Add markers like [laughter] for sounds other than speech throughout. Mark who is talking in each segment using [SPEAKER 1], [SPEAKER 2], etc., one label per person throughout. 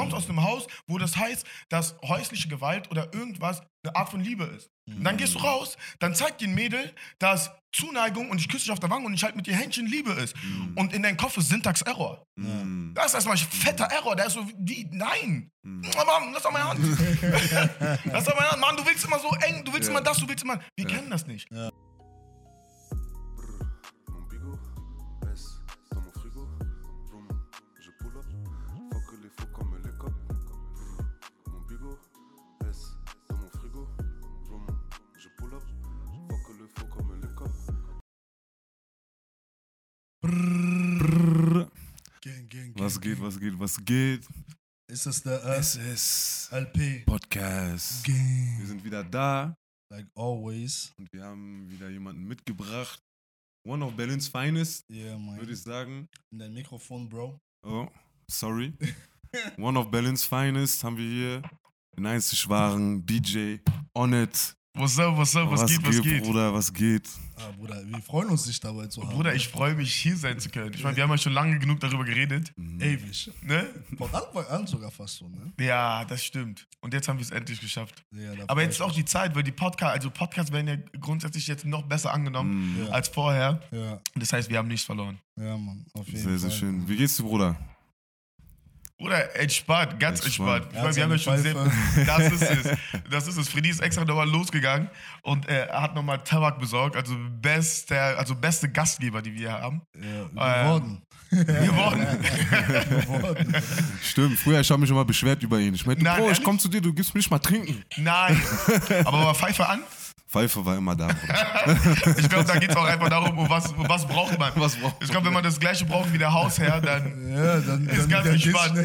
[SPEAKER 1] kommst aus einem Haus, wo das heißt, dass häusliche Gewalt oder irgendwas eine Art von Liebe ist. Und dann gehst du raus, dann zeigt dir ein Mädel, dass Zuneigung und ich küsse dich auf der Wange und ich halt mit dir Händchen Liebe ist. Und in deinem Kopf ist Syntax-Error.
[SPEAKER 2] Mhm.
[SPEAKER 1] Das ist erstmal ein fetter Error. Der ist so, wie, nein.
[SPEAKER 2] Mhm.
[SPEAKER 1] Oh Mann, lass doch meine Hand. [laughs] [laughs] lass doch meine Hand. Mann, du willst immer so eng, du willst
[SPEAKER 2] Ja.
[SPEAKER 1] immer das, du willst immer. Wir kennen das nicht.
[SPEAKER 3] Mon
[SPEAKER 2] Gang, gang,
[SPEAKER 4] Was geht, was geht, was geht?
[SPEAKER 2] Ist das der äh,
[SPEAKER 4] ist
[SPEAKER 2] LP?
[SPEAKER 4] Podcast. Wir
[SPEAKER 2] Gang.
[SPEAKER 4] sind wieder da
[SPEAKER 2] Like always.
[SPEAKER 4] und wir haben wieder jemanden mitgebracht. One of Berlin's finest,
[SPEAKER 2] Yeah, man.
[SPEAKER 4] würde ich sagen.
[SPEAKER 2] In dein Mikrofon, Bro.
[SPEAKER 4] Oh, sorry. [laughs] One of Berlin's finest haben wir hier. Den einzig wahren DJ Onet.
[SPEAKER 1] What's up, what's up, was, geht, was geht?
[SPEAKER 4] Bruder, was geht?
[SPEAKER 2] Ah, Bruder, wir freuen uns, dich dabei zu haben.
[SPEAKER 1] Bruder, ich freue mich, hier sein zu können. Ich meine, wir haben ja schon lange genug darüber geredet.
[SPEAKER 2] Ewig.
[SPEAKER 1] Ne?
[SPEAKER 2] Von Anfang an sogar fast so, ne?
[SPEAKER 1] Ja, das stimmt. Und jetzt haben wir es endlich geschafft.
[SPEAKER 2] Ja,
[SPEAKER 1] Aber jetzt ist auch die Zeit, weil die Podcasts, also Podcasts werden ja grundsätzlich jetzt noch besser angenommen.
[SPEAKER 2] Ja,
[SPEAKER 1] als vorher.
[SPEAKER 2] ja,
[SPEAKER 1] Das heißt, wir haben nichts verloren.
[SPEAKER 2] ja, Mann. Auf jeden
[SPEAKER 4] Sehr,
[SPEAKER 2] Fall.
[SPEAKER 4] sehr schön. Wie geht's dir, Bruder?
[SPEAKER 1] Oder entspannt, ganz entspannt.
[SPEAKER 4] Entspannt.
[SPEAKER 1] Ich meine, wir haben ja schon sehr. [laughs] Das ist es. [laughs] Das ist es. Freddy ist extra nochmal losgegangen und äh, er hat nochmal Tabak besorgt. Also, bester, also beste Gastgeber, die wir haben.
[SPEAKER 2] Ja, geworden.
[SPEAKER 1] Geworden.
[SPEAKER 2] geworden. [laughs]
[SPEAKER 4] Stimmt, früher ich habe mich immer beschwert über ihn. Ich meinte,
[SPEAKER 1] Nein,
[SPEAKER 4] Bro, ich
[SPEAKER 1] ehrlich?
[SPEAKER 4] komm zu dir, du gibst mir nicht mal trinken.
[SPEAKER 1] Nein. Aber war Pfeife an?
[SPEAKER 4] Pfeife war immer da. [laughs] [laughs]
[SPEAKER 1] Ich glaube, da geht es auch einfach darum, um was, um was braucht man.
[SPEAKER 4] Was braucht
[SPEAKER 1] ich glaube, wenn man das gleiche braucht wie der Hausherr, dann
[SPEAKER 2] Ja, dann,
[SPEAKER 1] ist
[SPEAKER 2] dann
[SPEAKER 1] ganz entspannt.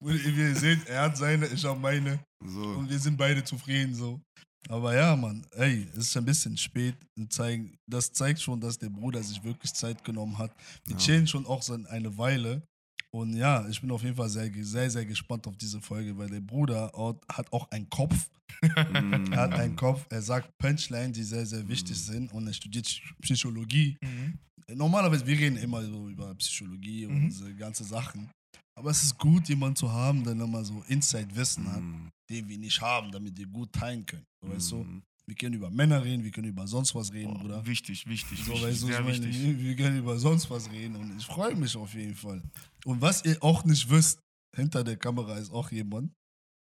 [SPEAKER 2] wie ihr seht, er hat seine, ich habe meine.
[SPEAKER 4] So.
[SPEAKER 2] Und wir sind beide zufrieden so. Aber ja, Mann, ey, es ist ein bisschen spät. Zeigen- Das zeigt schon, dass der Bruder sich wirklich Zeit genommen hat. Wir
[SPEAKER 4] Ja.
[SPEAKER 2] chillen schon auch seit eine Weile. Und ja, ich bin auf jeden Fall sehr, sehr, sehr gespannt auf diese Folge, weil der Bruder hat auch einen Kopf.
[SPEAKER 4] Mm. [laughs]
[SPEAKER 2] Er hat einen Kopf. Er sagt Punchline, die sehr, sehr wichtig sind. Und er studiert Psychologie.
[SPEAKER 1] Mhm.
[SPEAKER 2] Normalerweise, wir reden immer so über Psychologie und
[SPEAKER 1] Mhm.
[SPEAKER 2] diese ganze Sachen. Aber es ist gut, jemanden zu haben, der nochmal so Inside-Wissen hat,
[SPEAKER 4] Mm.
[SPEAKER 2] den wir nicht haben, damit wir gut teilen können. So, weißt du? Wir können über Männer reden, wir können über sonst was reden, Bruder.
[SPEAKER 1] Oh, wichtig, wichtig,
[SPEAKER 2] So,
[SPEAKER 1] wichtig sehr
[SPEAKER 2] meine,
[SPEAKER 1] wichtig. [laughs]
[SPEAKER 2] wir können über sonst was reden und ich freue mich auf jeden Fall. Und was ihr auch nicht wisst, hinter der Kamera ist auch jemand,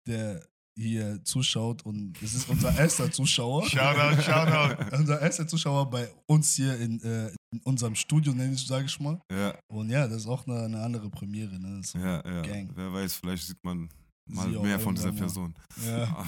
[SPEAKER 2] der hier zuschaut und es ist unser [laughs] erster Zuschauer.
[SPEAKER 1] Shoutout, Shoutout. [laughs]
[SPEAKER 2] unser erster Zuschauer bei uns hier in, äh, in unserem Studio, nenne ich, sage ich mal.
[SPEAKER 4] Ja,
[SPEAKER 2] Und ja, das ist auch eine, eine andere Premiere. Ne? So,
[SPEAKER 4] ja, ja.
[SPEAKER 2] Gang.
[SPEAKER 4] Wer weiß, vielleicht sieht man mal
[SPEAKER 2] Sie
[SPEAKER 4] mehr von dieser
[SPEAKER 2] mal.
[SPEAKER 4] Person.
[SPEAKER 2] Ja.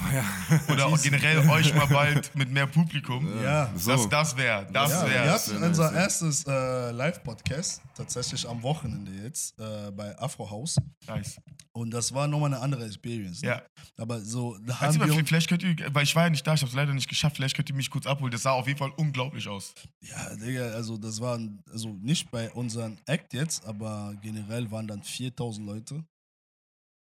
[SPEAKER 2] [laughs]
[SPEAKER 1] Oder auch generell [laughs] euch mal bald mit mehr Publikum.
[SPEAKER 2] Ja.
[SPEAKER 4] So.
[SPEAKER 1] Das, das wäre, das
[SPEAKER 2] ja, wir
[SPEAKER 1] wäre.
[SPEAKER 2] hatten
[SPEAKER 4] wär
[SPEAKER 2] unser erstes äh, Live-Podcast tatsächlich am Wochenende jetzt äh, bei Afro House.
[SPEAKER 1] Nice.
[SPEAKER 2] Und das war nochmal eine andere Experience. Ne?
[SPEAKER 1] Ja.
[SPEAKER 2] Aber so, da haben
[SPEAKER 1] mal,
[SPEAKER 2] wir.
[SPEAKER 1] vielleicht könnt ihr, weil ich war ja nicht da, ich habe es leider nicht geschafft, vielleicht könnt ihr mich kurz abholen. Das sah auf jeden Fall unglaublich aus.
[SPEAKER 2] Ja, Digga, also das waren, also nicht bei unserem Act jetzt, aber generell waren dann 4000 Leute.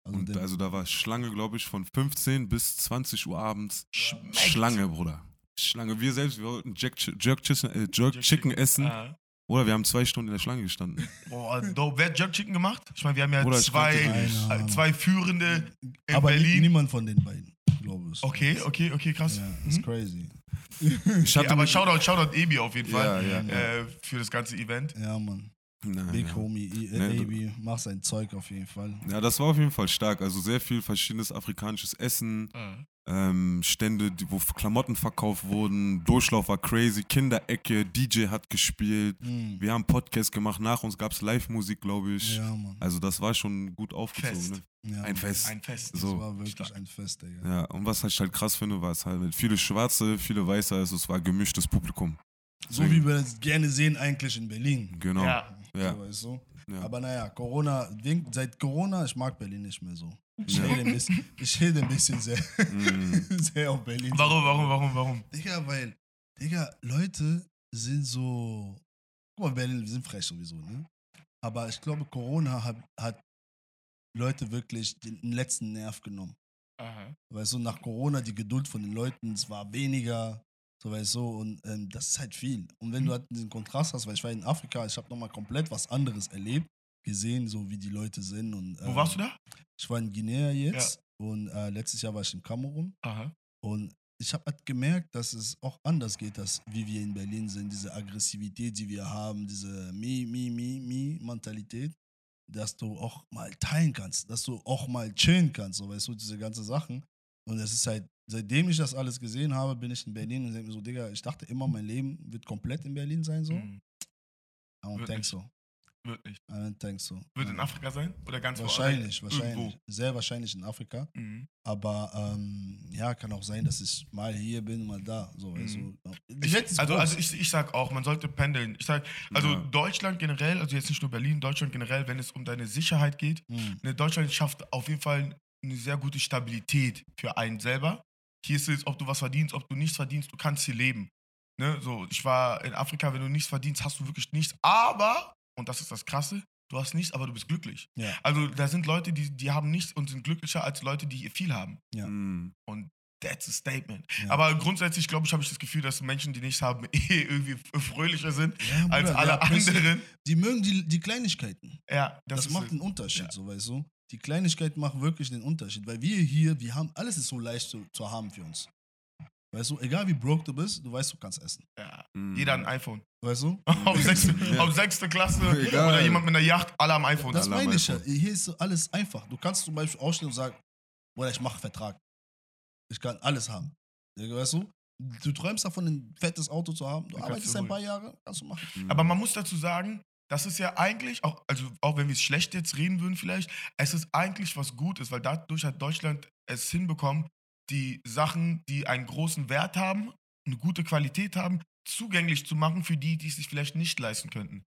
[SPEAKER 2] Also,
[SPEAKER 4] Und also da war Schlange, glaube ich, von 15 bis 20 Uhr abends.
[SPEAKER 1] Schmeckt.
[SPEAKER 4] Schlange, Bruder. Schlange. Wir selbst, wir wollten Jack, Jerk, Chicken, äh, Jerk
[SPEAKER 1] Jerk
[SPEAKER 4] Chicken essen.
[SPEAKER 1] Ah.
[SPEAKER 4] Oder wir haben zwei Stunden in der Schlange gestanden.
[SPEAKER 1] Boah, dope. Wer hat Jerk Chicken gemacht? Ich meine, wir haben ja
[SPEAKER 4] Bruder, ich
[SPEAKER 1] zwei, äh, zwei führende in
[SPEAKER 2] aber
[SPEAKER 1] Berlin.
[SPEAKER 2] niemand von den beiden, glaube ich.
[SPEAKER 1] Okay, okay, okay, krass.
[SPEAKER 2] Ja, ist
[SPEAKER 1] Mhm.
[SPEAKER 2] crazy.
[SPEAKER 4] Ich
[SPEAKER 1] Ja,
[SPEAKER 4] hatte
[SPEAKER 1] aber
[SPEAKER 4] mit-
[SPEAKER 1] Shoutout, Shoutout Ebi auf jeden Fall
[SPEAKER 4] Ja, ja, ja.
[SPEAKER 1] Äh, für das ganze Event.
[SPEAKER 2] Ja, Mann.
[SPEAKER 4] Nein,
[SPEAKER 2] Big
[SPEAKER 4] ja.
[SPEAKER 2] Homie,
[SPEAKER 4] Nee,
[SPEAKER 2] äh,
[SPEAKER 4] du-
[SPEAKER 2] Abi, mach sein Zeug auf jeden Fall.
[SPEAKER 4] Ja, das war auf jeden Fall stark. Also sehr viel verschiedenes afrikanisches Essen, ähm, Stände, die, wo Klamotten verkauft wurden, Durchlauf war crazy, Kinderecke, DJ hat gespielt.
[SPEAKER 2] Mhm.
[SPEAKER 4] Wir haben Podcast gemacht, nach uns gab es Live-Musik, glaube ich.
[SPEAKER 2] Ja, Mann.
[SPEAKER 4] Also das war schon gut aufgezogen.
[SPEAKER 1] Fest.
[SPEAKER 4] Ne?
[SPEAKER 2] Ja,
[SPEAKER 4] Ein. Fest.
[SPEAKER 1] Ein Fest.
[SPEAKER 2] Das
[SPEAKER 4] So.
[SPEAKER 2] war wirklich
[SPEAKER 1] Stark.
[SPEAKER 2] ein Fest, Digga.
[SPEAKER 4] Ja, und was ich halt krass finde, war es halt mit viele Schwarze, viele Weiße, also es war gemischtes Publikum.
[SPEAKER 2] So wie wir es gerne sehen eigentlich in Berlin.
[SPEAKER 4] Genau.
[SPEAKER 1] Ja.
[SPEAKER 4] Ja.
[SPEAKER 2] So, weißt du?
[SPEAKER 4] Ja.
[SPEAKER 2] Aber naja, Corona, wegen- seit Corona, ich mag Berlin nicht mehr so. Ich
[SPEAKER 4] Ja.
[SPEAKER 2] rede ein bisschen, ich rede ein bisschen sehr,
[SPEAKER 4] Mm. [laughs]
[SPEAKER 2] sehr auf Berlin.
[SPEAKER 1] Warum, warum, warum, warum?
[SPEAKER 2] Digga, weil, Digga, Leute sind so. Guck mal, Berlin, wir sind frech sowieso, ne? Aber ich glaube, Corona hat, hat Leute wirklich den letzten Nerv genommen.
[SPEAKER 1] Aha.
[SPEAKER 2] Weißt du, nach Corona die Geduld von den Leuten, es war weniger, so weißt du, und ähm, das ist halt viel. Und wenn du halt diesen Kontrast hast, weil ich war in Afrika, ich habe nochmal komplett was anderes erlebt, gesehen, so wie die Leute sind. Und,
[SPEAKER 1] Wo
[SPEAKER 2] äh,
[SPEAKER 1] warst du da?
[SPEAKER 2] Ich war in Guinea jetzt und äh, letztes Jahr war ich in Kamerun.
[SPEAKER 1] Aha.
[SPEAKER 2] Und ich habe halt gemerkt, dass es auch anders geht, als wie wir in Berlin sind. Diese Aggressivität, die wir haben, diese Mi, Mi, Mi, Mi-Mentalität, dass du auch mal teilen kannst, dass du auch mal chillen kannst, so weißt du, diese ganzen Sachen. Und es ist halt, seitdem ich das alles gesehen habe, bin ich in Berlin und denke mir so, Digga, ich dachte immer, mein Leben wird komplett in Berlin sein, so.
[SPEAKER 1] Mhm.
[SPEAKER 2] I don't think so.
[SPEAKER 1] Wird nicht.
[SPEAKER 2] I don't think so.
[SPEAKER 1] Wird in
[SPEAKER 2] Ja.
[SPEAKER 1] Afrika sein? Oder ganz
[SPEAKER 2] Wahrscheinlich, wahrscheinlich. Sehr wahrscheinlich in Afrika.
[SPEAKER 1] Irgendwo. Mhm.
[SPEAKER 2] Aber ähm, ja, kann auch sein, dass ich mal hier bin, mal da. So,
[SPEAKER 1] Mhm.
[SPEAKER 2] Die
[SPEAKER 1] Ich, also, also ich, ich sag auch, man sollte pendeln. Ich sag, also
[SPEAKER 4] Ja.
[SPEAKER 1] Deutschland generell, also jetzt nicht nur Berlin, Deutschland generell, wenn es um deine Sicherheit geht,
[SPEAKER 2] Mhm.
[SPEAKER 1] ne, Deutschland schafft auf jeden Fall eine sehr gute Stabilität für einen selber. Hier ist es, ob du was verdienst, ob du nichts verdienst, du kannst hier leben. Ne? So, ich war in Afrika, wenn du nichts verdienst, hast du wirklich nichts. Aber, und das ist das Krasse, du hast nichts, aber du bist glücklich.
[SPEAKER 2] Ja.
[SPEAKER 1] Also da sind Leute, die, die haben nichts und sind glücklicher als Leute, die viel haben.
[SPEAKER 2] Ja.
[SPEAKER 4] Mhm.
[SPEAKER 1] Und that's a statement.
[SPEAKER 2] Ja.
[SPEAKER 1] Aber grundsätzlich, glaube ich, habe ich das Gefühl, dass Menschen, die nichts haben, [laughs] eh irgendwie fröhlicher sind
[SPEAKER 2] Ja, Bruder,
[SPEAKER 1] als alle
[SPEAKER 2] ja,
[SPEAKER 1] anderen.
[SPEAKER 2] Die mögen die, die Kleinigkeiten.
[SPEAKER 1] Ja,
[SPEAKER 2] Das,
[SPEAKER 1] das, ist
[SPEAKER 2] macht
[SPEAKER 1] es.
[SPEAKER 2] den Unterschied,
[SPEAKER 1] Ja.
[SPEAKER 2] so weißt du. Die Kleinigkeit macht wirklich den Unterschied. Weil wir hier, wir haben, alles ist so leicht zu, zu haben für uns. Weißt du, egal wie broke du bist, du weißt, du kannst essen.
[SPEAKER 1] Ja.
[SPEAKER 4] Mhm.
[SPEAKER 1] Jeder hat ein iPhone.
[SPEAKER 2] Weißt du? [laughs]
[SPEAKER 1] auf, sechste, [laughs]
[SPEAKER 4] Ja.
[SPEAKER 1] auf sechste Klasse [laughs]
[SPEAKER 4] Egal.
[SPEAKER 1] oder jemand mit einer Yacht, alle am iPhone.
[SPEAKER 2] Das
[SPEAKER 4] alle
[SPEAKER 2] meine ich ja. Hier ist so alles einfach. Du kannst zum Beispiel aufstehen und sagen, oder ich mache Vertrag. Ich kann alles haben. Weißt du? Du träumst davon, ein fettes Auto zu haben. Du
[SPEAKER 1] kannst
[SPEAKER 2] arbeitest
[SPEAKER 1] du
[SPEAKER 2] ein paar Jahre, kannst du machen.
[SPEAKER 4] Mhm.
[SPEAKER 1] Aber man muss dazu sagen, das ist ja eigentlich, auch, also auch wenn wir es schlecht jetzt reden würden vielleicht, es ist eigentlich was Gutes, weil dadurch hat Deutschland es hinbekommen, die Sachen, die einen großen Wert haben, eine gute Qualität haben, zugänglich zu machen für die, die es sich vielleicht nicht leisten könnten.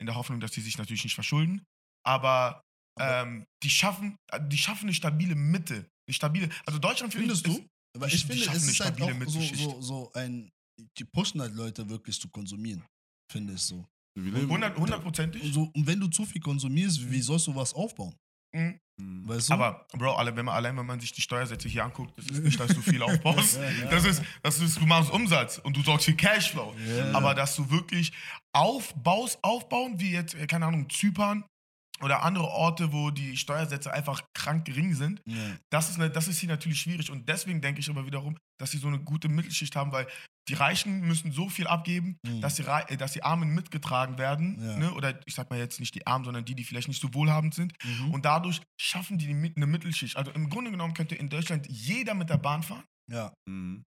[SPEAKER 1] In der Hoffnung, dass sie sich natürlich nicht verschulden. Aber ähm, die, schaffen, die schaffen eine stabile Mitte. Eine stabile, also Deutschland finde ich,
[SPEAKER 2] Findest du? Weil
[SPEAKER 1] die-
[SPEAKER 2] ich
[SPEAKER 1] die
[SPEAKER 2] finde, es
[SPEAKER 1] eine
[SPEAKER 2] ist halt
[SPEAKER 1] stabile
[SPEAKER 2] auch so, so, so ein, die pushen halt Leute wirklich zu konsumieren. Finde ich so.
[SPEAKER 4] Wir leben-
[SPEAKER 1] 100 hundertprozentig.
[SPEAKER 2] so. Und wenn du zu viel konsumierst, wie sollst du was aufbauen?
[SPEAKER 1] Mhm.
[SPEAKER 4] Mhm.
[SPEAKER 2] Weißt du?
[SPEAKER 1] Aber, Bro, alle, wenn man, allein wenn man sich die Steuersätze hier anguckt, das ist nicht, dass du viel [laughs] aufbaust.
[SPEAKER 2] Ja, ja.
[SPEAKER 1] Das, ist, das ist, du machst Umsatz und du sorgst für Cashflow.
[SPEAKER 2] Ja.
[SPEAKER 1] Aber dass du wirklich aufbaust, aufbauen, wie jetzt, äh, keine Ahnung, Zypern oder andere Orte, wo die Steuersätze einfach krank gering sind, das ist, ne, das ist hier natürlich schwierig. Und deswegen denke ich aber wiederum, dass sie so eine gute Mittelschicht haben, weil die Reichen müssen so viel abgeben,
[SPEAKER 2] Mhm.
[SPEAKER 1] dass, die, Rei- äh, dass die Armen mitgetragen werden.
[SPEAKER 2] Ja.
[SPEAKER 1] Ne? Oder ich sag mal jetzt nicht die Armen, sondern die, die vielleicht nicht so wohlhabend sind.
[SPEAKER 2] Mhm.
[SPEAKER 1] Und dadurch schaffen die eine Mittelschicht. Also im Grunde genommen könnte in Deutschland jeder mit der Bahn fahren,
[SPEAKER 2] ja.
[SPEAKER 4] Mhm.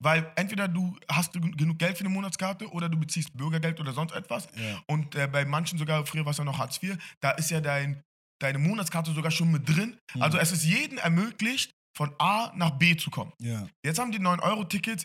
[SPEAKER 1] weil entweder du hast du genug Geld für eine Monatskarte oder du beziehst Bürgergeld oder sonst etwas.
[SPEAKER 2] ja.
[SPEAKER 1] Und äh, bei manchen sogar, früher war es ja noch Hartz IV, da ist ja dein, deine Monatskarte sogar schon mit drin.
[SPEAKER 2] Mhm.
[SPEAKER 1] Also es ist jedem ermöglicht, von A nach B zu kommen.
[SPEAKER 2] ja.
[SPEAKER 1] Jetzt haben die 9-Euro-Tickets.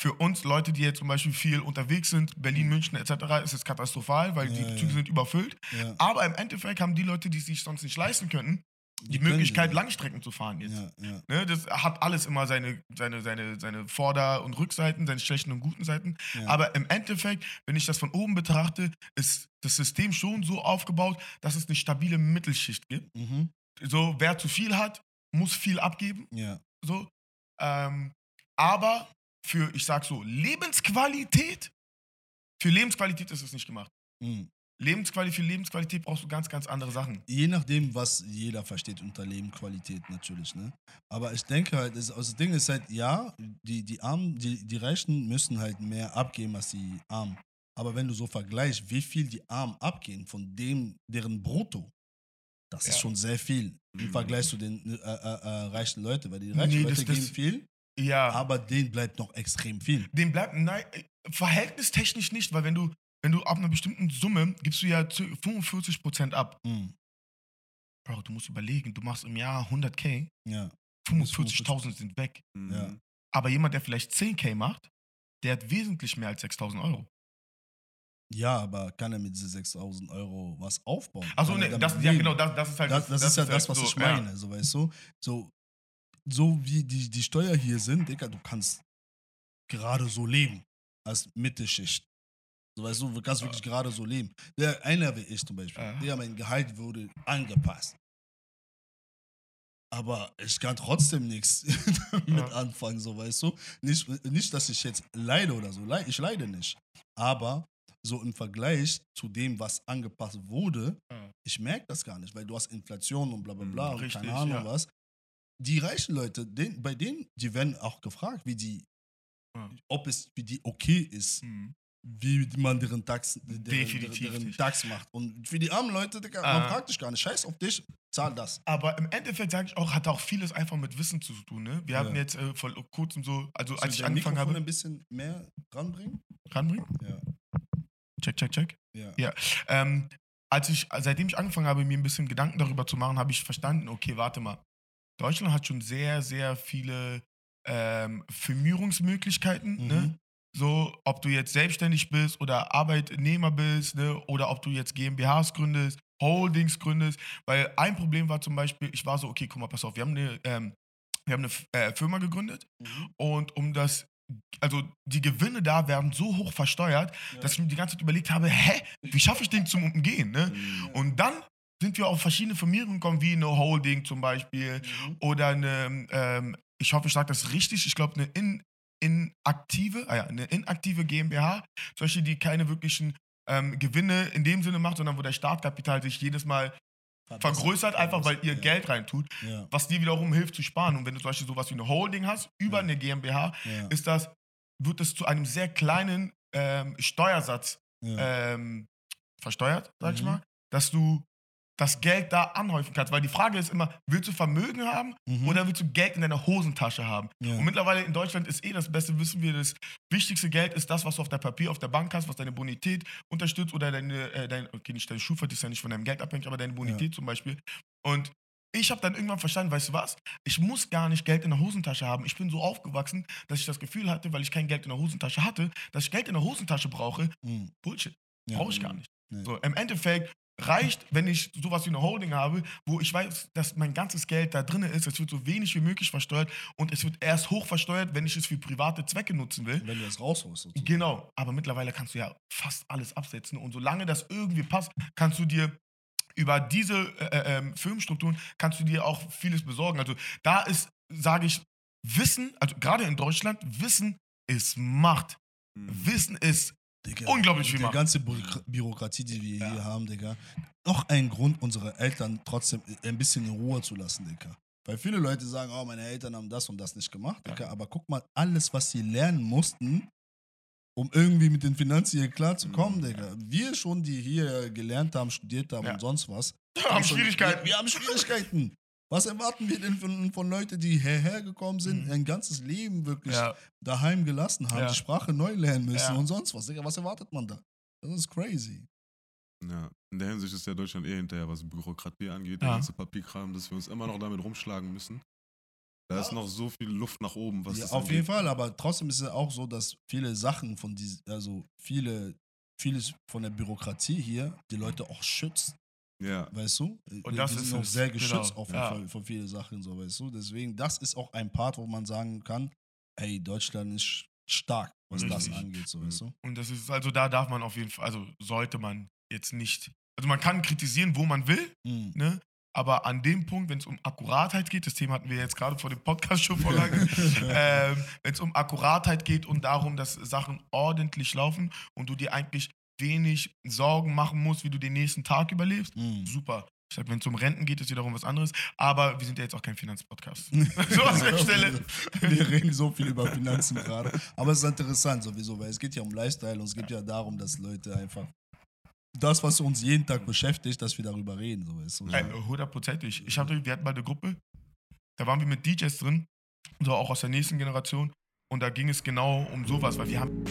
[SPEAKER 1] Für uns Leute, die jetzt zum Beispiel viel unterwegs sind, Berlin, München etc., ist es katastrophal, weil
[SPEAKER 2] Ja,
[SPEAKER 1] die
[SPEAKER 2] ja.
[SPEAKER 1] Züge sind überfüllt.
[SPEAKER 2] ja.
[SPEAKER 1] Aber im Endeffekt haben die Leute, die es sich sonst nicht leisten könnten, die,
[SPEAKER 2] können
[SPEAKER 1] Möglichkeit. Langstrecken zu fahren jetzt.
[SPEAKER 2] Ja, ja.
[SPEAKER 1] Ne, das hat alles immer seine, seine, seine, seine Vorder- und Rückseiten, seine schlechten und guten Seiten.
[SPEAKER 2] Ja.
[SPEAKER 1] Aber im Endeffekt, wenn ich das von oben betrachte, ist das System schon so aufgebaut, dass es eine stabile Mittelschicht gibt.
[SPEAKER 2] Mhm.
[SPEAKER 1] So, wer zu viel hat, muss viel abgeben.
[SPEAKER 2] Ja.
[SPEAKER 1] So. Ähm, aber für, ich sag so, Lebensqualität, für Lebensqualität ist es nicht gemacht.
[SPEAKER 2] Mhm.
[SPEAKER 1] Lebensqualität, für Lebensqualität brauchst du ganz, ganz andere Sachen.
[SPEAKER 2] Je nachdem, was jeder versteht unter Lebenqualität natürlich, ne? Aber ich denke halt, das, also das Ding ist halt, ja, die, die Armen, die, die Reichen müssen halt mehr abgeben als die Armen. Aber wenn du so vergleichst, wie viel die Armen abgehen von dem, deren Brutto, das ist
[SPEAKER 1] Ja.
[SPEAKER 2] schon sehr viel im
[SPEAKER 4] Mhm.
[SPEAKER 2] Vergleich zu den äh, äh, äh, reichen Leuten, weil die reichen
[SPEAKER 1] Nee,
[SPEAKER 2] Leute
[SPEAKER 1] das- das-
[SPEAKER 2] geben viel,
[SPEAKER 1] Ja.
[SPEAKER 2] aber denen bleibt noch extrem viel.
[SPEAKER 1] dem bleibt, nein, verhältnistechnisch nicht, weil wenn du, wenn du ab einer bestimmten Summe gibst du ja zu- 45% ab.
[SPEAKER 2] Mhm.
[SPEAKER 1] Bro, du musst überlegen, du machst im Jahr 100k,
[SPEAKER 2] Ja.
[SPEAKER 1] 45.000 sind weg.
[SPEAKER 4] Mhm.
[SPEAKER 2] Ja.
[SPEAKER 1] Aber jemand, der vielleicht 10k macht, der hat wesentlich mehr als 6.000 Euro.
[SPEAKER 2] ja, aber kann er mit diese 6000 Euro was aufbauen?
[SPEAKER 1] Achso, nee, das, ja genau, das, das ist halt
[SPEAKER 2] Das, das, ist ja das,
[SPEAKER 1] halt
[SPEAKER 2] was
[SPEAKER 1] so,
[SPEAKER 2] ich meine, so weißt du. So, so wie die, die Steuer hier sind, Digga, du kannst gerade so leben als Mittelschicht. So weißt du, du kannst wirklich gerade so leben. Der einer wie ich zum Beispiel,
[SPEAKER 1] Ja.
[SPEAKER 2] Digga, mein Gehalt wurde angepasst. Aber ich kann trotzdem nichts [laughs] damit
[SPEAKER 1] Ja.
[SPEAKER 2] anfangen, so weißt du. Nicht, nicht, dass ich jetzt leide oder so. Ich leide nicht. Aber so im Vergleich zu dem, was angepasst wurde,
[SPEAKER 1] Ja.
[SPEAKER 2] ich merke das gar nicht, weil du hast Inflation und bla bla
[SPEAKER 4] Mhm,
[SPEAKER 2] bla und
[SPEAKER 1] richtig,
[SPEAKER 2] keine Ahnung
[SPEAKER 1] ja.
[SPEAKER 2] was. Die reichen Leute, den, bei denen, die werden auch gefragt, wie die,
[SPEAKER 1] Ja.
[SPEAKER 2] ob es für die okay ist,
[SPEAKER 1] Mhm.
[SPEAKER 2] wie man deren DAX, deren, deren. DAX macht. Und für die armen Leute, Digga,
[SPEAKER 1] Ah.
[SPEAKER 2] man fragt dich gar nicht, scheiß auf dich, zahl das.
[SPEAKER 1] Aber im Endeffekt sage ich auch, hat auch vieles einfach mit Wissen zu tun. Ne? Wir
[SPEAKER 2] Ja.
[SPEAKER 1] hatten jetzt äh, vor kurzem so, also als ich angefangen
[SPEAKER 2] Mikrofon
[SPEAKER 1] habe,
[SPEAKER 2] ein bisschen mehr ranbringen?
[SPEAKER 1] ranbringen.
[SPEAKER 2] Ja.
[SPEAKER 1] Check, check, check.
[SPEAKER 2] Ja.
[SPEAKER 1] Ja. Ähm, als ich, seitdem ich angefangen habe, mir ein bisschen Gedanken darüber zu machen, habe ich verstanden, okay, warte mal. Deutschland hat schon sehr, sehr viele ähm, Firmierungsmöglichkeiten.
[SPEAKER 2] Mhm.
[SPEAKER 1] Ne? So, ob du jetzt selbstständig bist oder Arbeitnehmer bist, ne? oder ob du jetzt GmbHs gründest, Holdings gründest. Weil ein Problem war zum Beispiel, ich war so, okay, guck mal, pass auf, wir haben eine, ähm, wir haben eine äh, Firma gegründet
[SPEAKER 2] Mhm.
[SPEAKER 1] und um das, also die Gewinne da werden so hoch versteuert,
[SPEAKER 2] Ja.
[SPEAKER 1] dass ich mir die ganze Zeit überlegt habe, hä, wie schaffe ich den zum Umgehen? Ne?
[SPEAKER 4] Mhm.
[SPEAKER 1] Und dann sind wir auf verschiedene Firmierungen gekommen, wie eine Holding zum Beispiel
[SPEAKER 2] Mhm.
[SPEAKER 1] oder eine, ähm, ich hoffe, ich sage das richtig, ich glaube, eine in, inaktive, ah ja, eine inaktive GmbH, solche, die keine wirklichen ähm, Gewinne in dem Sinne macht, sondern wo der Startkapital sich jedes Mal vergrößert, einfach weil ihr
[SPEAKER 2] ja.
[SPEAKER 1] Geld reintut,
[SPEAKER 2] Ja.
[SPEAKER 1] was dir wiederum hilft zu sparen. Und wenn du zum Beispiel sowas wie eine Holding hast, über
[SPEAKER 2] Ja.
[SPEAKER 1] eine GmbH, ist das, wird es zu einem sehr kleinen ähm, Steuersatz ähm, versteuert, sag ich
[SPEAKER 2] Mhm.
[SPEAKER 1] mal, dass du das Geld da anhäufen kannst. Weil die Frage ist immer, willst du Vermögen haben
[SPEAKER 2] Mhm.
[SPEAKER 1] oder willst du Geld in deiner Hosentasche haben?
[SPEAKER 2] ja.
[SPEAKER 1] Und mittlerweile in Deutschland ist eh das Beste, wissen wir, das wichtigste Geld ist das, was du auf der Papier, auf der Bank hast, was deine Bonität unterstützt oder deine, äh, dein, okay, nicht deine Schufa, das ist ja nicht von deinem Geld abhängig, aber deine Bonität zum Beispiel. Und ich habe dann irgendwann verstanden, weißt du was? Ich muss gar nicht Geld in der Hosentasche haben. Ich bin so aufgewachsen, dass ich das Gefühl hatte, weil ich kein Geld in der Hosentasche hatte, dass ich Geld in der Hosentasche brauche.
[SPEAKER 2] Mhm.
[SPEAKER 1] Bullshit.
[SPEAKER 2] Ja.
[SPEAKER 1] Brauche ich gar nicht.
[SPEAKER 2] Nee.
[SPEAKER 1] So, Im Endeffekt reicht, wenn ich sowas wie eine Holding habe, wo ich weiß, dass mein ganzes Geld da drin ist, es wird so wenig wie möglich versteuert und es wird erst hoch versteuert, wenn ich es für private Zwecke nutzen will.
[SPEAKER 2] Wenn du das rausholst. sozusagen.
[SPEAKER 1] Genau, aber mittlerweile kannst du ja fast alles absetzen und solange das irgendwie passt, kannst du dir über diese äh, ähm, Firmenstrukturen kannst du dir auch vieles besorgen. Also da ist, sage ich, Wissen, also gerade in Deutschland, Wissen ist Macht.
[SPEAKER 4] Mhm.
[SPEAKER 1] Wissen ist
[SPEAKER 2] Digga,
[SPEAKER 1] Unglaublich viel
[SPEAKER 2] Die
[SPEAKER 1] Macht.
[SPEAKER 2] ganze Bürok- Bürokratie, die wir
[SPEAKER 1] Ja.
[SPEAKER 2] hier haben, Digga. Noch ein Grund, unsere Eltern trotzdem ein bisschen in Ruhe zu lassen, Digga. Weil viele Leute sagen, oh, meine Eltern haben das und das nicht gemacht,
[SPEAKER 1] Ja.
[SPEAKER 2] Digga. Aber guck mal, alles, was sie lernen mussten, um irgendwie mit den Finanzen hier klarzukommen,
[SPEAKER 4] Mhm.
[SPEAKER 2] Digga. Wir schon, die hier gelernt haben, studiert haben
[SPEAKER 1] Ja.
[SPEAKER 2] und sonst was. [laughs]
[SPEAKER 1] haben
[SPEAKER 2] schon-
[SPEAKER 1] Schwierigkeiten.
[SPEAKER 2] Wir, wir haben Schwierigkeiten. Was erwarten wir denn von, von Leuten, die hierher gekommen sind,
[SPEAKER 1] Mhm.
[SPEAKER 2] ein ganzes Leben wirklich
[SPEAKER 1] Ja.
[SPEAKER 2] daheim gelassen haben,
[SPEAKER 1] Ja.
[SPEAKER 2] die Sprache neu lernen müssen
[SPEAKER 1] Ja.
[SPEAKER 2] und sonst was. Digga, was erwartet man da? Das ist crazy.
[SPEAKER 4] Ja, in der Hinsicht ist ja Deutschland eher hinterher, was Bürokratie angeht,
[SPEAKER 1] Ja.
[SPEAKER 4] der ganze Papierkram, dass wir uns immer noch damit rumschlagen müssen. Da ist noch so viel Luft nach oben, was
[SPEAKER 2] Ja, auf
[SPEAKER 4] angeht.
[SPEAKER 2] jeden Fall, aber trotzdem ist es auch so, dass viele Sachen von diesen, also viele, vieles von der Bürokratie hier die Leute auch schützt,
[SPEAKER 4] Ja,
[SPEAKER 2] weißt du?
[SPEAKER 1] Und das
[SPEAKER 2] die
[SPEAKER 1] ist
[SPEAKER 2] sind auch sehr geschützt
[SPEAKER 1] genau,
[SPEAKER 2] auf
[SPEAKER 1] ja.
[SPEAKER 2] von, von vielen Sachen, so weißt du. Deswegen, das ist auch ein Part, wo man sagen kann, ey, Deutschland ist stark, was das
[SPEAKER 1] Richtig.
[SPEAKER 2] angeht, so weißt du.
[SPEAKER 1] Und das ist, also da darf man auf jeden Fall, also sollte man jetzt nicht, also man kann kritisieren, wo man will,
[SPEAKER 2] Mhm.
[SPEAKER 1] ne? Aber an dem Punkt, wenn es um Akkuratheit geht, das Thema hatten wir jetzt gerade vor dem Podcast schon vor lange, [laughs] ähm, wenn es um Akkuratheit geht und darum, dass Sachen ordentlich laufen und du dir eigentlich wenig Sorgen machen musst, wie du den nächsten Tag überlebst,
[SPEAKER 2] Mhm.
[SPEAKER 1] super. Ich sag, wenn es um Renten geht, ist wiederum was anderes. Aber wir sind ja jetzt auch kein Finanzpodcast. [laughs] so an der Stelle.
[SPEAKER 2] Wir reden so viel über Finanzen gerade. Aber es ist interessant sowieso, weil es geht ja um Lifestyle und es geht ja darum, dass Leute einfach das, was uns jeden Tag beschäftigt, dass wir darüber reden. So?
[SPEAKER 1] Ey, Hundertprozentig. Ich hatte, wir hatten mal eine Gruppe, da waren wir mit DJs drin, so auch aus der nächsten Generation. Und da ging es genau um sowas, weil wir haben.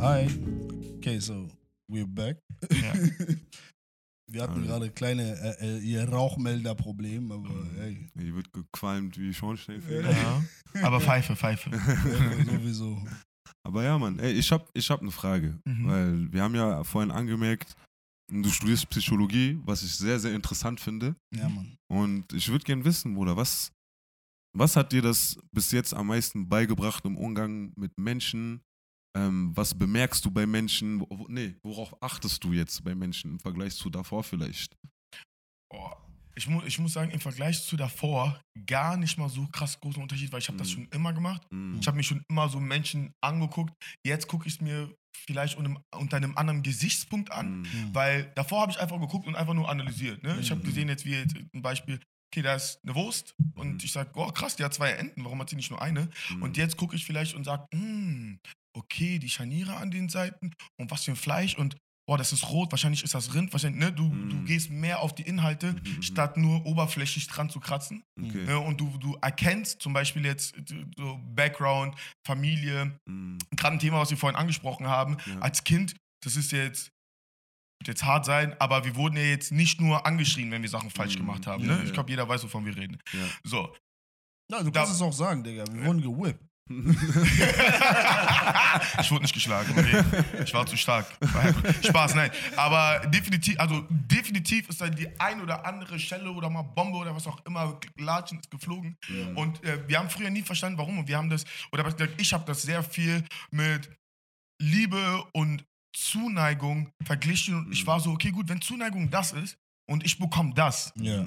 [SPEAKER 2] Hi. Okay, so we're back.
[SPEAKER 1] Ja. [laughs]
[SPEAKER 2] Wir hatten
[SPEAKER 4] Hallo.
[SPEAKER 2] gerade kleine äh, äh, ihr Rauchmelderproblem, aber hey,
[SPEAKER 4] hier wird gequalmt wie Schornsteinfeger.
[SPEAKER 1] ja. Aber Pfeife, Pfeife. [laughs]
[SPEAKER 2] äh, sowieso.
[SPEAKER 4] Aber ja, Mann, ey, ich hab, ich hab eine Frage.
[SPEAKER 1] Mhm.
[SPEAKER 4] Weil wir haben ja vorhin angemerkt, du studierst Psychologie, was ich sehr, sehr interessant finde.
[SPEAKER 2] Ja, Mann.
[SPEAKER 4] Und ich würde gern wissen, Bruder, was, was hat dir das bis jetzt am meisten beigebracht im Umgang mit Menschen? Ähm, was bemerkst du bei Menschen? Wo, wo- nee, worauf achtest du jetzt bei Menschen im Vergleich zu davor vielleicht?
[SPEAKER 1] Oh, Ich, mu ich muss sagen, im Vergleich zu davor gar nicht mal so krass großen Unterschied, weil ich habe das
[SPEAKER 4] Mhm.
[SPEAKER 1] schon immer gemacht.
[SPEAKER 4] Mhm.
[SPEAKER 1] Ich habe mir schon immer so Menschen angeguckt. Jetzt gucke ich es mir vielleicht unter einem, unter einem anderen Gesichtspunkt an,
[SPEAKER 4] Mhm.
[SPEAKER 1] weil davor habe ich einfach geguckt und einfach nur analysiert. Ne? Ich habe
[SPEAKER 2] Mhm.
[SPEAKER 1] gesehen jetzt wie jetzt ein Beispiel, okay, da ist eine Wurst und
[SPEAKER 4] Mhm.
[SPEAKER 1] ich sage, oh krass, die hat zwei Enden, warum hat sie nicht nur eine?
[SPEAKER 4] Mhm.
[SPEAKER 1] Und jetzt gucke ich vielleicht und sage, hm, okay, die Scharniere an den Seiten und was für ein Fleisch und boah, das ist rot, wahrscheinlich ist das Rind, wahrscheinlich, ne? Du,
[SPEAKER 4] Mhm.
[SPEAKER 1] du gehst mehr auf die Inhalte,
[SPEAKER 4] Mhm.
[SPEAKER 1] statt nur oberflächlich dran zu kratzen.
[SPEAKER 4] Okay.
[SPEAKER 1] Ne? Und du, du erkennst zum Beispiel jetzt äh, so Background, Familie,
[SPEAKER 4] Mhm.
[SPEAKER 1] gerade ein Thema, was wir vorhin angesprochen haben,
[SPEAKER 4] Ja.
[SPEAKER 1] als Kind, das ist jetzt wird jetzt hart sein, aber wir wurden ja jetzt nicht nur angeschrien, wenn wir Sachen falsch
[SPEAKER 4] Mhm.
[SPEAKER 1] gemacht haben.
[SPEAKER 4] Ja,
[SPEAKER 1] Ne? Ich
[SPEAKER 4] ja.
[SPEAKER 1] glaube, jeder weiß, wovon wir reden.
[SPEAKER 4] Ja.
[SPEAKER 1] So.
[SPEAKER 2] Ja, du
[SPEAKER 1] Da-
[SPEAKER 2] kannst es auch sagen, Digga. Wir wurden gewippt. [laughs]
[SPEAKER 1] ich wurde nicht geschlagen. Ich war zu stark. Spaß, nein. Aber definitiv, also definitiv ist da die ein oder andere Schelle oder mal Bombe oder was auch immer, Latschen ist geflogen. Und äh, wir haben früher nie verstanden, warum. Und wir haben das, oder was ich habe das sehr viel mit Liebe und Zuneigung verglichen. Und ich
[SPEAKER 4] Mhm.
[SPEAKER 1] war so, okay, gut, wenn Zuneigung das ist und ich bekomme das,
[SPEAKER 2] Ja.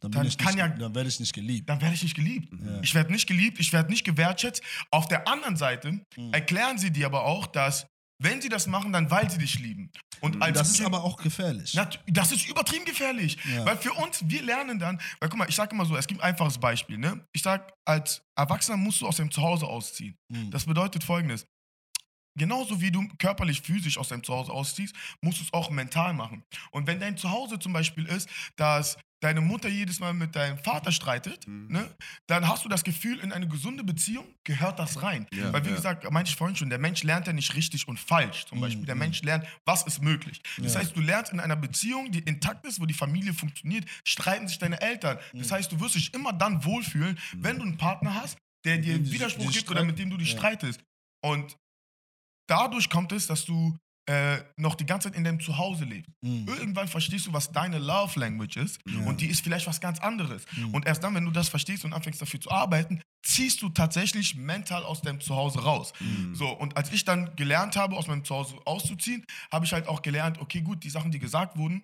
[SPEAKER 2] Dann,
[SPEAKER 1] Dann kann
[SPEAKER 2] nicht,
[SPEAKER 1] ja-
[SPEAKER 2] dann werde ich nicht geliebt.
[SPEAKER 1] dann werde ich nicht geliebt.
[SPEAKER 2] Ja.
[SPEAKER 1] Ich werde nicht geliebt, ich werde nicht gewertschätzt. Auf der anderen Seite
[SPEAKER 2] Mhm.
[SPEAKER 1] erklären sie dir aber auch, dass wenn sie das machen, dann weil sie dich lieben. Und
[SPEAKER 4] Mhm.
[SPEAKER 1] als
[SPEAKER 2] Das ist aber auch gefährlich.
[SPEAKER 1] Das ist übertrieben gefährlich.
[SPEAKER 2] Ja.
[SPEAKER 1] Weil für uns, wir lernen dann, weil guck mal, ich sage immer so, es gibt ein einfaches Beispiel. Ne? Ich sage, als Erwachsener musst du aus deinem Zuhause ausziehen.
[SPEAKER 2] Mhm.
[SPEAKER 1] Das bedeutet folgendes. Genauso wie du körperlich, physisch aus deinem Zuhause ausziehst, musst du es auch mental machen. Und wenn dein Zuhause zum Beispiel ist, dass deine Mutter jedes Mal mit deinem Vater streitet,
[SPEAKER 4] Mhm.
[SPEAKER 1] ne, dann hast du das Gefühl, in eine gesunde Beziehung gehört das rein.
[SPEAKER 4] Ja,
[SPEAKER 1] Weil wie
[SPEAKER 4] ja.
[SPEAKER 1] gesagt, meinte ich vorhin schon, der Mensch lernt ja nicht richtig und falsch. Zum
[SPEAKER 2] Mhm,
[SPEAKER 1] Beispiel, der
[SPEAKER 2] mhm.
[SPEAKER 1] Mensch lernt, was ist möglich. Das
[SPEAKER 2] Ja.
[SPEAKER 1] heißt, du lernst in einer Beziehung, die intakt ist, wo die Familie funktioniert, streiten sich deine Eltern. Das
[SPEAKER 2] Mhm.
[SPEAKER 1] heißt, du wirst dich immer dann wohlfühlen, wenn du einen Partner hast, der dir
[SPEAKER 2] die
[SPEAKER 1] Widerspruch
[SPEAKER 2] die
[SPEAKER 1] gibt oder mit dem du dich streitest. Und dadurch kommt es, dass du äh, noch die ganze Zeit in deinem Zuhause lebst.
[SPEAKER 2] Mhm.
[SPEAKER 1] Irgendwann verstehst du, was deine Love Language ist
[SPEAKER 2] Ja.
[SPEAKER 1] und die ist vielleicht was ganz anderes.
[SPEAKER 2] Mhm.
[SPEAKER 1] Und erst dann, wenn du das verstehst und anfängst dafür zu arbeiten, ziehst du tatsächlich mental aus deinem Zuhause raus.
[SPEAKER 4] Mhm.
[SPEAKER 1] So, und als ich dann gelernt habe, aus meinem Zuhause auszuziehen, habe ich halt auch gelernt, okay, gut, die Sachen, die gesagt wurden,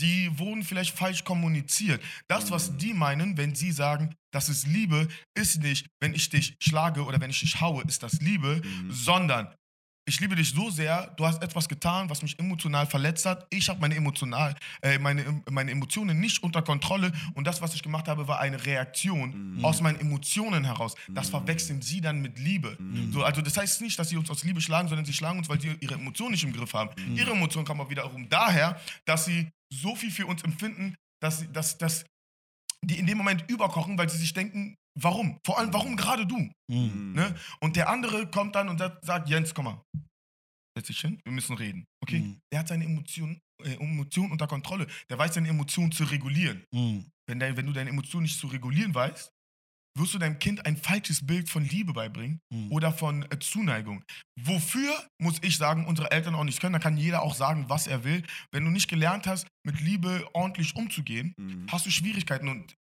[SPEAKER 1] die wurden vielleicht falsch kommuniziert. Das, was die meinen, wenn sie sagen, das ist Liebe, ist nicht, wenn ich dich schlage oder wenn ich dich haue, ist das Liebe,
[SPEAKER 4] Mhm.
[SPEAKER 1] sondern ich liebe dich so sehr, du hast etwas getan, was mich emotional verletzt hat. Ich habe meine, emotional, äh, meine, meine Emotionen nicht unter Kontrolle und das, was ich gemacht habe, war eine Reaktion
[SPEAKER 4] Mhm.
[SPEAKER 1] aus meinen Emotionen heraus. Das
[SPEAKER 4] Mhm.
[SPEAKER 1] verwechseln sie dann mit Liebe.
[SPEAKER 4] Mhm.
[SPEAKER 1] So, also das heißt nicht, dass sie uns aus Liebe schlagen, sondern sie schlagen uns, weil sie ihre Emotionen nicht im Griff haben.
[SPEAKER 4] Mhm.
[SPEAKER 1] Ihre Emotionen kommen aber wiederum daher, dass sie so viel für uns empfinden, dass, sie- dass, dass die in dem Moment überkochen, weil sie sich denken, warum? Vor allem, warum gerade du?
[SPEAKER 2] Mhm.
[SPEAKER 1] Ne? Und der andere kommt dann und sagt- Jens, komm mal, setz dich hin, wir müssen reden. Okay?
[SPEAKER 2] Mhm.
[SPEAKER 1] Der hat seine Emotionen, äh, unter Kontrolle. Der weiß seine Emotionen zu regulieren.
[SPEAKER 2] Mhm.
[SPEAKER 1] Wenn, dein, wenn du deine Emotionen nicht zu regulieren weißt, wirst du deinem Kind ein falsches Bild von Liebe beibringen
[SPEAKER 2] Mhm.
[SPEAKER 1] oder von äh, Zuneigung. Wofür, muss ich sagen, unsere Eltern auch nicht können. Da kann jeder auch sagen, was er will. Wenn du nicht gelernt hast, mit Liebe ordentlich umzugehen,
[SPEAKER 4] Mhm.
[SPEAKER 1] hast du Schwierigkeiten. Und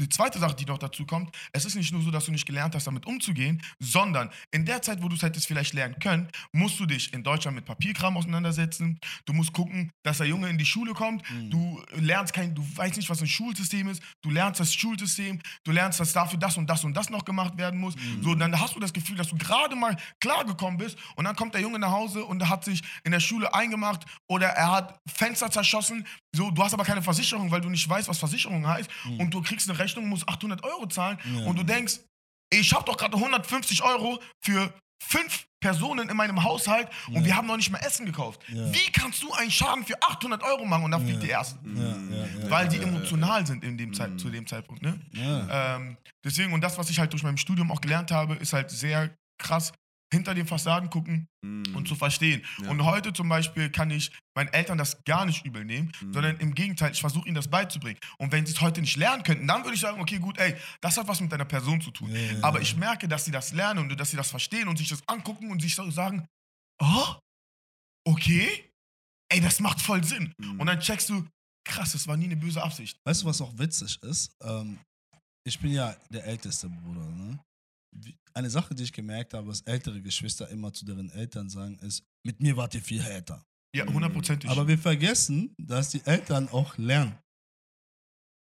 [SPEAKER 1] die zweite Sache, die noch dazu kommt, es ist nicht nur so, dass du nicht gelernt hast, damit umzugehen, sondern in der Zeit, wo du es hättest vielleicht lernen können, musst du dich in Deutschland mit Papierkram auseinandersetzen. Du musst gucken, dass der Junge in die Schule kommt.
[SPEAKER 2] Mhm.
[SPEAKER 1] Du lernst kein, du weißt nicht, was ein Schulsystem ist. Du lernst das Schulsystem. Du lernst, dass dafür das und das und das noch gemacht werden muss.
[SPEAKER 2] Mhm.
[SPEAKER 1] So, dann hast du das Gefühl, dass du gerade mal klargekommen bist und dann kommt der Junge nach Hause und er hat sich in der Schule eingemacht oder er hat Fenster zerschossen. So, du hast aber keine Versicherung, weil du nicht weißt, was Versicherung heißt.
[SPEAKER 2] Mhm.
[SPEAKER 1] Und du kriegst eine Rechnung, musst 800 Euro zahlen
[SPEAKER 2] Ja.
[SPEAKER 1] und du denkst, ich habe doch gerade 150 Euro für fünf Personen in meinem Haushalt und
[SPEAKER 2] Ja.
[SPEAKER 1] wir haben noch nicht mal Essen gekauft.
[SPEAKER 2] Ja.
[SPEAKER 1] Wie kannst du einen Schaden für 800 Euro machen und dann fliegt die erste? Weil die emotional sind in dem Zeit,
[SPEAKER 4] Mhm.
[SPEAKER 1] zu dem Zeitpunkt. Ne? Ähm, deswegen, und das, was ich halt durch mein Studium auch gelernt habe, ist halt sehr krass hinter den Fassaden gucken
[SPEAKER 4] Mhm.
[SPEAKER 1] und zu verstehen.
[SPEAKER 4] Ja.
[SPEAKER 1] Und heute zum Beispiel kann ich meinen Eltern das gar nicht übel nehmen,
[SPEAKER 4] Mhm.
[SPEAKER 1] sondern im Gegenteil, ich versuche ihnen das beizubringen. Und wenn sie es heute nicht lernen könnten, dann würde ich sagen, okay, gut, ey, das hat was mit deiner Person zu tun.
[SPEAKER 2] Ja, ja,
[SPEAKER 1] Aber ich merke, dass sie das lernen und dass sie das verstehen und sich das angucken und sich so sagen, oh, okay, ey, das macht voll Sinn.
[SPEAKER 4] Mhm.
[SPEAKER 1] Und dann checkst du, krass, das war nie eine böse Absicht.
[SPEAKER 2] Weißt du, was auch witzig ist? Ähm, ich bin ja der älteste Bruder. Ne? Eine Sache, die ich gemerkt habe, was ältere Geschwister immer zu deren Eltern sagen, ist, mit mir wart ihr viel härter.
[SPEAKER 1] Ja, hundertprozentig.
[SPEAKER 2] Aber wir vergessen, dass die Eltern auch lernen.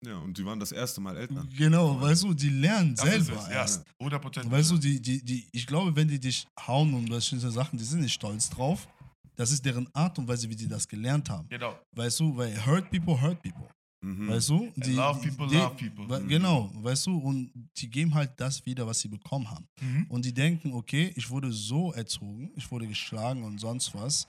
[SPEAKER 4] Ja, und die waren das erste Mal Eltern.
[SPEAKER 2] Genau, weißt du, die lernen
[SPEAKER 1] Das ist
[SPEAKER 2] selber
[SPEAKER 1] es, ja.
[SPEAKER 2] erst.
[SPEAKER 1] 100 Prozent.
[SPEAKER 2] Weißt du, die, die, die, ich glaube, wenn die dich hauen und bestimmte Sachen, die sind nicht stolz drauf. Das ist deren Art und Weise, wie die das gelernt haben.
[SPEAKER 1] Genau.
[SPEAKER 2] Weißt du, weil hurt people, hurt people.
[SPEAKER 4] Mhm.
[SPEAKER 2] Weißt du? Die,
[SPEAKER 1] love people,
[SPEAKER 2] die,
[SPEAKER 1] love people.
[SPEAKER 2] we- Genau, weißt du, und die geben halt das wieder, was sie bekommen haben.
[SPEAKER 1] Mhm.
[SPEAKER 2] Und die denken, okay, ich wurde so erzogen, ich wurde geschlagen und sonst was.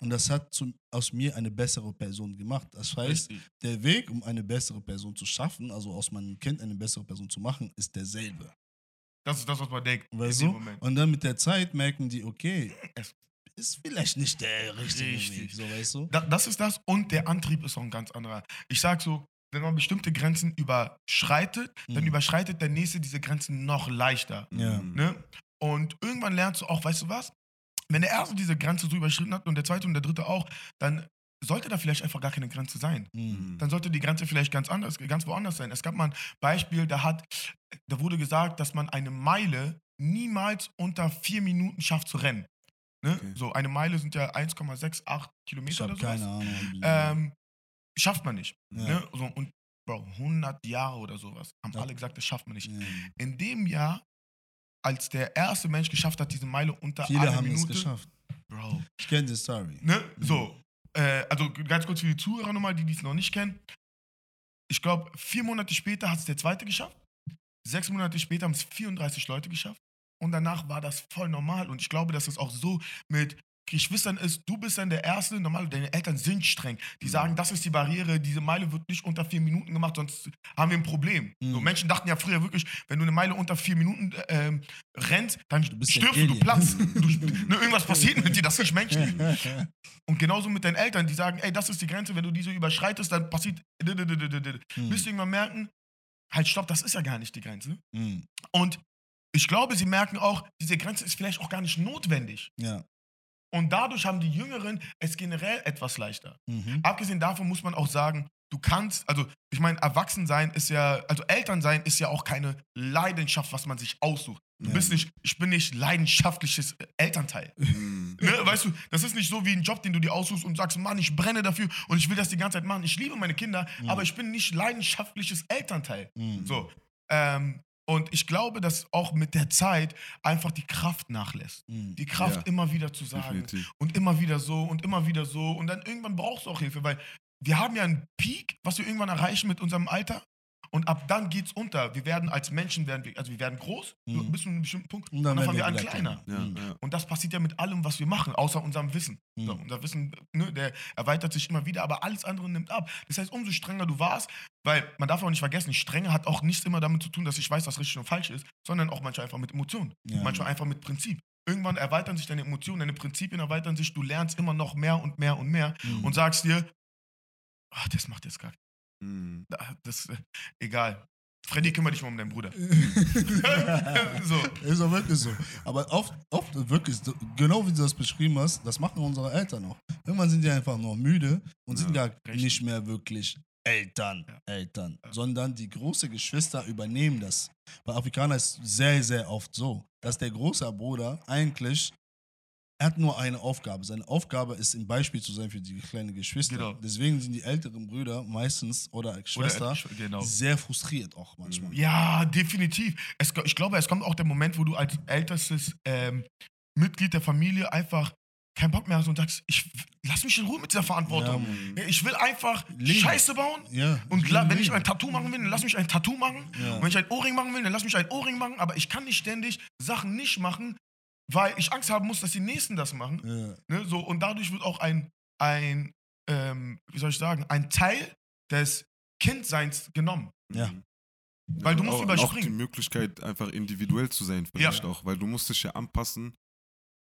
[SPEAKER 2] Und das hat zu, aus mir eine bessere Person gemacht. Das heißt,
[SPEAKER 1] Richtig.
[SPEAKER 2] der Weg, um eine bessere Person zu schaffen, also aus meinem Kind eine bessere Person zu machen, ist derselbe.
[SPEAKER 1] Das ist das, was man denkt.
[SPEAKER 2] Weißt
[SPEAKER 1] in
[SPEAKER 2] du? Und dann mit der Zeit merken die, okay,
[SPEAKER 1] Es-
[SPEAKER 2] ist vielleicht nicht der richtige
[SPEAKER 1] Richtig.
[SPEAKER 2] Weg, so weißt du?
[SPEAKER 1] Da, das ist das und der Antrieb ist auch ein ganz anderer. Ich sag so, wenn man bestimmte Grenzen überschreitet, dann
[SPEAKER 2] Mhm.
[SPEAKER 1] überschreitet der nächste diese Grenzen noch leichter.
[SPEAKER 2] Ja.
[SPEAKER 1] Ne? Und irgendwann lernst du auch, weißt du was? Wenn der erste diese Grenze so überschritten hat und der zweite und der dritte auch, dann sollte da vielleicht einfach gar keine Grenze sein.
[SPEAKER 2] Mhm.
[SPEAKER 1] Dann sollte die Grenze vielleicht ganz anders, ganz woanders sein. Es gab mal ein Beispiel, da hat, da wurde gesagt, dass man eine Meile niemals unter vier Minuten schafft zu rennen. Ne?
[SPEAKER 4] Okay.
[SPEAKER 1] So, eine Meile sind ja 1,68 Kilometer oder sowas.
[SPEAKER 2] keine Ahnung.
[SPEAKER 1] Ähm, schafft man nicht.
[SPEAKER 2] Ja.
[SPEAKER 1] Ne? So, und Bro, 100 Jahre oder sowas haben
[SPEAKER 2] Ja.
[SPEAKER 1] alle gesagt, das schafft man nicht.
[SPEAKER 2] Ja.
[SPEAKER 1] In dem Jahr, als der erste Mensch geschafft hat, diese Meile unter
[SPEAKER 2] Viele
[SPEAKER 1] eine
[SPEAKER 2] haben
[SPEAKER 1] Minute,
[SPEAKER 2] es geschafft.
[SPEAKER 1] Bro,
[SPEAKER 2] Ich kenne die Story.
[SPEAKER 1] ne? So, äh, also ganz kurz für die Zuhörer nochmal, die dies noch nicht kennen. Ich glaube, vier Monate später hat es der zweite geschafft. Sechs Monate später haben es 34 Leute geschafft. Und danach war das voll normal. Und ich glaube, dass es auch so mit Geschwistern ist, du bist dann der Erste, normal, deine Eltern sind streng. Die
[SPEAKER 2] Mhm.
[SPEAKER 1] sagen, das ist die Barriere, diese Meile wird nicht unter vier Minuten gemacht, sonst haben wir ein Problem.
[SPEAKER 2] Mhm.
[SPEAKER 1] So, Menschen dachten ja früher wirklich, wenn du eine Meile unter vier Minuten ähm, rennst, dann
[SPEAKER 2] bist der
[SPEAKER 1] stirbst du, du platzt. Du, [laughs] ne, irgendwas passiert mit dir, das ist nicht menschlich. [laughs] Und genauso mit deinen Eltern, die sagen, ey, das ist die Grenze, wenn du diese überschreitest, dann passiert.
[SPEAKER 2] Mhm.
[SPEAKER 1] Bis sie irgendwann merken, halt, stopp, das ist ja gar nicht die Grenze.
[SPEAKER 2] Mhm.
[SPEAKER 1] Und ich glaube, sie merken auch, diese Grenze ist vielleicht auch gar nicht notwendig.
[SPEAKER 2] Ja.
[SPEAKER 1] Und dadurch haben die Jüngeren es generell etwas leichter.
[SPEAKER 2] Mhm.
[SPEAKER 1] Abgesehen davon muss man auch sagen, du kannst, also ich meine, Erwachsensein ist ja, also Elternsein ist ja auch keine Leidenschaft, was man sich aussucht. Du
[SPEAKER 2] Ja.
[SPEAKER 1] bist nicht, ich bin nicht leidenschaftliches Elternteil.
[SPEAKER 4] Mhm. [laughs]
[SPEAKER 1] Ne, weißt du, das ist nicht so wie ein Job, den du dir aussuchst und sagst, Mann, ich brenne dafür und ich will das die ganze Zeit machen. Ich liebe meine Kinder,
[SPEAKER 2] Mhm.
[SPEAKER 1] aber ich bin nicht leidenschaftliches Elternteil.
[SPEAKER 2] Mhm.
[SPEAKER 1] So. Ähm, und ich glaube, dass auch mit der Zeit einfach die Kraft nachlässt.
[SPEAKER 2] Mhm.
[SPEAKER 1] Die Kraft
[SPEAKER 4] Ja,
[SPEAKER 1] immer wieder zu sagen
[SPEAKER 4] Definitiv.
[SPEAKER 1] und immer wieder so und immer wieder so und dann irgendwann brauchst du auch Hilfe, weil wir haben ja einen Peak, was wir irgendwann erreichen mit unserem Alter und ab dann geht's unter. Wir werden als Menschen werden wir, also wir werden groß
[SPEAKER 2] Mhm.
[SPEAKER 1] bis zu einem bestimmten Punkt
[SPEAKER 2] Und
[SPEAKER 1] und
[SPEAKER 2] dann
[SPEAKER 1] fangen wir an kleiner.
[SPEAKER 4] Ja,
[SPEAKER 2] Mhm.
[SPEAKER 4] ja.
[SPEAKER 1] Und das passiert ja mit allem, was wir machen, außer unserem Wissen. So,
[SPEAKER 2] Mhm.
[SPEAKER 1] unser Wissen, ne, der erweitert sich immer wieder, aber alles andere nimmt ab. Das heißt, umso strenger du warst, weil man darf auch nicht vergessen, Strenge hat auch nichts immer damit zu tun, dass ich weiß, was richtig und falsch ist, sondern auch manchmal einfach mit Emotionen.
[SPEAKER 2] Ja.
[SPEAKER 1] Manchmal einfach mit Prinzip. Irgendwann erweitern sich deine Emotionen, deine Prinzipien erweitern sich, du lernst immer noch mehr und mehr und mehr
[SPEAKER 2] Mhm.
[SPEAKER 1] und sagst dir, ach, das macht jetzt gar
[SPEAKER 4] Mhm.
[SPEAKER 1] das äh, egal. Freddy, kümmere dich mal um deinen Bruder. [laughs] [laughs] so.
[SPEAKER 2] Ist doch wirklich so. Aber oft, oft wirklich, genau wie du das beschrieben hast, das machen unsere Eltern auch. Irgendwann sind die einfach nur müde und sind
[SPEAKER 4] Ja,
[SPEAKER 2] gar
[SPEAKER 1] richtig.
[SPEAKER 2] nicht mehr wirklich Eltern,
[SPEAKER 1] Ja.
[SPEAKER 2] Eltern,
[SPEAKER 1] Ja.
[SPEAKER 2] sondern die großen Geschwister übernehmen das. Bei Afrikanern ist es sehr, sehr oft so, dass der große Bruder eigentlich, er hat nur eine Aufgabe. Seine Aufgabe ist, ein Beispiel zu sein für die kleinen Geschwister.
[SPEAKER 1] Genau.
[SPEAKER 2] Deswegen sind die älteren Brüder meistens oder Schwester
[SPEAKER 1] Oder, genau.
[SPEAKER 2] sehr frustriert auch manchmal.
[SPEAKER 1] Ja, definitiv. Es, ich glaube, es kommt auch der Moment, wo du als ältestes ähm, Mitglied der Familie einfach keinen Bock mehr hast und sagst, ich lass mich in Ruhe mit dieser Verantwortung.
[SPEAKER 2] Ja,
[SPEAKER 1] ich will einfach
[SPEAKER 2] Leben.
[SPEAKER 1] Scheiße bauen.
[SPEAKER 2] Ja,
[SPEAKER 1] Und
[SPEAKER 2] will
[SPEAKER 1] wenn ich ein Tattoo machen will, dann lass mich ein Tattoo machen.
[SPEAKER 2] Ja.
[SPEAKER 1] Und wenn ich ein Ohrring machen will, dann lass mich ein Ohrring machen. Aber ich kann nicht ständig Sachen nicht machen, weil ich Angst haben muss, dass die Nächsten das machen.
[SPEAKER 2] Ja.
[SPEAKER 1] Ne, so, und dadurch wird auch ein, ein ähm, wie soll ich sagen, ein Teil des Kindseins genommen.
[SPEAKER 2] Ja.
[SPEAKER 4] Mhm.
[SPEAKER 1] Weil du musst
[SPEAKER 4] auch,
[SPEAKER 1] überspringen.
[SPEAKER 4] Auch die Möglichkeit, einfach individuell zu sein, vielleicht auch. Weil du musst dich ja anpassen,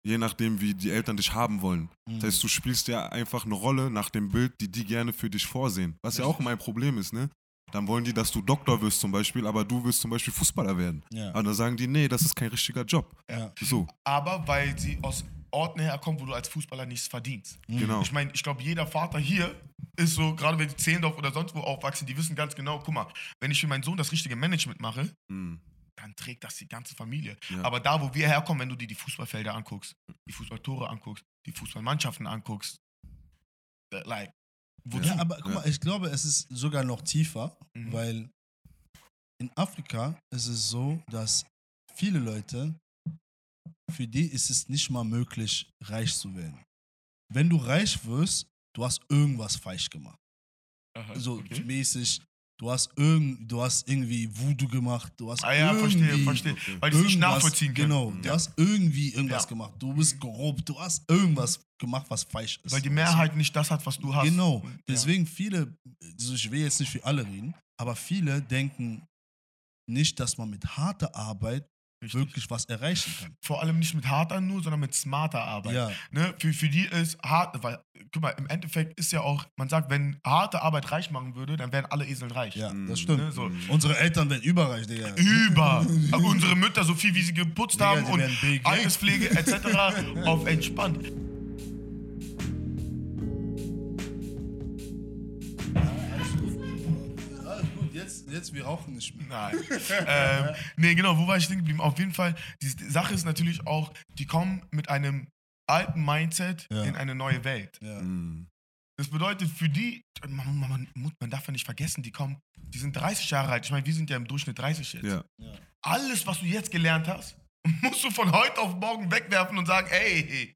[SPEAKER 4] je nachdem, wie die Eltern dich haben wollen.
[SPEAKER 2] Mhm.
[SPEAKER 4] Das heißt, du spielst ja einfach eine Rolle nach dem Bild, die die gerne für dich vorsehen. Was ja auch mein Problem ist, ne? Dann wollen die, dass du Doktor wirst zum Beispiel, aber du willst zum Beispiel Fußballer werden.
[SPEAKER 2] Ja.
[SPEAKER 4] Aber dann sagen die, nee, das ist kein richtiger Job.
[SPEAKER 2] Ja.
[SPEAKER 4] So,
[SPEAKER 1] aber weil sie aus Orten herkommen, wo du als Fußballer nichts verdienst.
[SPEAKER 2] Mhm.
[SPEAKER 4] genau.
[SPEAKER 1] Ich meine, ich glaube, jeder Vater hier ist so, gerade wenn die Zehlendorf oder sonst wo aufwachsen, die wissen ganz genau, guck mal, wenn ich für meinen Sohn das richtige Management mache,
[SPEAKER 4] Mhm.
[SPEAKER 1] dann trägt das die ganze Familie.
[SPEAKER 4] Ja.
[SPEAKER 1] Aber da, wo wir herkommen, wenn du dir die Fußballfelder anguckst, die Fußballtore anguckst, die Fußballmannschaften anguckst, like, Wozu?
[SPEAKER 2] Ja, aber guck
[SPEAKER 4] Ja.
[SPEAKER 2] mal, ich glaube, es ist sogar noch tiefer,
[SPEAKER 1] Mhm.
[SPEAKER 2] weil in Afrika ist es so, dass viele Leute, für die ist es nicht mal möglich, reich zu werden. Wenn du reich wirst, du hast irgendwas falsch gemacht.
[SPEAKER 1] Aha,
[SPEAKER 2] So
[SPEAKER 1] okay.
[SPEAKER 2] mäßig, du hast, irgend, du hast irgendwie Voodoo gemacht, du hast
[SPEAKER 1] Ah ja, verstehe,
[SPEAKER 2] irgendwie
[SPEAKER 1] verstehe.
[SPEAKER 4] Okay.
[SPEAKER 1] Weil es nicht nachvollziehen können.
[SPEAKER 2] Genau, du hast irgendwie irgendwas
[SPEAKER 1] Ja.
[SPEAKER 2] gemacht. Du bist korrupt, du hast irgendwas gemacht, was falsch ist.
[SPEAKER 1] Weil die? Mehrheit nicht das hat, was du hast.
[SPEAKER 2] Genau.
[SPEAKER 1] Ja.
[SPEAKER 2] Deswegen viele, also ich will jetzt nicht für alle reden, aber viele denken nicht, dass man mit harter Arbeit
[SPEAKER 1] Richtig.
[SPEAKER 2] wirklich was erreichen kann.
[SPEAKER 1] Vor allem nicht mit harter nur, sondern mit smarter Arbeit.
[SPEAKER 2] Ja,
[SPEAKER 1] Ne? Für, für die ist hart, weil, guck mal, im Endeffekt ist ja auch, man sagt, wenn harte Arbeit reich machen würde, dann wären alle Esel reich.
[SPEAKER 2] ja,
[SPEAKER 4] Mhm.
[SPEAKER 2] das stimmt.
[SPEAKER 1] Ne? So.
[SPEAKER 2] Unsere Eltern werden überreich, Digga.
[SPEAKER 1] Über. Unsere Mütter, so viel wie sie geputzt
[SPEAKER 2] Digga,
[SPEAKER 1] haben und. Alterspflege etc. [laughs] auf entspannt.
[SPEAKER 2] Jetzt, wir rauchen nicht mehr.
[SPEAKER 1] Nein. ähm, nee, genau, wo war ich stehen geblieben? Auf jeden Fall, die Sache ist natürlich auch, die kommen mit einem alten Mindset
[SPEAKER 2] Ja.
[SPEAKER 1] in eine neue Welt.
[SPEAKER 2] Ja.
[SPEAKER 4] Mhm.
[SPEAKER 1] Das bedeutet für die, man, man, man, man darf ja nicht vergessen, die kommen, die sind 30 Jahre alt. Ich meine, wir sind ja im Durchschnitt 30 jetzt.
[SPEAKER 4] Ja.
[SPEAKER 1] Alles, was du jetzt gelernt hast, musst du von heute auf morgen wegwerfen und sagen, ey,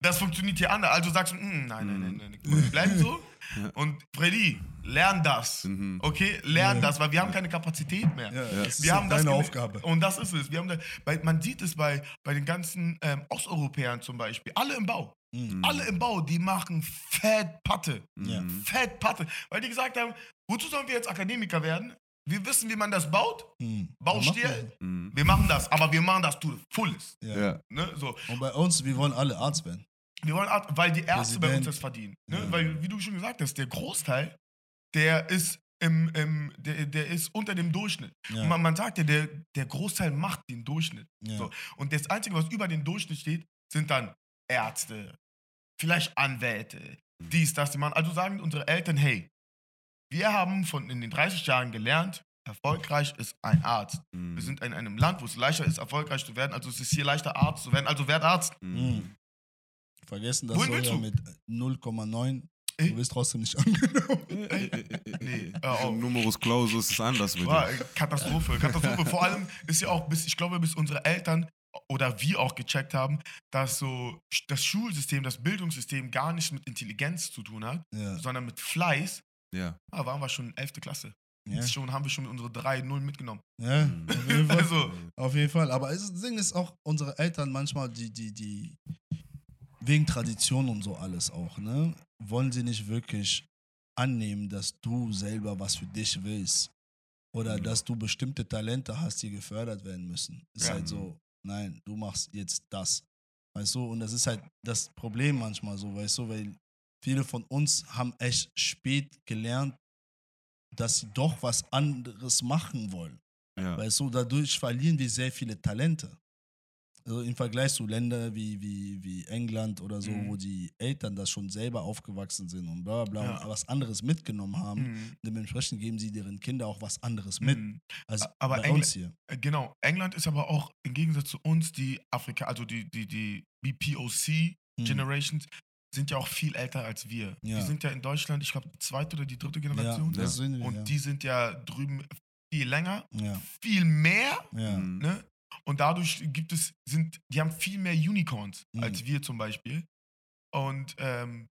[SPEAKER 1] das funktioniert hier anders. Also sagst du, "Mm, nein, nein, nein, nein, nein, bleib so. Und Freddy, lern das.
[SPEAKER 4] Mhm.
[SPEAKER 1] Okay, lern das, weil wir haben keine Kapazität mehr.
[SPEAKER 2] Ja, das ist
[SPEAKER 1] Wir haben das
[SPEAKER 2] deine Aufgabe.
[SPEAKER 1] Und das ist es. Wir haben da, weil man sieht es bei, bei den ganzen ähm, Osteuropäern zum Beispiel. Alle im Bau.
[SPEAKER 2] Mhm.
[SPEAKER 1] Alle im Bau, die machen fett Patte.
[SPEAKER 2] Ja.
[SPEAKER 4] Mhm.
[SPEAKER 1] Fett Patte. Weil die gesagt haben, wozu sollen wir jetzt Akademiker werden? Wir wissen, wie man das baut. Baustil.
[SPEAKER 4] Mhm.
[SPEAKER 1] Wir machen das, aber wir machen das to the fullest.
[SPEAKER 2] Ja.
[SPEAKER 4] Ja.
[SPEAKER 1] Ne? So.
[SPEAKER 2] Und bei uns, wir wollen alle Arzt werden.
[SPEAKER 1] Wir wollen, weil die Ärzte bei uns
[SPEAKER 2] Präsident.
[SPEAKER 1] das verdienen. Ne?
[SPEAKER 2] Ja.
[SPEAKER 1] Weil, wie du schon gesagt hast, der Großteil, der ist, im, im, der, der ist unter dem Durchschnitt.
[SPEAKER 2] Ja.
[SPEAKER 1] Und man, man sagt ja, der, der Großteil macht den Durchschnitt.
[SPEAKER 2] Ja.
[SPEAKER 1] So. Und das Einzige, was über den Durchschnitt steht, sind dann Ärzte, vielleicht Anwälte, dies, das, die machen. Also sagen unsere Eltern, hey, wir haben von in den 30 Jahren gelernt, erfolgreich ist ein Arzt.
[SPEAKER 4] Mhm.
[SPEAKER 1] Wir sind in einem Land, wo es leichter ist, erfolgreich zu werden. Also es ist hier leichter, Arzt zu werden. Also werd Arzt.
[SPEAKER 2] Mhm. Vergessen das
[SPEAKER 1] Wohin
[SPEAKER 2] sogar
[SPEAKER 1] willst
[SPEAKER 2] mit 0,9.
[SPEAKER 1] Ey.
[SPEAKER 2] Du wirst trotzdem nicht [laughs] angenommen.
[SPEAKER 1] Nee, [laughs] hör auf.
[SPEAKER 4] Numerus Clausus ist anders mit
[SPEAKER 1] ey, Katastrophe, Katastrophe. Vor allem ist ja auch, bis, ich glaube, bis unsere Eltern oder wir auch gecheckt haben, dass so das Schulsystem, das Bildungssystem gar nicht mit Intelligenz zu tun hat,
[SPEAKER 2] Ja.
[SPEAKER 1] sondern mit Fleiß.
[SPEAKER 4] Ja.
[SPEAKER 1] Da waren wir schon 11. Klasse.
[SPEAKER 2] Ja.
[SPEAKER 1] Jetzt schon, haben wir schon unsere 3-0 mitgenommen.
[SPEAKER 2] ja, auf jeden Fall. [laughs]
[SPEAKER 1] Also,
[SPEAKER 2] Auf jeden Fall. Aber es- das Ding ist auch, unsere Eltern manchmal, die, die, die, wegen Tradition und so alles auch, ne, wollen sie nicht wirklich annehmen, dass du selber was für dich willst. Oder
[SPEAKER 4] Mhm.
[SPEAKER 2] dass du bestimmte Talente hast, die gefördert werden müssen. Ist
[SPEAKER 1] Ja.
[SPEAKER 2] halt so, nein, du machst jetzt das. Weißt du, und das ist halt das Problem manchmal so, weißt du, weil viele von uns haben echt spät gelernt, dass sie doch was anderes machen wollen.
[SPEAKER 4] Ja.
[SPEAKER 2] Weißt du, dadurch verlieren wir sehr viele Talente. Also im Vergleich zu Ländern wie, wie, wie England oder so,
[SPEAKER 1] Mhm.
[SPEAKER 2] wo die Eltern das schon selber aufgewachsen sind und bla bla
[SPEAKER 1] Ja.
[SPEAKER 2] und was anderes mitgenommen haben.
[SPEAKER 1] mhm.
[SPEAKER 2] Dementsprechend geben sie deren Kinder auch was anderes mit.
[SPEAKER 1] Mhm.
[SPEAKER 2] als
[SPEAKER 1] Aber
[SPEAKER 2] bei
[SPEAKER 1] Engl-
[SPEAKER 2] uns hier.
[SPEAKER 1] Äh, Genau. England ist aber auch im Gegensatz zu uns, die Afrika, also die, die, die BPOC
[SPEAKER 2] Mhm.
[SPEAKER 1] Generations, sind ja auch viel älter als wir.
[SPEAKER 2] Ja.
[SPEAKER 1] Die sind ja in Deutschland, ich glaube, die zweite oder die dritte
[SPEAKER 2] Ja,
[SPEAKER 1] Generation.
[SPEAKER 2] das sind wir,
[SPEAKER 1] Und
[SPEAKER 2] ja.
[SPEAKER 1] die sind ja drüben viel länger,
[SPEAKER 2] ja,
[SPEAKER 1] viel mehr,
[SPEAKER 2] ja.
[SPEAKER 1] Ne? Und dadurch gibt es, sind, die haben viel mehr Unicorns
[SPEAKER 2] Mhm.
[SPEAKER 1] als wir zum Beispiel. Und ähm,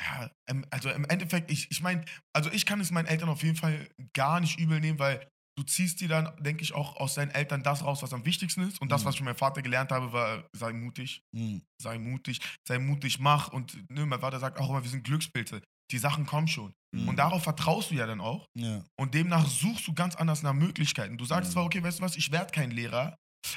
[SPEAKER 1] ja, also im Endeffekt, ich, ich meine, also ich kann es meinen Eltern auf jeden Fall gar nicht übel nehmen, weil du ziehst dir dann, denke ich, auch aus deinen Eltern das raus, was am wichtigsten ist. Und das,
[SPEAKER 2] Mhm.
[SPEAKER 1] was ich von meinem Vater gelernt habe, war, sei mutig,
[SPEAKER 2] Mhm.
[SPEAKER 1] sei mutig, sei mutig, mach. Und ne, mein Vater sagt auch immer, wir sind Glückspilze. Die Sachen kommen schon.
[SPEAKER 2] Mhm.
[SPEAKER 1] Und darauf vertraust du ja dann auch.
[SPEAKER 2] ja.
[SPEAKER 1] Und demnach suchst du ganz anders nach Möglichkeiten. Du sagst zwar, okay, weißt du was, ich werde kein Lehrer,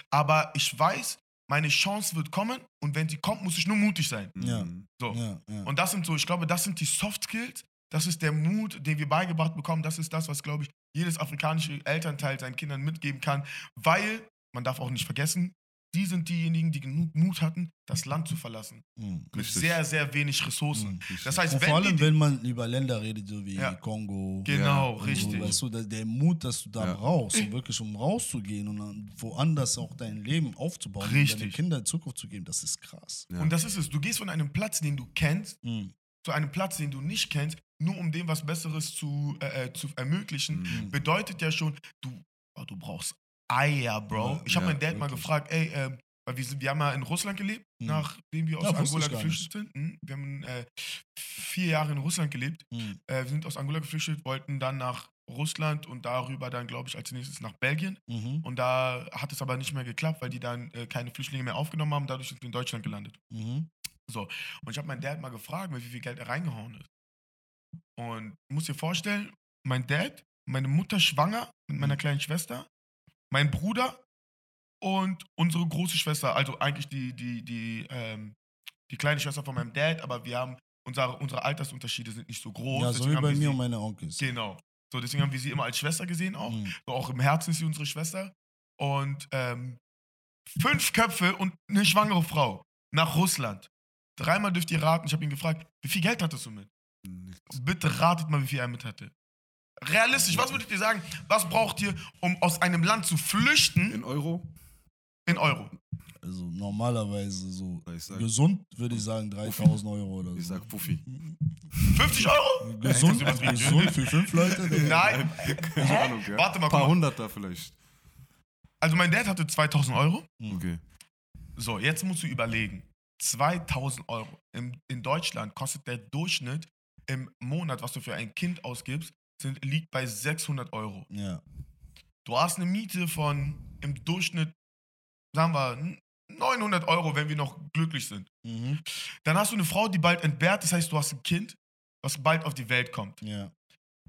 [SPEAKER 1] aber ich weiß, meine Chance wird kommen und wenn sie kommt, muss ich nur mutig sein.
[SPEAKER 2] Ja.
[SPEAKER 1] So.
[SPEAKER 2] ja, ja.
[SPEAKER 1] Und das sind so, ich glaube, das sind die Soft Skills, das ist der Mut, den wir beigebracht bekommen, das ist das, was, glaube ich, jedes afrikanische Elternteil seinen Kindern mitgeben kann, weil, man darf auch nicht vergessen, die sind diejenigen, die genug Mut hatten, das Land zu verlassen.
[SPEAKER 2] Mhm.
[SPEAKER 1] Mit sehr, sehr wenig Ressourcen.
[SPEAKER 2] Mhm.
[SPEAKER 1] Das heißt,
[SPEAKER 2] Und
[SPEAKER 1] wenn
[SPEAKER 2] vor allem, wenn man über Länder redet, so wie
[SPEAKER 1] Ja.
[SPEAKER 2] Kongo.
[SPEAKER 1] Genau,
[SPEAKER 2] und So,
[SPEAKER 1] richtig.
[SPEAKER 2] weißt du, der, Mut, dass du da
[SPEAKER 4] Ja.
[SPEAKER 2] brauchst, um [laughs] wirklich um rauszugehen und dann woanders auch dein Leben aufzubauen und
[SPEAKER 1] Richtig.
[SPEAKER 2] deinen Kindern Zukunft zu geben, das ist krass.
[SPEAKER 4] Ja.
[SPEAKER 1] Und das ist es. Du gehst von einem Platz, den du kennst,
[SPEAKER 2] Mhm.
[SPEAKER 1] zu einem Platz, den du nicht kennst, nur um dem was Besseres zu, äh, äh, zu ermöglichen,
[SPEAKER 4] Mhm.
[SPEAKER 1] bedeutet ja schon, du, oh, du brauchst Eier, Bro.
[SPEAKER 2] Ja,
[SPEAKER 1] ich habe
[SPEAKER 4] ja,
[SPEAKER 1] meinen Dad mal
[SPEAKER 2] wirklich.
[SPEAKER 1] gefragt, ey, ähm, weil wir, sind, wir haben ja in Russland gelebt,
[SPEAKER 2] Mhm.
[SPEAKER 1] nachdem wir aus
[SPEAKER 2] Ja,
[SPEAKER 1] Angola geflüchtet sind. Mhm. Wir haben äh, vier Jahre in Russland gelebt.
[SPEAKER 2] Mhm.
[SPEAKER 1] Äh, wir sind aus Angola geflüchtet, wollten dann nach Russland und darüber dann, glaube ich, als nächstes nach Belgien.
[SPEAKER 2] Mhm.
[SPEAKER 1] Und da hat es aber nicht mehr geklappt, weil die dann äh, keine Flüchtlinge mehr aufgenommen haben. Dadurch sind wir in Deutschland gelandet.
[SPEAKER 2] Mhm.
[SPEAKER 1] Und ich habe meinen Dad mal gefragt, wie viel Geld er reingehauen ist. Und du musst dir vorstellen, mein Dad, meine Mutter schwanger mit meiner kleinen Schwester, mein Bruder und unsere große Schwester, also eigentlich die, die, die, ähm, die kleine Schwester von meinem Dad, aber wir haben, unsere, unsere Altersunterschiede sind nicht so groß.
[SPEAKER 2] Ja, so
[SPEAKER 1] deswegen
[SPEAKER 2] wie bei mir
[SPEAKER 1] sie,
[SPEAKER 2] und meine Onkels.
[SPEAKER 1] Genau. So, deswegen haben wir sie immer als Schwester gesehen auch.
[SPEAKER 2] Mhm.
[SPEAKER 1] So, auch im Herzen ist sie unsere Schwester. Und ähm, fünf Köpfe und eine schwangere Frau nach Russland. Dreimal dürft ihr raten. Ich habe ihn gefragt, wie viel Geld hattest du mit?
[SPEAKER 4] Nichts.
[SPEAKER 1] Bitte ratet mal, wie viel er mit hatte. Realistisch, was würdet ihr sagen? Was braucht ihr, um aus einem Land zu flüchten
[SPEAKER 4] In Euro?
[SPEAKER 1] in Euro?
[SPEAKER 2] Also normalerweise so
[SPEAKER 4] Ich sag,
[SPEAKER 2] gesund würde ich sagen 3000 Euro oder so.
[SPEAKER 4] ich sag Puffi.
[SPEAKER 1] 50 Euro?
[SPEAKER 2] gesund, gesund für fünf Leute? [laughs]
[SPEAKER 1] Nein.
[SPEAKER 4] Keine Ahnung, ja.
[SPEAKER 1] Warte mal,
[SPEAKER 4] Ein paar. Hunderter vielleicht.
[SPEAKER 1] Also mein Dad hatte 2000 Euro.
[SPEAKER 4] Okay.
[SPEAKER 1] So, jetzt musst du überlegen. 2000 Euro. Im, in Deutschland kostet der Durchschnitt im Monat, was du für ein Kind ausgibst, sind, liegt bei 600 Euro.
[SPEAKER 2] Ja.
[SPEAKER 1] Du hast eine Miete von im Durchschnitt, sagen wir, 900 Euro, wenn wir noch glücklich sind.
[SPEAKER 2] Mhm.
[SPEAKER 1] Dann hast du eine Frau, die bald entbehrt, das heißt, du hast ein Kind, was bald auf die Welt kommt.
[SPEAKER 2] Ja.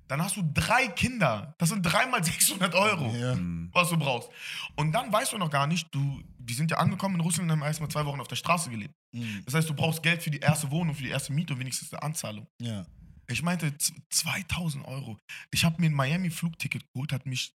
[SPEAKER 1] Dann hast du drei Kinder. Das sind dreimal [laughs] 600 Euro,
[SPEAKER 2] Ja.
[SPEAKER 1] Was du brauchst. Und dann weißt du noch gar nicht, du, die sind ja angekommen in Russland und haben erstmal zwei Wochen auf der Straße gelebt.
[SPEAKER 2] Mhm.
[SPEAKER 1] Das heißt, du brauchst Geld für die erste Wohnung, für die erste Miete und wenigstens eine Anzahlung.
[SPEAKER 2] Ja.
[SPEAKER 1] Ich meinte z- 2000 Euro. Ich habe mir ein Miami-Flugticket geholt, hat mich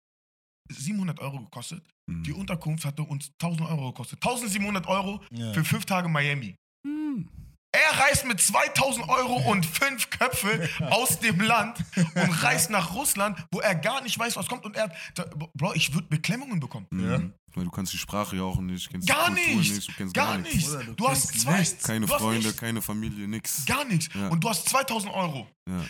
[SPEAKER 1] 700 Euro gekostet.
[SPEAKER 4] Hm.
[SPEAKER 1] Die Unterkunft hatte uns 1000 Euro gekostet. 1700 Euro
[SPEAKER 2] Ja.
[SPEAKER 1] für fünf Tage Miami.
[SPEAKER 4] Hm.
[SPEAKER 1] Er reist mit 2000 Euro und fünf Köpfe aus dem Land und [laughs] reist nach Russland, wo er gar nicht weiß, was kommt. Und er, da, Bro, ich würde Beklemmungen bekommen.
[SPEAKER 2] Ja.
[SPEAKER 4] Mhm. Weil du kannst die Sprache ja auch nicht, kennst
[SPEAKER 1] Gar
[SPEAKER 4] die Kultur
[SPEAKER 1] nichts.
[SPEAKER 4] nicht, du kennst
[SPEAKER 1] Gar
[SPEAKER 4] gar,
[SPEAKER 1] nichts.
[SPEAKER 4] nichts.
[SPEAKER 2] Du
[SPEAKER 1] Du hast zwei.
[SPEAKER 2] nichts.
[SPEAKER 4] Keine
[SPEAKER 1] du hast
[SPEAKER 4] Freunde,
[SPEAKER 1] nichts.
[SPEAKER 4] keine Familie, nix.
[SPEAKER 1] Gar nichts.
[SPEAKER 4] Ja.
[SPEAKER 1] Und du hast 2000 Euro.
[SPEAKER 4] Ja.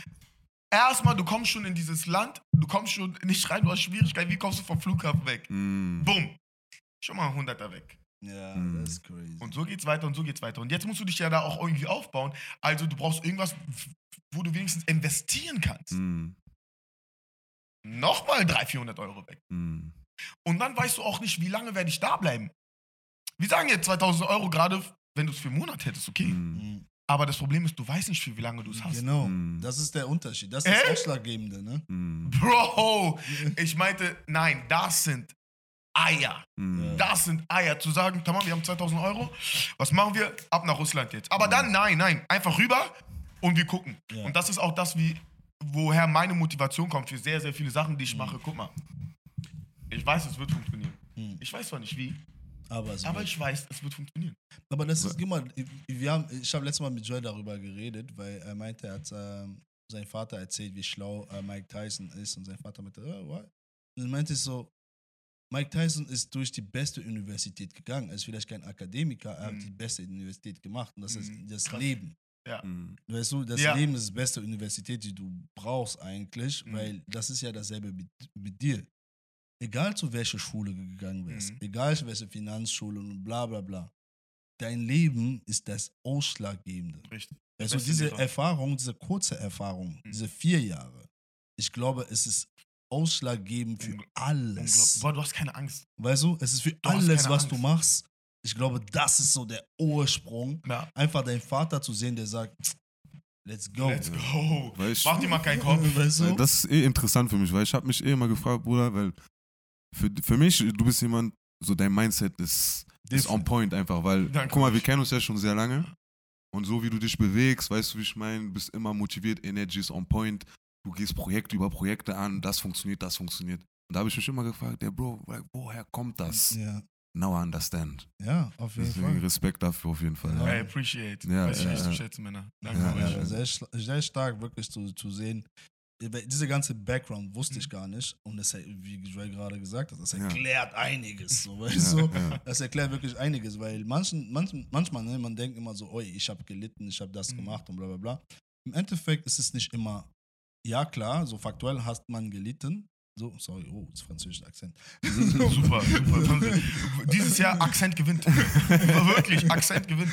[SPEAKER 1] Erstmal, du kommst schon in dieses Land, du kommst schon nicht rein, du hast Schwierigkeiten. Wie kommst du vom Flughafen weg?
[SPEAKER 4] Hm.
[SPEAKER 1] Bumm. Schon mal ein Hunderter weg.
[SPEAKER 2] Ja,
[SPEAKER 4] Mhm.
[SPEAKER 2] das ist crazy.
[SPEAKER 1] Und so geht's weiter und so geht's weiter. Und jetzt musst du dich ja da auch irgendwie aufbauen. Also du brauchst irgendwas, wo du wenigstens investieren kannst.
[SPEAKER 4] Hm.
[SPEAKER 1] Nochmal 300, 400 Euro weg.
[SPEAKER 4] Hm.
[SPEAKER 1] Und dann weißt du auch nicht, wie lange werde ich da bleiben. Wir sagen jetzt 2000 Euro gerade, wenn du es für einen Monat hättest, okay.
[SPEAKER 4] Hm.
[SPEAKER 2] Mhm.
[SPEAKER 1] Aber das Problem ist, du weißt nicht, für wie lange du es hast.
[SPEAKER 2] Genau,
[SPEAKER 4] Mhm.
[SPEAKER 2] das ist der Unterschied. Das ist
[SPEAKER 1] Äh?
[SPEAKER 2] das Ausschlaggebende, ne?
[SPEAKER 4] Hm.
[SPEAKER 1] Bro, [laughs] ich meinte, nein, das sind Eier.
[SPEAKER 4] Hm.
[SPEAKER 2] Ja.
[SPEAKER 1] Das sind Eier. Zu sagen, Tamam, wir haben 2000 Euro, was machen wir? Ab nach Russland jetzt. Aber dann, nein, nein, einfach rüber und wir gucken.
[SPEAKER 2] Ja.
[SPEAKER 1] Und das ist auch das, wie, woher meine Motivation kommt für sehr, sehr viele Sachen, die ich mache. Guck mal, ich weiß, es wird funktionieren.
[SPEAKER 2] Mhm.
[SPEAKER 1] Ich weiß zwar nicht wie,
[SPEAKER 2] Aber, es
[SPEAKER 1] aber ich weiß, es wird funktionieren.
[SPEAKER 2] aber das ist, guck mal, wir haben, ich habe letztes Mal mit Joy darüber geredet, weil er meinte, er hat ähm, sein Vater erzählt, wie schlau äh, Mike Tyson ist und sein Vater meinte, oh, what? Und er meinte so, Mike Tyson ist durch die beste Universität gegangen. Er ist vielleicht kein Akademiker, er
[SPEAKER 1] Mhm.
[SPEAKER 2] hat die beste Universität gemacht und das ist
[SPEAKER 1] Mhm.
[SPEAKER 2] das. Leben.
[SPEAKER 4] Hm.
[SPEAKER 2] Weißt du, das
[SPEAKER 1] Ja.
[SPEAKER 2] Leben ist die beste Universität, die du brauchst eigentlich,
[SPEAKER 1] Mhm.
[SPEAKER 2] weil das ist ja dasselbe mit, mit dir. Egal zu welcher Schule du gegangen wärst,
[SPEAKER 1] Mhm.
[SPEAKER 2] egal zu welcher Finanzschule und bla bla bla. Dein Leben ist das Ausschlaggebende.
[SPEAKER 1] Richtig.
[SPEAKER 2] Weißt du, diese. Erfahrung, diese kurze Erfahrung,
[SPEAKER 1] Mhm.
[SPEAKER 2] diese vier Jahre, ich glaube, es ist ausschlaggebend für
[SPEAKER 1] Ungl-
[SPEAKER 2] alles.
[SPEAKER 1] Boah, du hast keine Angst.
[SPEAKER 2] Weißt du, es ist für
[SPEAKER 1] Du
[SPEAKER 2] alles, was du
[SPEAKER 1] Angst.
[SPEAKER 2] machst. Ich glaube, das ist so der Ursprung.
[SPEAKER 1] Ja.
[SPEAKER 2] Einfach deinen Vater zu sehen, der sagt, let's go.
[SPEAKER 1] Let's go.
[SPEAKER 4] Ich,
[SPEAKER 1] Mach dir mal keinen Kopf. [laughs]
[SPEAKER 2] Weißt du?
[SPEAKER 4] das ist eh interessant für mich, weil ich habe mich eh immer gefragt, Bruder, weil für, für mich, du bist jemand, so dein Mindset ist, ist on point einfach, weil,
[SPEAKER 1] Danke.
[SPEAKER 4] guck mal, wir kennen uns ja schon sehr lange und so wie du dich bewegst, weißt du, wie ich meine, bist immer motiviert, Energy ist on point, du gehst Projekte über Projekte an, das funktioniert, das funktioniert. Und da habe ich mich immer gefragt, der Bro, woher kommt das?
[SPEAKER 2] Ja,
[SPEAKER 4] Now I understand.
[SPEAKER 2] ja auf jeden
[SPEAKER 4] Deswegen
[SPEAKER 2] Fall.
[SPEAKER 4] Respekt dafür auf jeden Fall.
[SPEAKER 2] Ja.
[SPEAKER 1] I appreciate.
[SPEAKER 4] Ja,
[SPEAKER 1] Weiß ich
[SPEAKER 4] ja,
[SPEAKER 1] nicht zu
[SPEAKER 4] ja.
[SPEAKER 1] schätzen, Männer. Danke
[SPEAKER 4] Ja, ja,
[SPEAKER 2] Ja, sehr, sehr stark wirklich zu, zu sehen. Diese ganze Background wusste ich gar nicht. Und das, wie Joel gerade gesagt hat, das
[SPEAKER 4] Ja.
[SPEAKER 2] erklärt einiges. So, [laughs] weißt
[SPEAKER 4] Ja,
[SPEAKER 2] du?
[SPEAKER 4] ja.
[SPEAKER 2] Das erklärt wirklich einiges, weil manchen, manchen, manchmal, ne, man denkt immer so, oi, ich habe gelitten, ich habe das
[SPEAKER 1] Mhm.
[SPEAKER 2] gemacht und bla bla bla. im Endeffekt ist es nicht immer, ja klar, so faktuell hat man gelitten. So, sorry, oh, das französische Akzent. [laughs]
[SPEAKER 1] Super, super. Dieses Jahr Akzent gewinnt. Wirklich, Akzent gewinnt.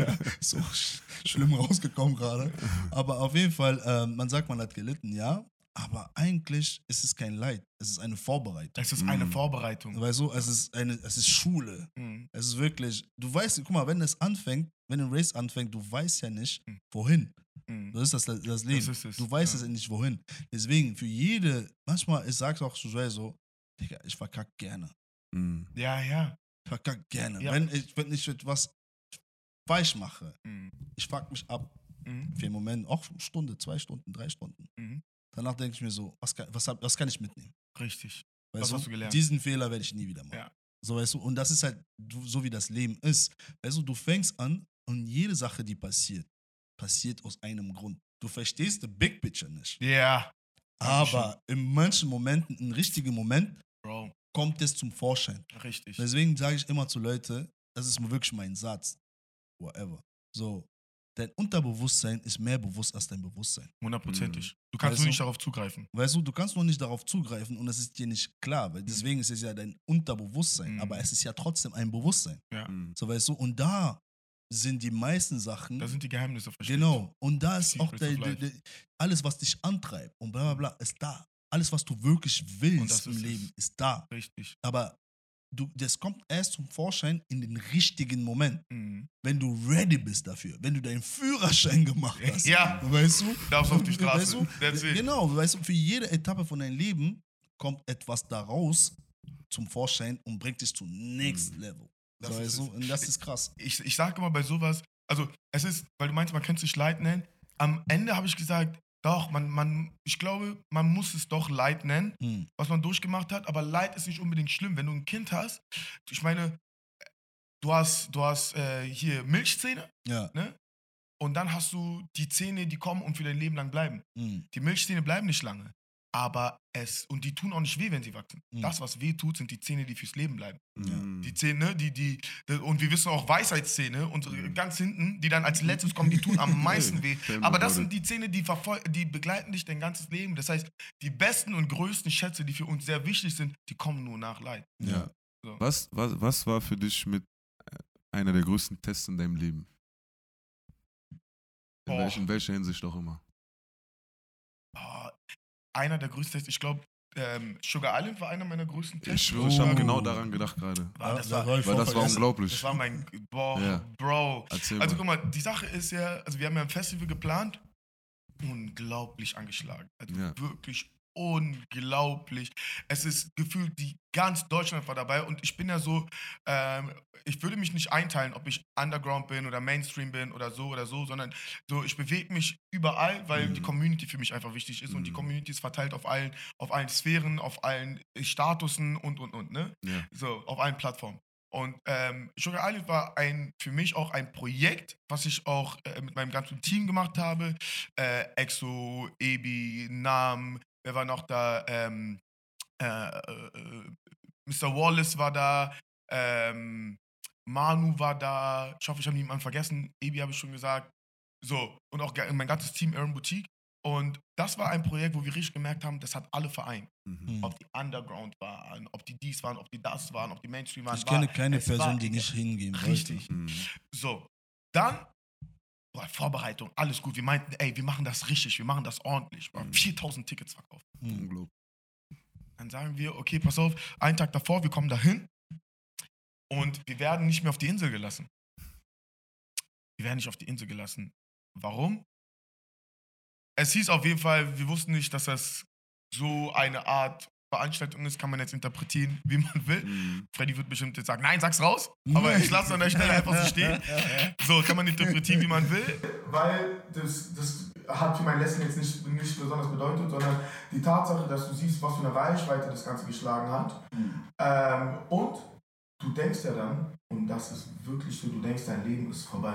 [SPEAKER 1] [laughs]
[SPEAKER 2] so sch schlimm rausgekommen gerade. Aber auf jeden Fall, ähm, man sagt, man hat gelitten, ja. Aber eigentlich ist es kein Leid. Es ist eine Vorbereitung.
[SPEAKER 1] Es ist eine Vorbereitung.
[SPEAKER 2] Weißt du, es ist, eine, es ist Schule.
[SPEAKER 1] Mhm.
[SPEAKER 2] Es ist wirklich, du weißt, guck mal, wenn es anfängt, wenn ein Race anfängt, du weißt ja nicht,
[SPEAKER 1] Mhm.
[SPEAKER 2] wohin.
[SPEAKER 1] Mhm.
[SPEAKER 2] Das ist das, das Leben.
[SPEAKER 1] ist es,
[SPEAKER 2] Du weißt
[SPEAKER 1] ja.
[SPEAKER 2] es nicht, wohin. Deswegen, für jede, manchmal, ich sag's auch Joel so, Digga, ich verkack gerne.
[SPEAKER 4] Mhm.
[SPEAKER 1] Ja, ja.
[SPEAKER 2] Ich verkack gerne.
[SPEAKER 1] Ja.
[SPEAKER 2] Wenn, ich, wenn ich etwas falsch mache,
[SPEAKER 1] Mhm.
[SPEAKER 2] ich fuck mich ab.
[SPEAKER 1] Mhm.
[SPEAKER 2] Für einen Moment, auch eine Stunde, zwei Stunden, drei Stunden.
[SPEAKER 1] Mhm.
[SPEAKER 2] Danach denke ich mir so, was kann, was, was kann ich mitnehmen?
[SPEAKER 1] Richtig.
[SPEAKER 2] Weißt
[SPEAKER 1] Was
[SPEAKER 2] du,
[SPEAKER 1] hast du gelernt?
[SPEAKER 2] Diesen Fehler werde ich nie wieder machen.
[SPEAKER 1] Ja.
[SPEAKER 2] So, weißt du, und das ist halt so, wie das Leben ist. Weißt du, du fängst an und jede Sache, die passiert, passiert aus einem Grund. Du verstehst the big picture nicht.
[SPEAKER 1] Ja.
[SPEAKER 2] Aber in manchen Momenten, im richtigen Moment,
[SPEAKER 1] Bro,
[SPEAKER 2] kommt es zum Vorschein.
[SPEAKER 1] richtig.
[SPEAKER 2] Deswegen sage ich immer zu Leuten, das ist wirklich mein Satz. Whatever. So, dein Unterbewusstsein ist mehr bewusst als dein Bewusstsein.
[SPEAKER 1] Hundertprozentig. Du kannst
[SPEAKER 2] Weißt
[SPEAKER 1] nur
[SPEAKER 2] du?
[SPEAKER 1] nicht darauf zugreifen.
[SPEAKER 2] Weißt du, du kannst nur nicht darauf zugreifen und es ist dir nicht klar, weil deswegen ist es ja dein Unterbewusstsein,
[SPEAKER 1] Mhm.
[SPEAKER 2] aber es ist ja trotzdem ein Bewusstsein.
[SPEAKER 4] Mhm.
[SPEAKER 2] So weißt du, und da sind die meisten Sachen.
[SPEAKER 1] Da sind die Geheimnisse versteckt.
[SPEAKER 2] genau. Und da ist auch der, der, der, alles, was dich antreibt und bla bla bla, ist da. Alles, was du wirklich willst im. Leben, ist da.
[SPEAKER 1] Richtig.
[SPEAKER 2] Aber du, das kommt erst zum Vorschein in den richtigen Moment,
[SPEAKER 1] Mhm.
[SPEAKER 2] wenn du ready bist dafür, wenn du deinen Führerschein gemacht hast.
[SPEAKER 1] Ja.
[SPEAKER 2] Weißt du?
[SPEAKER 1] Darfst auf die [laughs] Straße.
[SPEAKER 2] Weißt du?
[SPEAKER 1] That's it.
[SPEAKER 2] Genau, weißt du, für jede Etappe von deinem Leben kommt etwas daraus zum Vorschein und bringt dich zum next Level.
[SPEAKER 1] Mhm. Das
[SPEAKER 2] so,
[SPEAKER 1] ist.
[SPEAKER 2] Und das ist krass.
[SPEAKER 1] ich, ich sage immer bei sowas, also es ist, weil du meinst, man könnte es sich Leid nennen. Am Ende habe ich gesagt, doch, man, man, ich glaube, man muss es doch Leid nennen,
[SPEAKER 2] Hm.
[SPEAKER 1] was man durchgemacht hat, aber Leid ist nicht unbedingt schlimm. Wenn du ein Kind hast, ich meine, du hast, du hast äh, hier Milchzähne,
[SPEAKER 2] Ja.
[SPEAKER 1] ne? Und dann hast du die Zähne, die kommen und für dein Leben lang bleiben.
[SPEAKER 2] Hm.
[SPEAKER 1] Die Milchzähne bleiben nicht lange. Aber es, und die tun auch nicht weh, wenn sie wachsen.
[SPEAKER 2] Mhm.
[SPEAKER 1] Das, was weh tut, sind die Zähne, die fürs Leben bleiben.
[SPEAKER 4] Mhm.
[SPEAKER 1] Die Zähne, die, die, die, und wir wissen auch Weisheitszähne, unsere ganz hinten, die dann als letztes kommen, die tun am [laughs] meisten weh. Aber das sind die Zähne, die, die begleiten dich dein ganzes Leben. Das heißt, die besten und größten Schätze, die für uns sehr wichtig sind, die kommen nur nach Leid.
[SPEAKER 4] Ja.
[SPEAKER 1] So.
[SPEAKER 4] Was, was, was war für dich mit äh, einer der größten Tests in deinem Leben? In, welch, in welcher Hinsicht auch immer.
[SPEAKER 1] Oh, einer der größten Tests, ich glaube, ähm, Sugar Island war einer meiner größten
[SPEAKER 4] Ich
[SPEAKER 1] Tests.
[SPEAKER 4] schwöre, ich habe
[SPEAKER 2] Oh.
[SPEAKER 4] genau daran gedacht gerade.
[SPEAKER 1] War, das,
[SPEAKER 2] Ja,
[SPEAKER 1] war,
[SPEAKER 2] war ich
[SPEAKER 4] Weil
[SPEAKER 2] voll
[SPEAKER 4] das war unglaublich.
[SPEAKER 1] das war mein, boah,
[SPEAKER 4] Ja.
[SPEAKER 1] Bro.
[SPEAKER 4] Erzähl
[SPEAKER 1] Also
[SPEAKER 4] mal.
[SPEAKER 1] guck mal, die Sache ist ja, also wir haben ja ein Festival geplant, unglaublich angeschlagen. Also
[SPEAKER 4] Ja.
[SPEAKER 1] wirklich unglaublich. Es ist gefühlt, die ganz Deutschland war dabei und ich bin ja so, ähm, ich würde mich nicht einteilen, ob ich Underground bin oder Mainstream bin oder so oder so, sondern so, ich bewege mich überall, weil
[SPEAKER 4] Mhm.
[SPEAKER 1] die Community für mich einfach wichtig ist und die
[SPEAKER 4] Mhm.
[SPEAKER 1] Community ist verteilt auf allen, auf allen Sphären, auf allen Statusen und und und, ne?
[SPEAKER 4] Ja.
[SPEAKER 1] So, auf allen Plattformen. Und ähm, Sugar Island war ein, für mich auch ein Projekt, was ich auch äh, mit meinem ganzen Team gemacht habe. Äh, Exo, Ebi, Nam, wer war noch da? Ähm, äh, äh, Mr. Wallace war da, ähm, Manu war da. Ich hoffe, ich habe niemanden vergessen. Ebi habe ich schon gesagt. So, und auch mein ganzes Team Aaron Boutique. Und das war ein Projekt, wo wir richtig gemerkt haben, das hat alle vereint
[SPEAKER 4] Mhm.
[SPEAKER 2] Hm.
[SPEAKER 1] ob die Underground waren, ob die dies waren, ob die das waren, ob die Mainstream waren.
[SPEAKER 2] Ich kenne keine Person, die nicht hingehen wollte.
[SPEAKER 1] Richtig.
[SPEAKER 4] Mhm.
[SPEAKER 1] So, dann boah, Vorbereitung, alles gut. Wir meinten, ey, wir machen das richtig, wir machen das ordentlich. Boah,
[SPEAKER 4] Mhm.
[SPEAKER 1] 4000 Tickets verkauft.
[SPEAKER 4] Unglaublich.
[SPEAKER 1] Dann sagen wir, okay, pass auf, einen Tag davor, wir kommen dahin und wir werden nicht mehr auf die Insel gelassen. Wir werden nicht auf die Insel gelassen. Warum? Es hieß auf jeden Fall, wir wussten nicht, dass das so eine Art Veranstaltung ist, kann man jetzt interpretieren, [laughs] wie man will.
[SPEAKER 4] Mhm.
[SPEAKER 1] Freddy wird bestimmt jetzt sagen, nein, sag's raus. Aber ich lasse an der Stelle einfach so [laughs] stehen. So, kann man interpretieren, wie man will. Weil das, das hat für mein Lesson jetzt nicht, nicht besonders bedeutet, sondern die Tatsache, dass du siehst, was für eine Reichweite das Ganze geschlagen hat. Ähm, und du denkst ja dann, und das ist wirklich so, du denkst, dein Leben ist vorbei.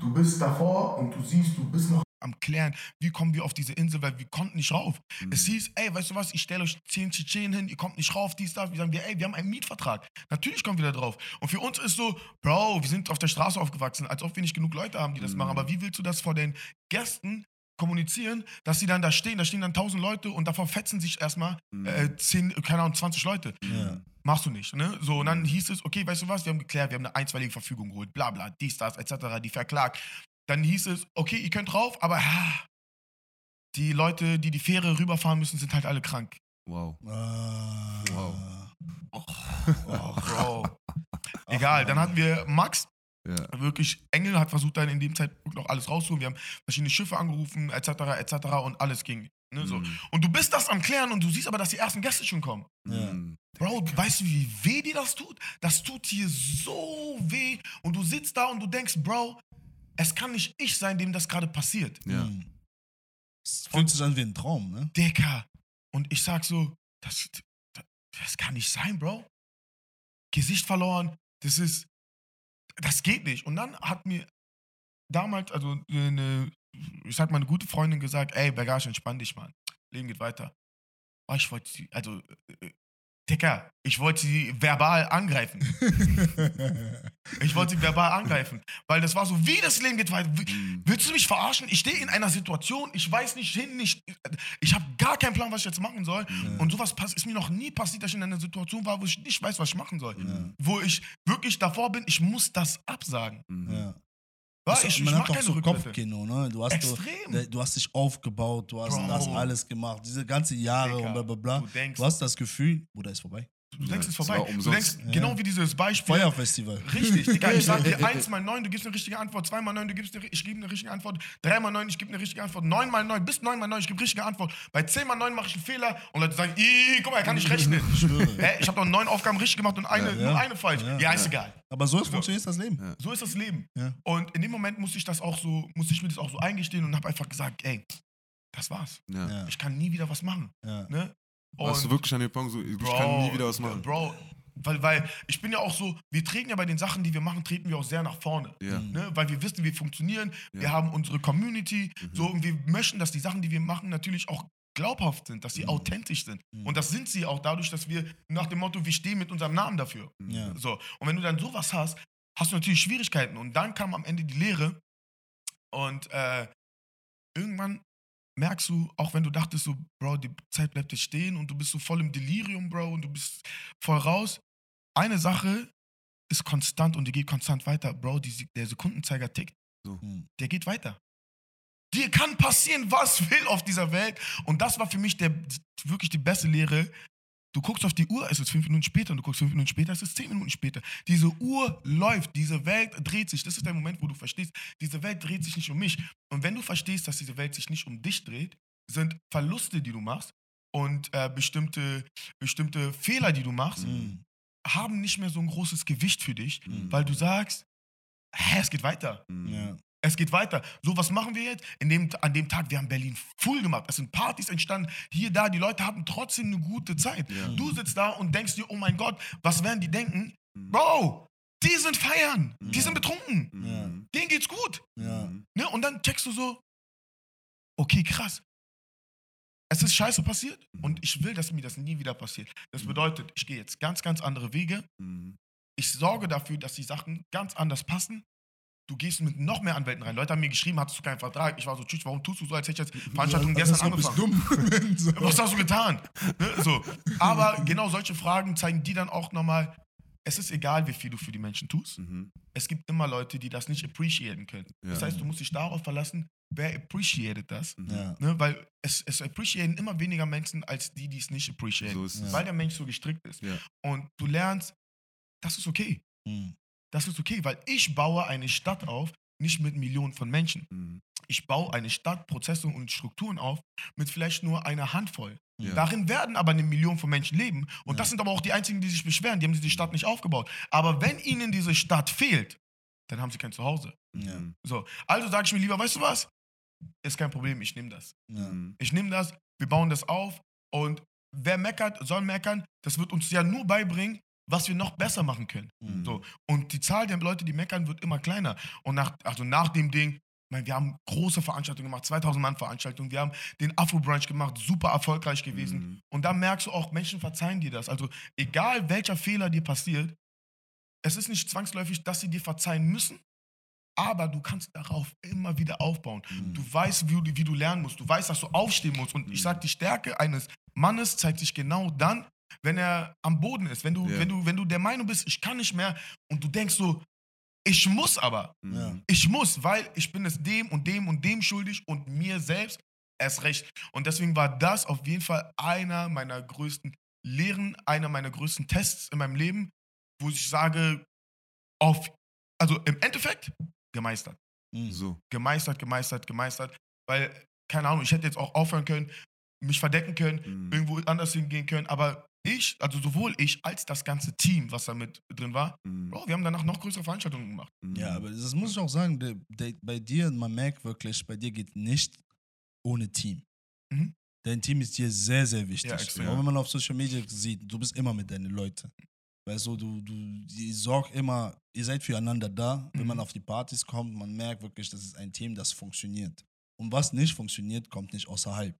[SPEAKER 1] Du bist davor und du siehst, du bist noch am Klären, wie kommen wir auf diese Insel, weil wir konnten nicht rauf.
[SPEAKER 4] Mhm.
[SPEAKER 1] Es hieß, ey, weißt du was, ich stelle euch 10 Tschetschenen hin, ihr kommt nicht rauf, dies, das. Wir sagen, wir, ey, wir haben einen Mietvertrag. Natürlich kommen wir da drauf. Und für uns ist so, Bro, wir sind auf der Straße aufgewachsen, als ob wir nicht genug Leute haben, die das
[SPEAKER 4] Mhm.
[SPEAKER 1] machen. Aber wie willst du das vor den Gästen kommunizieren, dass sie dann da stehen, da stehen dann tausend Leute und davon fetzen sich erstmal
[SPEAKER 4] Mhm.
[SPEAKER 1] äh, zehn, keine Ahnung, 20 Leute.
[SPEAKER 2] Ja.
[SPEAKER 1] Machst du nicht, ne? So, und dann hieß es, okay, weißt du was, wir haben geklärt, wir haben eine einstweilige Verfügung geholt, bla bla, dies, das, etc., die verklagt. Dann hieß es, okay, ihr könnt drauf, aber ah, die Leute, die die Fähre rüberfahren müssen, sind halt alle krank.
[SPEAKER 4] Wow.
[SPEAKER 2] Ah.
[SPEAKER 4] Wow.
[SPEAKER 1] Oh, Bro. Egal, dann hatten wir Max,
[SPEAKER 4] Ja.
[SPEAKER 1] wirklich Engel hat versucht dann in dem Zeitpunkt noch alles rauszuholen. Wir haben verschiedene Schiffe angerufen, etc., etc. und alles ging. Ne, so.
[SPEAKER 4] Mhm.
[SPEAKER 1] Und du bist das am Klären und du siehst aber, dass die ersten Gäste schon kommen.
[SPEAKER 2] Ja.
[SPEAKER 4] Mhm.
[SPEAKER 1] Bro, weißt du, wie weh dir das tut? Das tut dir so weh. Und du sitzt da und du denkst, Bro, es kann nicht ich sein, dem das gerade passiert.
[SPEAKER 4] Ja.
[SPEAKER 2] Mhm. Es fühlt sich an wie ein Traum, ne?
[SPEAKER 1] Dicker. Und ich sag so, das, das, das kann nicht sein, Bro. Gesicht verloren, das ist, das geht nicht. Und dann hat mir damals, also eine, ich sag mal, eine gute Freundin gesagt, ey, Bagage, entspann dich, Mann. Leben geht weiter. Oh, ich wollte sie, also, äh, äh, Dicker, ich wollte sie verbal angreifen. [laughs] Ich wollte sie verbal angreifen. Weil das war so, wie das Leben geht weiter.
[SPEAKER 4] Mhm.
[SPEAKER 1] Willst du mich verarschen? Ich stehe in einer Situation, ich weiß nicht hin, nicht. Ich habe gar keinen Plan, was ich jetzt machen soll. Und sowas ist mir noch nie passiert, dass ich in einer Situation war, wo ich nicht weiß, was ich machen soll.
[SPEAKER 2] Ja.
[SPEAKER 1] Wo ich wirklich davor bin, ich muss das absagen.
[SPEAKER 2] Ja. Das-
[SPEAKER 1] ich, ich
[SPEAKER 2] man
[SPEAKER 1] mach
[SPEAKER 2] hat doch so. Kopfkino, ne? Du hast,
[SPEAKER 1] Extrem.
[SPEAKER 2] du hast dich aufgebaut, du hast
[SPEAKER 1] Bro.
[SPEAKER 2] das alles gemacht, diese ganzen Jahre
[SPEAKER 1] Dicker,
[SPEAKER 2] und bla bla bla.
[SPEAKER 1] Du denkst,
[SPEAKER 2] Du hast das Gefühl, Bruder, ist vorbei.
[SPEAKER 1] Du denkst, es ist vorbei. Du denkst,
[SPEAKER 2] Ja.
[SPEAKER 1] genau wie dieses Beispiel.
[SPEAKER 2] Feuerfestival.
[SPEAKER 1] Richtig, [laughs] Digga, ich sag dir eins mal neun, du gibst eine richtige Antwort, zwei mal neun, du gibst eine, ich gebe eine richtige Antwort, drei mal neun, ich gebe eine richtige Antwort, neun mal neun, bis neun mal neun, ich gebe richtige Antwort. Bei zehn mal neun mache ich einen Fehler und Leute sagen, "Ih, guck mal, er kann nicht rechnen. [laughs]
[SPEAKER 2] Ich.
[SPEAKER 1] Hä, ich habe doch neun Aufgaben richtig gemacht und eine,
[SPEAKER 2] Ja,
[SPEAKER 1] nur
[SPEAKER 2] ja.
[SPEAKER 1] eine falsch.
[SPEAKER 2] Ja.
[SPEAKER 1] Ja, ist egal.
[SPEAKER 2] Aber so funktioniert das Leben.
[SPEAKER 4] Ja.
[SPEAKER 1] So ist das Leben.
[SPEAKER 2] Ja.
[SPEAKER 1] Und in dem Moment musste ich das auch so, musste ich mir das auch so eingestehen und habe einfach gesagt, ey, das war's. Ich kann nie wieder was machen.
[SPEAKER 2] Ja.
[SPEAKER 1] Ne?
[SPEAKER 4] Warst du wirklich an dem Punkt so, ich kann nie wieder was machen?
[SPEAKER 1] Bro, weil, weil ich bin ja auch so, wir treten ja bei den Sachen, die wir machen, treten wir auch sehr nach vorne.
[SPEAKER 2] Mhm.
[SPEAKER 1] Ne? Weil wir wissen, wir funktionieren, wir
[SPEAKER 4] Ja.
[SPEAKER 1] haben unsere Community,
[SPEAKER 4] Mhm.
[SPEAKER 1] so und wir möchten, dass die Sachen, die wir machen, natürlich auch glaubhaft sind, dass sie
[SPEAKER 2] Mhm.
[SPEAKER 1] authentisch sind.
[SPEAKER 2] Mhm.
[SPEAKER 1] Und das sind sie auch dadurch, dass wir nach dem Motto, wir stehen mit unserem Namen dafür.
[SPEAKER 4] Mhm.
[SPEAKER 2] Ja.
[SPEAKER 1] So. Und wenn du dann sowas hast, hast du natürlich Schwierigkeiten. Und dann kam am Ende die Lehre. Und äh, irgendwann merkst du, auch wenn du dachtest, so, Bro, die Zeit bleibt jetzt stehen und du bist so voll im Delirium, Bro, und du bist voll raus. Eine Sache ist konstant und die geht konstant weiter. Bro, die, der Sekundenzeiger tickt,
[SPEAKER 2] Mhm.
[SPEAKER 1] der geht weiter. Dir kann passieren, was [laughs] will auf dieser Welt. Und das war für mich der, wirklich die beste Lehre. Du guckst auf die Uhr, es ist fünf Minuten später und du guckst fünf Minuten später, es ist zehn Minuten später. Diese Uhr läuft, diese Welt dreht sich. Das ist der Moment, wo du verstehst, diese Welt dreht sich nicht um mich. Und wenn du verstehst, dass diese Welt sich nicht um dich dreht, sind Verluste, die du machst und äh, bestimmte, bestimmte Fehler, die du machst,
[SPEAKER 2] Mhm.
[SPEAKER 1] haben nicht mehr so ein großes Gewicht für dich,
[SPEAKER 2] Mhm.
[SPEAKER 1] weil du sagst, hä, es geht weiter.
[SPEAKER 4] Mhm.
[SPEAKER 2] Ja.
[SPEAKER 1] Es geht weiter. So, was machen wir jetzt? Dem, an dem Tag, wir haben Berlin full gemacht. Es sind Partys entstanden. Hier, da, die Leute hatten trotzdem eine gute Zeit.
[SPEAKER 4] Ja.
[SPEAKER 1] Du sitzt da und denkst dir, oh mein Gott, was werden die denken?
[SPEAKER 4] Mhm.
[SPEAKER 1] Bro, die sind feiern. Die
[SPEAKER 2] Ja.
[SPEAKER 1] sind betrunken.
[SPEAKER 2] Ja.
[SPEAKER 4] Mhm.
[SPEAKER 1] Denen geht's gut.
[SPEAKER 2] Ja.
[SPEAKER 4] Mhm.
[SPEAKER 1] Ne? Und dann checkst du so, okay, krass. Es ist scheiße passiert und ich will, dass mir das nie wieder passiert. Das bedeutet, ich gehe jetzt ganz, ganz andere Wege.
[SPEAKER 4] Mhm.
[SPEAKER 1] Ich sorge dafür, dass die Sachen ganz anders passen. Du gehst mit noch mehr Anwälten rein. Leute haben mir geschrieben, hattest du keinen Vertrag? Ich war so, tschüss, warum tust du so, als hätte ich jetzt Veranstaltung
[SPEAKER 2] Ja,
[SPEAKER 1] gestern
[SPEAKER 2] das
[SPEAKER 1] angefangen?
[SPEAKER 2] dumm. [laughs] So.
[SPEAKER 1] Was hast du getan? Ne? So. Aber genau solche Fragen zeigen die dann auch nochmal, es ist egal, wie viel du für die Menschen tust.
[SPEAKER 4] Mhm.
[SPEAKER 1] Es gibt immer Leute, die das nicht appreciaten können. Das
[SPEAKER 4] Ja.
[SPEAKER 1] heißt, du musst dich darauf verlassen, wer appreciated das.
[SPEAKER 4] Mhm.
[SPEAKER 2] Ja.
[SPEAKER 1] Ne? Weil es, es appreciaten immer weniger Menschen als die, die es nicht appreciaten.
[SPEAKER 4] So ist es.
[SPEAKER 2] Ja.
[SPEAKER 1] Weil der Mensch so gestrickt ist.
[SPEAKER 4] Ja.
[SPEAKER 1] Und du lernst, das ist okay.
[SPEAKER 2] Mhm.
[SPEAKER 1] Das ist okay, weil ich baue eine Stadt auf, nicht mit Millionen von Menschen.
[SPEAKER 4] Mhm.
[SPEAKER 1] Ich baue eine Stadt, Prozesse und Strukturen auf mit vielleicht nur einer Handvoll.
[SPEAKER 4] Ja.
[SPEAKER 1] Darin werden aber eine Million von Menschen leben. Und
[SPEAKER 2] Ja.
[SPEAKER 1] das sind aber auch die einzigen, die sich beschweren. Die haben diese Stadt nicht aufgebaut. Aber wenn ihnen diese Stadt fehlt, dann haben sie kein Zuhause.
[SPEAKER 2] Ja.
[SPEAKER 4] Mhm.
[SPEAKER 1] So, also sage ich mir lieber, weißt du was? Ist kein Problem, ich nehme das.
[SPEAKER 2] Ja.
[SPEAKER 4] Mhm.
[SPEAKER 1] Ich nehme das, wir bauen das auf und wer meckert, soll meckern. Das wird uns ja nur beibringen, was wir noch besser machen können.
[SPEAKER 2] Mhm.
[SPEAKER 1] So. Und die Zahl der Leute, die meckern, wird immer kleiner. Und nach, also nach dem Ding, meine, wir haben große Veranstaltungen gemacht, 2000 Mann Veranstaltungen, wir haben den Afro-Brunch gemacht, super erfolgreich gewesen.
[SPEAKER 4] Mhm.
[SPEAKER 1] Und da merkst du auch, Menschen verzeihen dir das. Also egal welcher Fehler dir passiert, es ist nicht zwangsläufig, dass sie dir verzeihen müssen, aber du kannst darauf immer wieder aufbauen.
[SPEAKER 2] Mhm.
[SPEAKER 1] Du weißt, wie du, wie du lernen musst. Du weißt, dass du aufstehen musst. Und ich
[SPEAKER 4] Mhm.
[SPEAKER 1] sag, die Stärke eines Mannes zeigt sich genau dann, wenn er am Boden ist. Wenn du,
[SPEAKER 4] Ja.
[SPEAKER 1] wenn du, wenn du der Meinung bist, ich kann nicht mehr und du denkst so, ich muss aber.
[SPEAKER 4] Mhm.
[SPEAKER 2] Ja.
[SPEAKER 1] Ich muss, weil ich bin es dem und dem und dem schuldig und mir selbst erst recht. Und deswegen war das auf jeden Fall einer meiner größten Lehren, einer meiner größten Tests in meinem Leben, wo ich sage, auf, also im Endeffekt gemeistert.
[SPEAKER 2] Mhm.
[SPEAKER 4] So.
[SPEAKER 1] Gemeistert, gemeistert, gemeistert. Weil, keine Ahnung, ich hätte jetzt auch aufhören können, mich verdecken können,
[SPEAKER 4] Mhm.
[SPEAKER 1] irgendwo anders hingehen können, aber ich, also sowohl ich als das ganze Team, was da mit drin war,
[SPEAKER 4] Mhm.
[SPEAKER 1] Bro, wir haben danach noch größere Veranstaltungen gemacht.
[SPEAKER 4] Mhm.
[SPEAKER 2] Ja, aber das muss ich auch sagen, der, der, bei dir, man merkt wirklich, bei dir geht nicht ohne Team.
[SPEAKER 1] Mhm.
[SPEAKER 2] Dein Team ist dir sehr, sehr wichtig.
[SPEAKER 1] Ja, extrem.
[SPEAKER 2] Auch wenn man auf Social Media sieht, du bist immer mit deinen Leuten. Weißt du, du, du ihr sorgt immer, ihr seid füreinander da. Wenn
[SPEAKER 1] Mhm.
[SPEAKER 2] man auf die Partys kommt, man merkt wirklich, das ist ein Team, das funktioniert. Und was nicht funktioniert, kommt nicht außerhalb.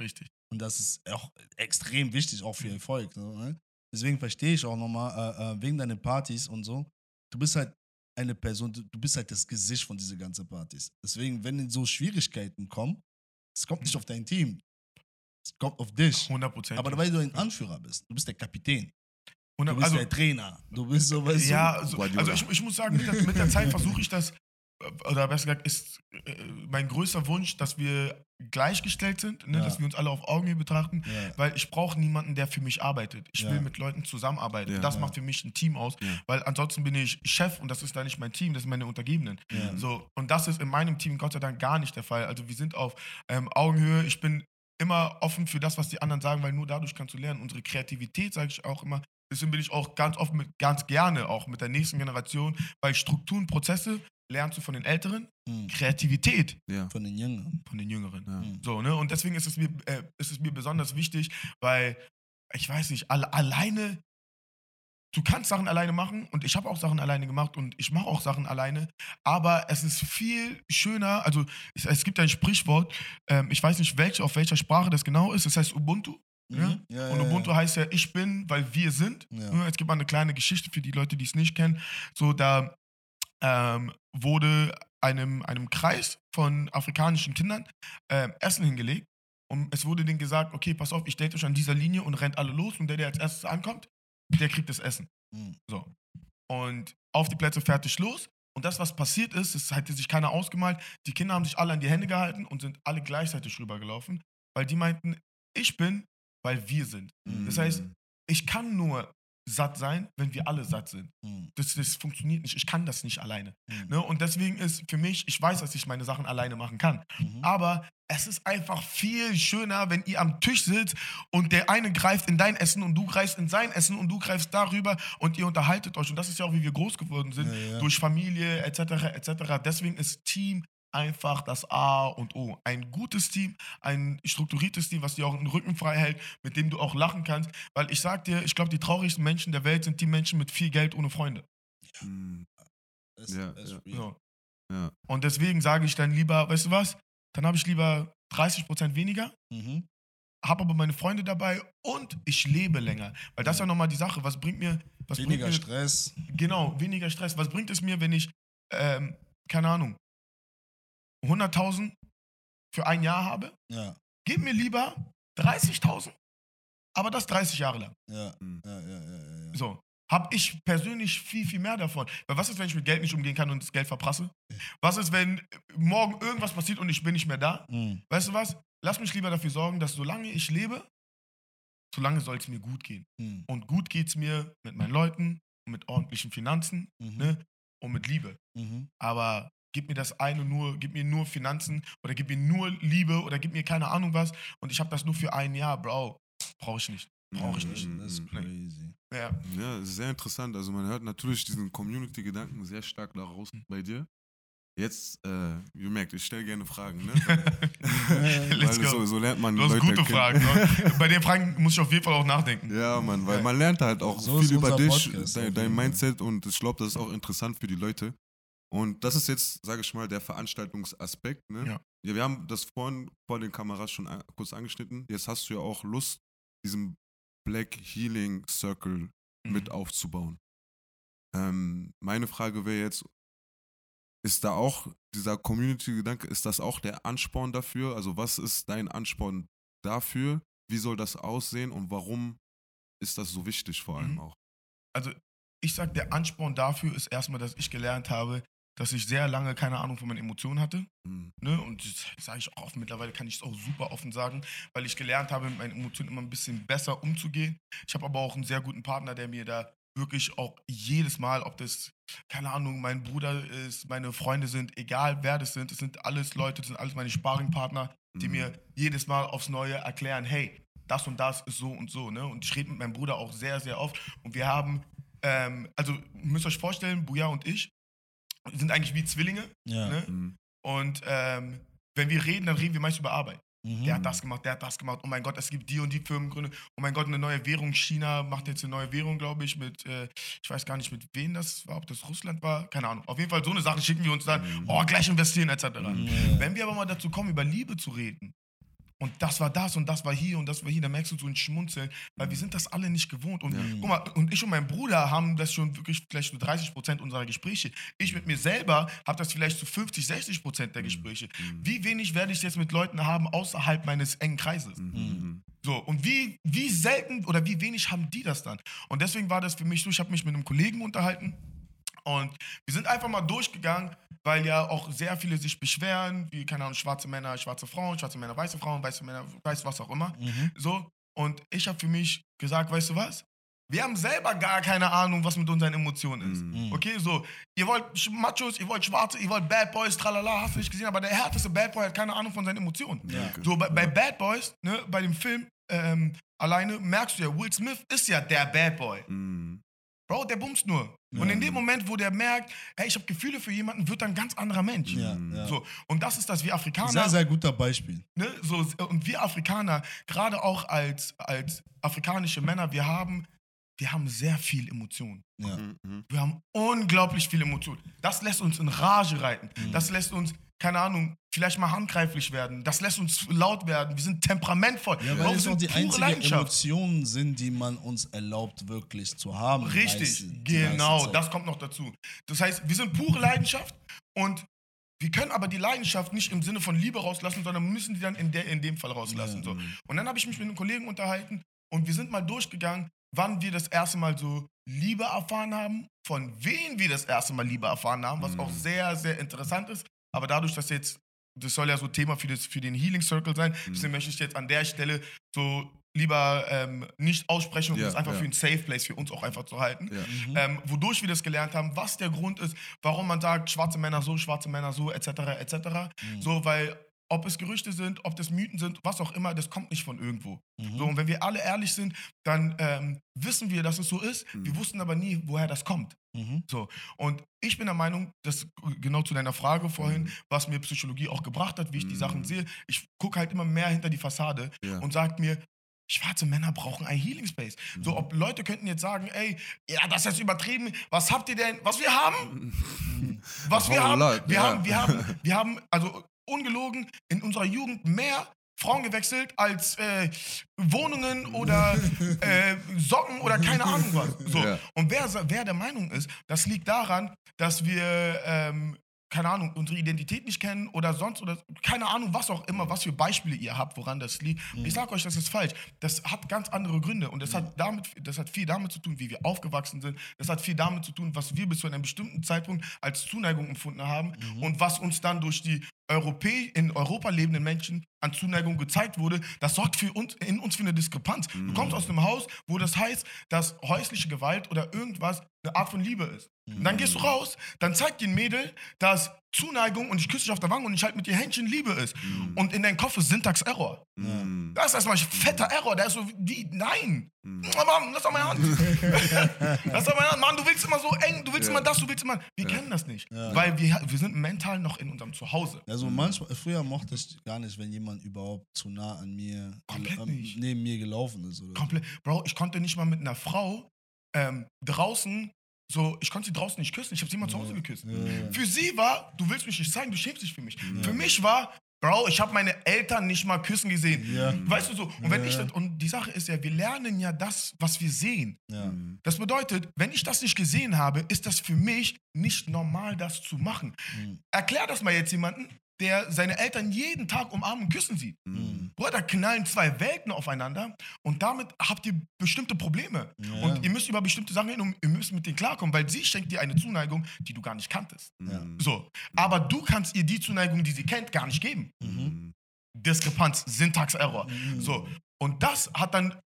[SPEAKER 1] Richtig.
[SPEAKER 2] Und das ist auch extrem wichtig, auch für Erfolg. So, ne? Deswegen verstehe ich auch nochmal, äh, äh, wegen deiner Partys und so, du bist halt eine Person, du, du bist halt das Gesicht von diesen ganzen Partys. Deswegen, wenn so Schwierigkeiten kommen, es kommt nicht auf dein Team, es kommt auf dich.
[SPEAKER 1] 100 Prozent.
[SPEAKER 2] Aber weil du ein Anführer bist, du bist der Kapitän, du
[SPEAKER 1] 100,
[SPEAKER 2] bist
[SPEAKER 1] also,
[SPEAKER 2] der Trainer, du bist so, weißt du,
[SPEAKER 1] ja, also,
[SPEAKER 4] Guardiola.
[SPEAKER 1] also ich, ich muss sagen, mit der, mit der Zeit versuche ich das, oder besser gesagt, ist äh, mein größter Wunsch, dass wir gleichgestellt sind, ne,
[SPEAKER 2] Ja.
[SPEAKER 1] dass wir uns alle auf Augenhöhe betrachten,
[SPEAKER 2] Ja.
[SPEAKER 1] weil ich brauche niemanden, der für mich arbeitet. Ich
[SPEAKER 2] Ja.
[SPEAKER 1] will mit Leuten zusammenarbeiten. Das macht für mich ein Team aus, weil ansonsten bin ich Chef und das ist dann nicht mein Team, das sind meine Untergebenen. So, und das ist in meinem Team Gott sei Dank gar nicht der Fall. Also wir sind auf ähm, Augenhöhe. Ich bin immer offen für das, was die anderen sagen, weil nur dadurch kannst du lernen. Unsere Kreativität, sage ich auch immer. Deswegen bin ich auch ganz offen mit, ganz gerne auch mit der nächsten Generation, weil Strukturen, Prozesse lernst du von den Älteren,
[SPEAKER 2] Mhm.
[SPEAKER 1] Kreativität
[SPEAKER 4] Ja.
[SPEAKER 2] von den Jüngeren.
[SPEAKER 1] von den Jüngeren.
[SPEAKER 4] Ja.
[SPEAKER 2] Mhm.
[SPEAKER 1] So, ne? Und deswegen ist es mir, äh, ist es mir besonders wichtig, weil, ich weiß nicht, alle, alleine, du kannst Sachen alleine machen und ich habe auch Sachen alleine gemacht und ich mache auch Sachen alleine, aber es ist viel schöner, also es, es gibt ein Sprichwort, ähm, ich weiß nicht, welch, auf welcher Sprache das genau ist, das heißt Ubuntu. Ja?
[SPEAKER 2] Mhm. Ja,
[SPEAKER 1] Und Ubuntu
[SPEAKER 2] ja.
[SPEAKER 1] heißt ja, ich bin, weil wir sind.
[SPEAKER 2] Ja.
[SPEAKER 1] Ne, Es gibt mal eine kleine Geschichte für die Leute, die es nicht kennen. So, da ähm, wurde einem, einem Kreis von afrikanischen Kindern ähm, Essen hingelegt. Und es wurde denen gesagt, okay, pass auf, ich date euch an dieser Linie und rennt alle los. Und der, der als erstes ankommt, der kriegt das Essen.
[SPEAKER 2] Mhm.
[SPEAKER 1] So. Und auf die Plätze fertig los. Und das, was passiert ist, das hätte sich keiner ausgemalt. Die Kinder haben sich alle an die Hände gehalten und sind alle gleichzeitig rübergelaufen, weil die meinten, ich bin, weil wir sind.
[SPEAKER 2] Mhm.
[SPEAKER 1] Das heißt, ich kann nur satt sein, wenn wir alle satt sind.
[SPEAKER 2] Mhm.
[SPEAKER 1] Das, das funktioniert nicht. Ich kann das nicht alleine.
[SPEAKER 2] Mhm.
[SPEAKER 1] Ne? Und deswegen ist für mich, ich weiß, dass ich meine Sachen alleine machen kann.
[SPEAKER 2] Mhm.
[SPEAKER 1] Aber es ist einfach viel schöner, wenn ihr am Tisch sitzt und der eine greift in dein Essen und du greifst in sein Essen und du greifst darüber und ihr unterhaltet euch. Und das ist ja auch, wie wir groß geworden sind,
[SPEAKER 2] Ja, ja.
[SPEAKER 1] durch Familie etc. etc. Deswegen ist Team einfach das A und O. Ein gutes Team, ein strukturiertes Team, was dir auch den Rücken frei hält, mit dem du auch lachen kannst. Weil ich sag dir, ich glaube, die traurigsten Menschen der Welt sind die Menschen mit viel Geld ohne Freunde.
[SPEAKER 4] Mhm.
[SPEAKER 2] Das,
[SPEAKER 4] Ja,
[SPEAKER 2] das ist
[SPEAKER 4] ja.
[SPEAKER 2] real.
[SPEAKER 1] So.
[SPEAKER 4] Ja.
[SPEAKER 1] Und deswegen sage ich dann lieber, weißt du was, dann habe ich lieber 30% weniger,
[SPEAKER 2] Mhm.
[SPEAKER 1] habe aber meine Freunde dabei und ich lebe länger. Weil das ist ja nochmal die Sache, was bringt mir, was
[SPEAKER 2] Weniger
[SPEAKER 1] bringt mir,
[SPEAKER 2] Stress.
[SPEAKER 1] genau, weniger Stress. Was bringt es mir, wenn ich, ähm, keine Ahnung, 100.000 für ein Jahr habe?
[SPEAKER 2] Ja,
[SPEAKER 1] Gib mir lieber 30.000, aber das 30 Jahre lang.
[SPEAKER 2] ja, ja, ja, ja, ja, ja.
[SPEAKER 1] So. Habe ich persönlich viel, viel mehr davon. Weil was ist, wenn ich mit Geld nicht umgehen kann und das Geld verprasse? Was ist, wenn morgen irgendwas passiert und ich bin nicht mehr da?
[SPEAKER 2] Mhm.
[SPEAKER 1] Weißt du was? Lass mich lieber dafür sorgen, dass solange ich lebe, solange soll es mir gut gehen.
[SPEAKER 2] Mhm.
[SPEAKER 1] Und gut geht es mir mit meinen Leuten, mit ordentlichen Finanzen
[SPEAKER 2] Mhm.
[SPEAKER 1] ne? und mit Liebe.
[SPEAKER 2] Mhm.
[SPEAKER 1] Aber gib mir das eine nur, gib mir nur Finanzen oder gib mir nur Liebe oder gib mir keine Ahnung was und ich habe das nur für ein Jahr, Bro. Brauche ich nicht. Brauche ich nicht.
[SPEAKER 2] Das ist crazy.
[SPEAKER 1] Ja.
[SPEAKER 4] Ja, sehr interessant. Also man hört natürlich diesen Community-Gedanken sehr stark daraus
[SPEAKER 1] Hm.
[SPEAKER 4] bei dir. Jetzt, äh, ihr merkt, ich stelle gerne Fragen, ne? [laughs]
[SPEAKER 1] Let's
[SPEAKER 4] Weil
[SPEAKER 1] go.
[SPEAKER 4] so, so lernt man
[SPEAKER 1] Du hast
[SPEAKER 4] Leute
[SPEAKER 1] gute
[SPEAKER 4] kennen.
[SPEAKER 1] Fragen. Ne? [laughs] Bei den Fragen muss ich auf jeden Fall auch nachdenken.
[SPEAKER 4] Ja, Mann, weil
[SPEAKER 1] Ja.
[SPEAKER 4] man lernt halt auch
[SPEAKER 2] So
[SPEAKER 4] viel über dich,
[SPEAKER 2] Podcast
[SPEAKER 4] dein, dein. Mindset und ich glaube, das ist auch interessant für die Leute. Und das ist jetzt, sage ich mal, der Veranstaltungsaspekt. Ne?
[SPEAKER 1] Ja.
[SPEAKER 4] ja, wir haben das vorhin vor den Kameras schon a- kurz angeschnitten. Jetzt hast du ja auch Lust, diesen Black Healing Circle
[SPEAKER 1] Mhm.
[SPEAKER 4] mit aufzubauen. Ähm, meine Frage wäre jetzt, ist da auch dieser Community-Gedanke, ist das auch der Ansporn dafür? Also was ist dein Ansporn dafür? Wie soll das aussehen und warum ist das so wichtig vor allem
[SPEAKER 1] Mhm.
[SPEAKER 4] auch?
[SPEAKER 1] Also ich sag, der Ansporn dafür ist erstmal, dass ich gelernt habe, dass ich sehr lange keine Ahnung von meinen Emotionen hatte.
[SPEAKER 4] Mhm.
[SPEAKER 1] Ne? Und das sage ich auch offen. Mittlerweile kann ich es auch super offen sagen, weil ich gelernt habe, mit meinen Emotionen immer ein bisschen besser umzugehen. Ich habe aber auch einen sehr guten Partner, der mir da wirklich auch jedes Mal, ob das, keine Ahnung, mein Bruder ist, meine Freunde sind, egal wer das sind, das sind alles Leute, das sind alles meine Sparringpartner, die
[SPEAKER 4] Mhm.
[SPEAKER 1] mir jedes Mal aufs Neue erklären, hey, das und das ist so und so. Ne? Und ich rede mit meinem Bruder auch sehr, sehr oft. Und wir haben, ähm, also müsst ihr euch vorstellen, Buja und ich sind eigentlich wie Zwillinge.
[SPEAKER 2] Ja.
[SPEAKER 1] Ne?
[SPEAKER 4] Mhm.
[SPEAKER 1] Und ähm, wenn wir reden, dann reden wir meist über Arbeit.
[SPEAKER 2] Mhm.
[SPEAKER 1] Der hat das gemacht, der hat das gemacht. Oh mein Gott, es gibt die und die Firmengründe. Oh mein Gott, eine neue Währung. China macht jetzt eine neue Währung, glaube ich, mit, äh, ich weiß gar nicht, mit wem das war, ob das Russland war. Keine Ahnung. Auf jeden Fall so eine Sache schicken wir uns dann,
[SPEAKER 4] Mhm.
[SPEAKER 1] oh, gleich investieren, etc.
[SPEAKER 2] Ja.
[SPEAKER 1] Wenn wir aber mal dazu kommen, über Liebe zu reden, und das war das und das war hier und das war hier, dann merkst du so ein Schmunzeln, weil wir sind das alle nicht gewohnt. Und
[SPEAKER 4] Ja.
[SPEAKER 1] guck mal, und ich und mein Bruder haben das schon wirklich vielleicht so 30 Prozent unserer Gespräche. Ich mit mir selber habe das vielleicht zu 50, 60 Prozent der Gespräche.
[SPEAKER 4] Mhm.
[SPEAKER 1] Wie wenig werde ich jetzt mit Leuten haben außerhalb meines engen Kreises?
[SPEAKER 4] Mhm.
[SPEAKER 1] So, und wie, wie selten oder wie wenig haben die das dann? Und deswegen war das für mich so, ich habe mich mit einem Kollegen unterhalten und wir sind einfach mal durchgegangen, weil ja auch sehr viele sich beschweren, wie, keine Ahnung, schwarze Männer, schwarze Frauen, schwarze Männer, weiße Frauen, weiße Männer, weiß was auch immer.
[SPEAKER 2] Mhm.
[SPEAKER 1] So, und ich habe für mich gesagt, weißt du was? Wir haben selber gar keine Ahnung, was mit unseren Emotionen ist.
[SPEAKER 4] Mhm.
[SPEAKER 1] Okay, so, ihr wollt Machos, ihr wollt Schwarze, ihr wollt Bad Boys, tralala, hast du nicht gesehen, aber der härteste Bad Boy hat keine Ahnung von seinen Emotionen.
[SPEAKER 2] Ja.
[SPEAKER 1] So, bei, bei Bad Boys, ne, bei dem Film ähm, alleine, merkst du ja, Will Smith ist ja der Bad Boy.
[SPEAKER 4] Mhm.
[SPEAKER 1] Bro, der bumst nur. Und in dem Moment, wo der merkt, hey, ich habe Gefühle für jemanden, wird er ein ganz anderer Mensch.
[SPEAKER 2] Ja,
[SPEAKER 4] Mhm.
[SPEAKER 2] ja.
[SPEAKER 1] So, und das ist das, wir Afrikaner.
[SPEAKER 2] Sehr, sehr guter Beispiel.
[SPEAKER 1] Ne, so, und wir Afrikaner, gerade auch als, als afrikanische Männer, wir haben, wir haben sehr viel Emotion.
[SPEAKER 2] Ja.
[SPEAKER 4] Mhm.
[SPEAKER 1] Wir haben unglaublich viel Emotion. Das lässt uns in Rage reiten.
[SPEAKER 2] Mhm.
[SPEAKER 1] Das lässt uns, keine Ahnung, vielleicht mal handgreiflich werden. Das lässt uns laut werden. Wir sind temperamentvoll.
[SPEAKER 2] Ja, weil
[SPEAKER 1] wir
[SPEAKER 2] es auch
[SPEAKER 1] sind
[SPEAKER 2] die
[SPEAKER 1] pure
[SPEAKER 2] einzige
[SPEAKER 1] Leidenschaft.
[SPEAKER 2] Emotionen sind, die man uns erlaubt, wirklich zu haben.
[SPEAKER 1] Richtig,
[SPEAKER 2] meiste- die meiste
[SPEAKER 1] genau, das kommt noch dazu. Das heißt, wir sind pure Leidenschaft und wir können aber die Leidenschaft nicht im Sinne von Liebe rauslassen, sondern müssen die dann in, der, in dem Fall rauslassen.
[SPEAKER 2] Ja.
[SPEAKER 1] So. Und dann habe ich mich mit einem Kollegen unterhalten und wir sind mal durchgegangen, wann wir das erste Mal so Liebe erfahren haben, von wem wir das erste Mal Liebe erfahren haben, was
[SPEAKER 4] Mhm.
[SPEAKER 1] auch sehr, sehr interessant ist. Aber dadurch, dass jetzt, das soll ja so Thema für, das, für den Healing Circle sein,
[SPEAKER 4] Mhm.
[SPEAKER 1] deswegen möchte ich jetzt an der Stelle so lieber ähm, nicht aussprechen, um
[SPEAKER 4] Ja,
[SPEAKER 1] das einfach
[SPEAKER 4] ja.
[SPEAKER 1] für einen Safe Place für uns auch einfach zu halten.
[SPEAKER 4] Ja.
[SPEAKER 2] Mhm.
[SPEAKER 1] Ähm, wodurch wir das gelernt haben, was der Grund ist, warum man sagt, schwarze Männer so, schwarze Männer so, etc., etc.
[SPEAKER 2] Mhm.
[SPEAKER 1] So, weil ob es Gerüchte sind, ob das Mythen sind, was auch immer, das kommt nicht von irgendwo.
[SPEAKER 2] Mhm.
[SPEAKER 1] So, und wenn wir alle ehrlich sind, dann ähm, wissen wir, dass es so ist.
[SPEAKER 4] Mhm.
[SPEAKER 1] Wir wussten aber nie, woher das kommt.
[SPEAKER 2] Mhm.
[SPEAKER 1] So, und ich bin der Meinung, dass genau zu deiner Frage vorhin,
[SPEAKER 4] Mhm.
[SPEAKER 1] was mir Psychologie auch gebracht hat, wie ich die
[SPEAKER 4] Mhm.
[SPEAKER 1] Sachen sehe, ich gucke halt immer mehr hinter die Fassade
[SPEAKER 4] Ja.
[SPEAKER 1] und sage mir, schwarze Männer brauchen ein Healing Space. So,
[SPEAKER 4] Mhm.
[SPEAKER 1] ob Leute könnten jetzt sagen, ey, ja, das ist jetzt übertrieben, was habt ihr denn, was wir haben? [laughs] Was wir haben, wir haben, wir haben, wir haben, also ungelogen, in unserer Jugend mehr Frauen gewechselt als äh, Wohnungen oder [laughs] äh, Socken oder keine Ahnung was. So.
[SPEAKER 4] Ja.
[SPEAKER 1] Und wer, wer der Meinung ist, das liegt daran, dass wir, ähm, keine Ahnung, unsere Identität nicht kennen oder sonst oder keine Ahnung, was auch immer, was für Beispiele ihr habt, woran das liegt. Ich sage euch, das ist falsch. Das hat ganz andere Gründe und das hat, damit, das hat viel damit zu tun, wie wir aufgewachsen sind. Das hat viel damit zu tun, was wir bis zu einem bestimmten Zeitpunkt als Zuneigung empfunden haben und was uns dann durch die Europä in Europa lebenden Menschen an Zuneigung gezeigt wurde, das sorgt für uns, in uns für eine Diskrepanz. Du kommst aus einem Haus, wo das heißt, dass häusliche Gewalt oder irgendwas eine Art von Liebe ist. Und dann gehst du raus, dann zeigt dir ein Mädel, dass Zuneigung und ich küsse dich auf der Wange und ich halte mit dir Händchen Liebe ist. Und in deinem Kopf ist Syntax-Error.
[SPEAKER 4] Mhm.
[SPEAKER 1] Das ist erstmal ein fetter Error. Der ist so wie, nein.
[SPEAKER 4] Mhm.
[SPEAKER 1] Oh Mann, lass doch meine Hand. [laughs] lass doch meine Hand. Mann, du willst immer so eng, du willst
[SPEAKER 4] Ja.
[SPEAKER 1] immer das, du willst immer. Wir kennen das nicht.
[SPEAKER 2] Ja.
[SPEAKER 1] Weil wir, wir sind mental noch in unserem Zuhause.
[SPEAKER 2] Also manchmal, früher mochte ich gar nicht, wenn jemand überhaupt zu nah an mir,
[SPEAKER 1] Komplett nicht.
[SPEAKER 2] neben mir gelaufen ist. Oder so.
[SPEAKER 1] Komplett. Bro, ich konnte nicht mal mit einer Frau ähm, draußen, so, ich konnte sie draußen nicht küssen. Ich habe sie immer zu Hause geküsst. Für sie war, du willst mich nicht zeigen, du schämst dich für mich. Für mich war, Bro, ich habe meine Eltern nicht mal küssen gesehen.
[SPEAKER 2] Ja.
[SPEAKER 1] Weißt du so? Und wenn
[SPEAKER 2] Ja.
[SPEAKER 1] ich das, und die Sache ist ja, wir lernen ja das, was wir sehen.
[SPEAKER 2] Ja.
[SPEAKER 1] Das bedeutet, wenn ich das nicht gesehen habe, ist das für mich nicht normal, das zu machen.
[SPEAKER 2] Mhm.
[SPEAKER 1] Erklär das mal jetzt jemanden, der seine Eltern jeden Tag umarmen und küssen sieht.
[SPEAKER 2] Mhm.
[SPEAKER 1] Bruder, da knallen zwei Welten aufeinander und damit habt ihr bestimmte Probleme.
[SPEAKER 2] Ja.
[SPEAKER 1] Und ihr müsst über bestimmte Sachen reden und ihr müsst mit denen klarkommen, weil sie schenkt dir eine Zuneigung, die du gar nicht kanntest.
[SPEAKER 2] Ja.
[SPEAKER 1] So. Aber du kannst ihr die Zuneigung, die sie kennt, gar nicht geben.
[SPEAKER 2] Mhm.
[SPEAKER 1] Diskrepanz, Syntax-Error.
[SPEAKER 2] Mhm.
[SPEAKER 1] So. Und das hat dann,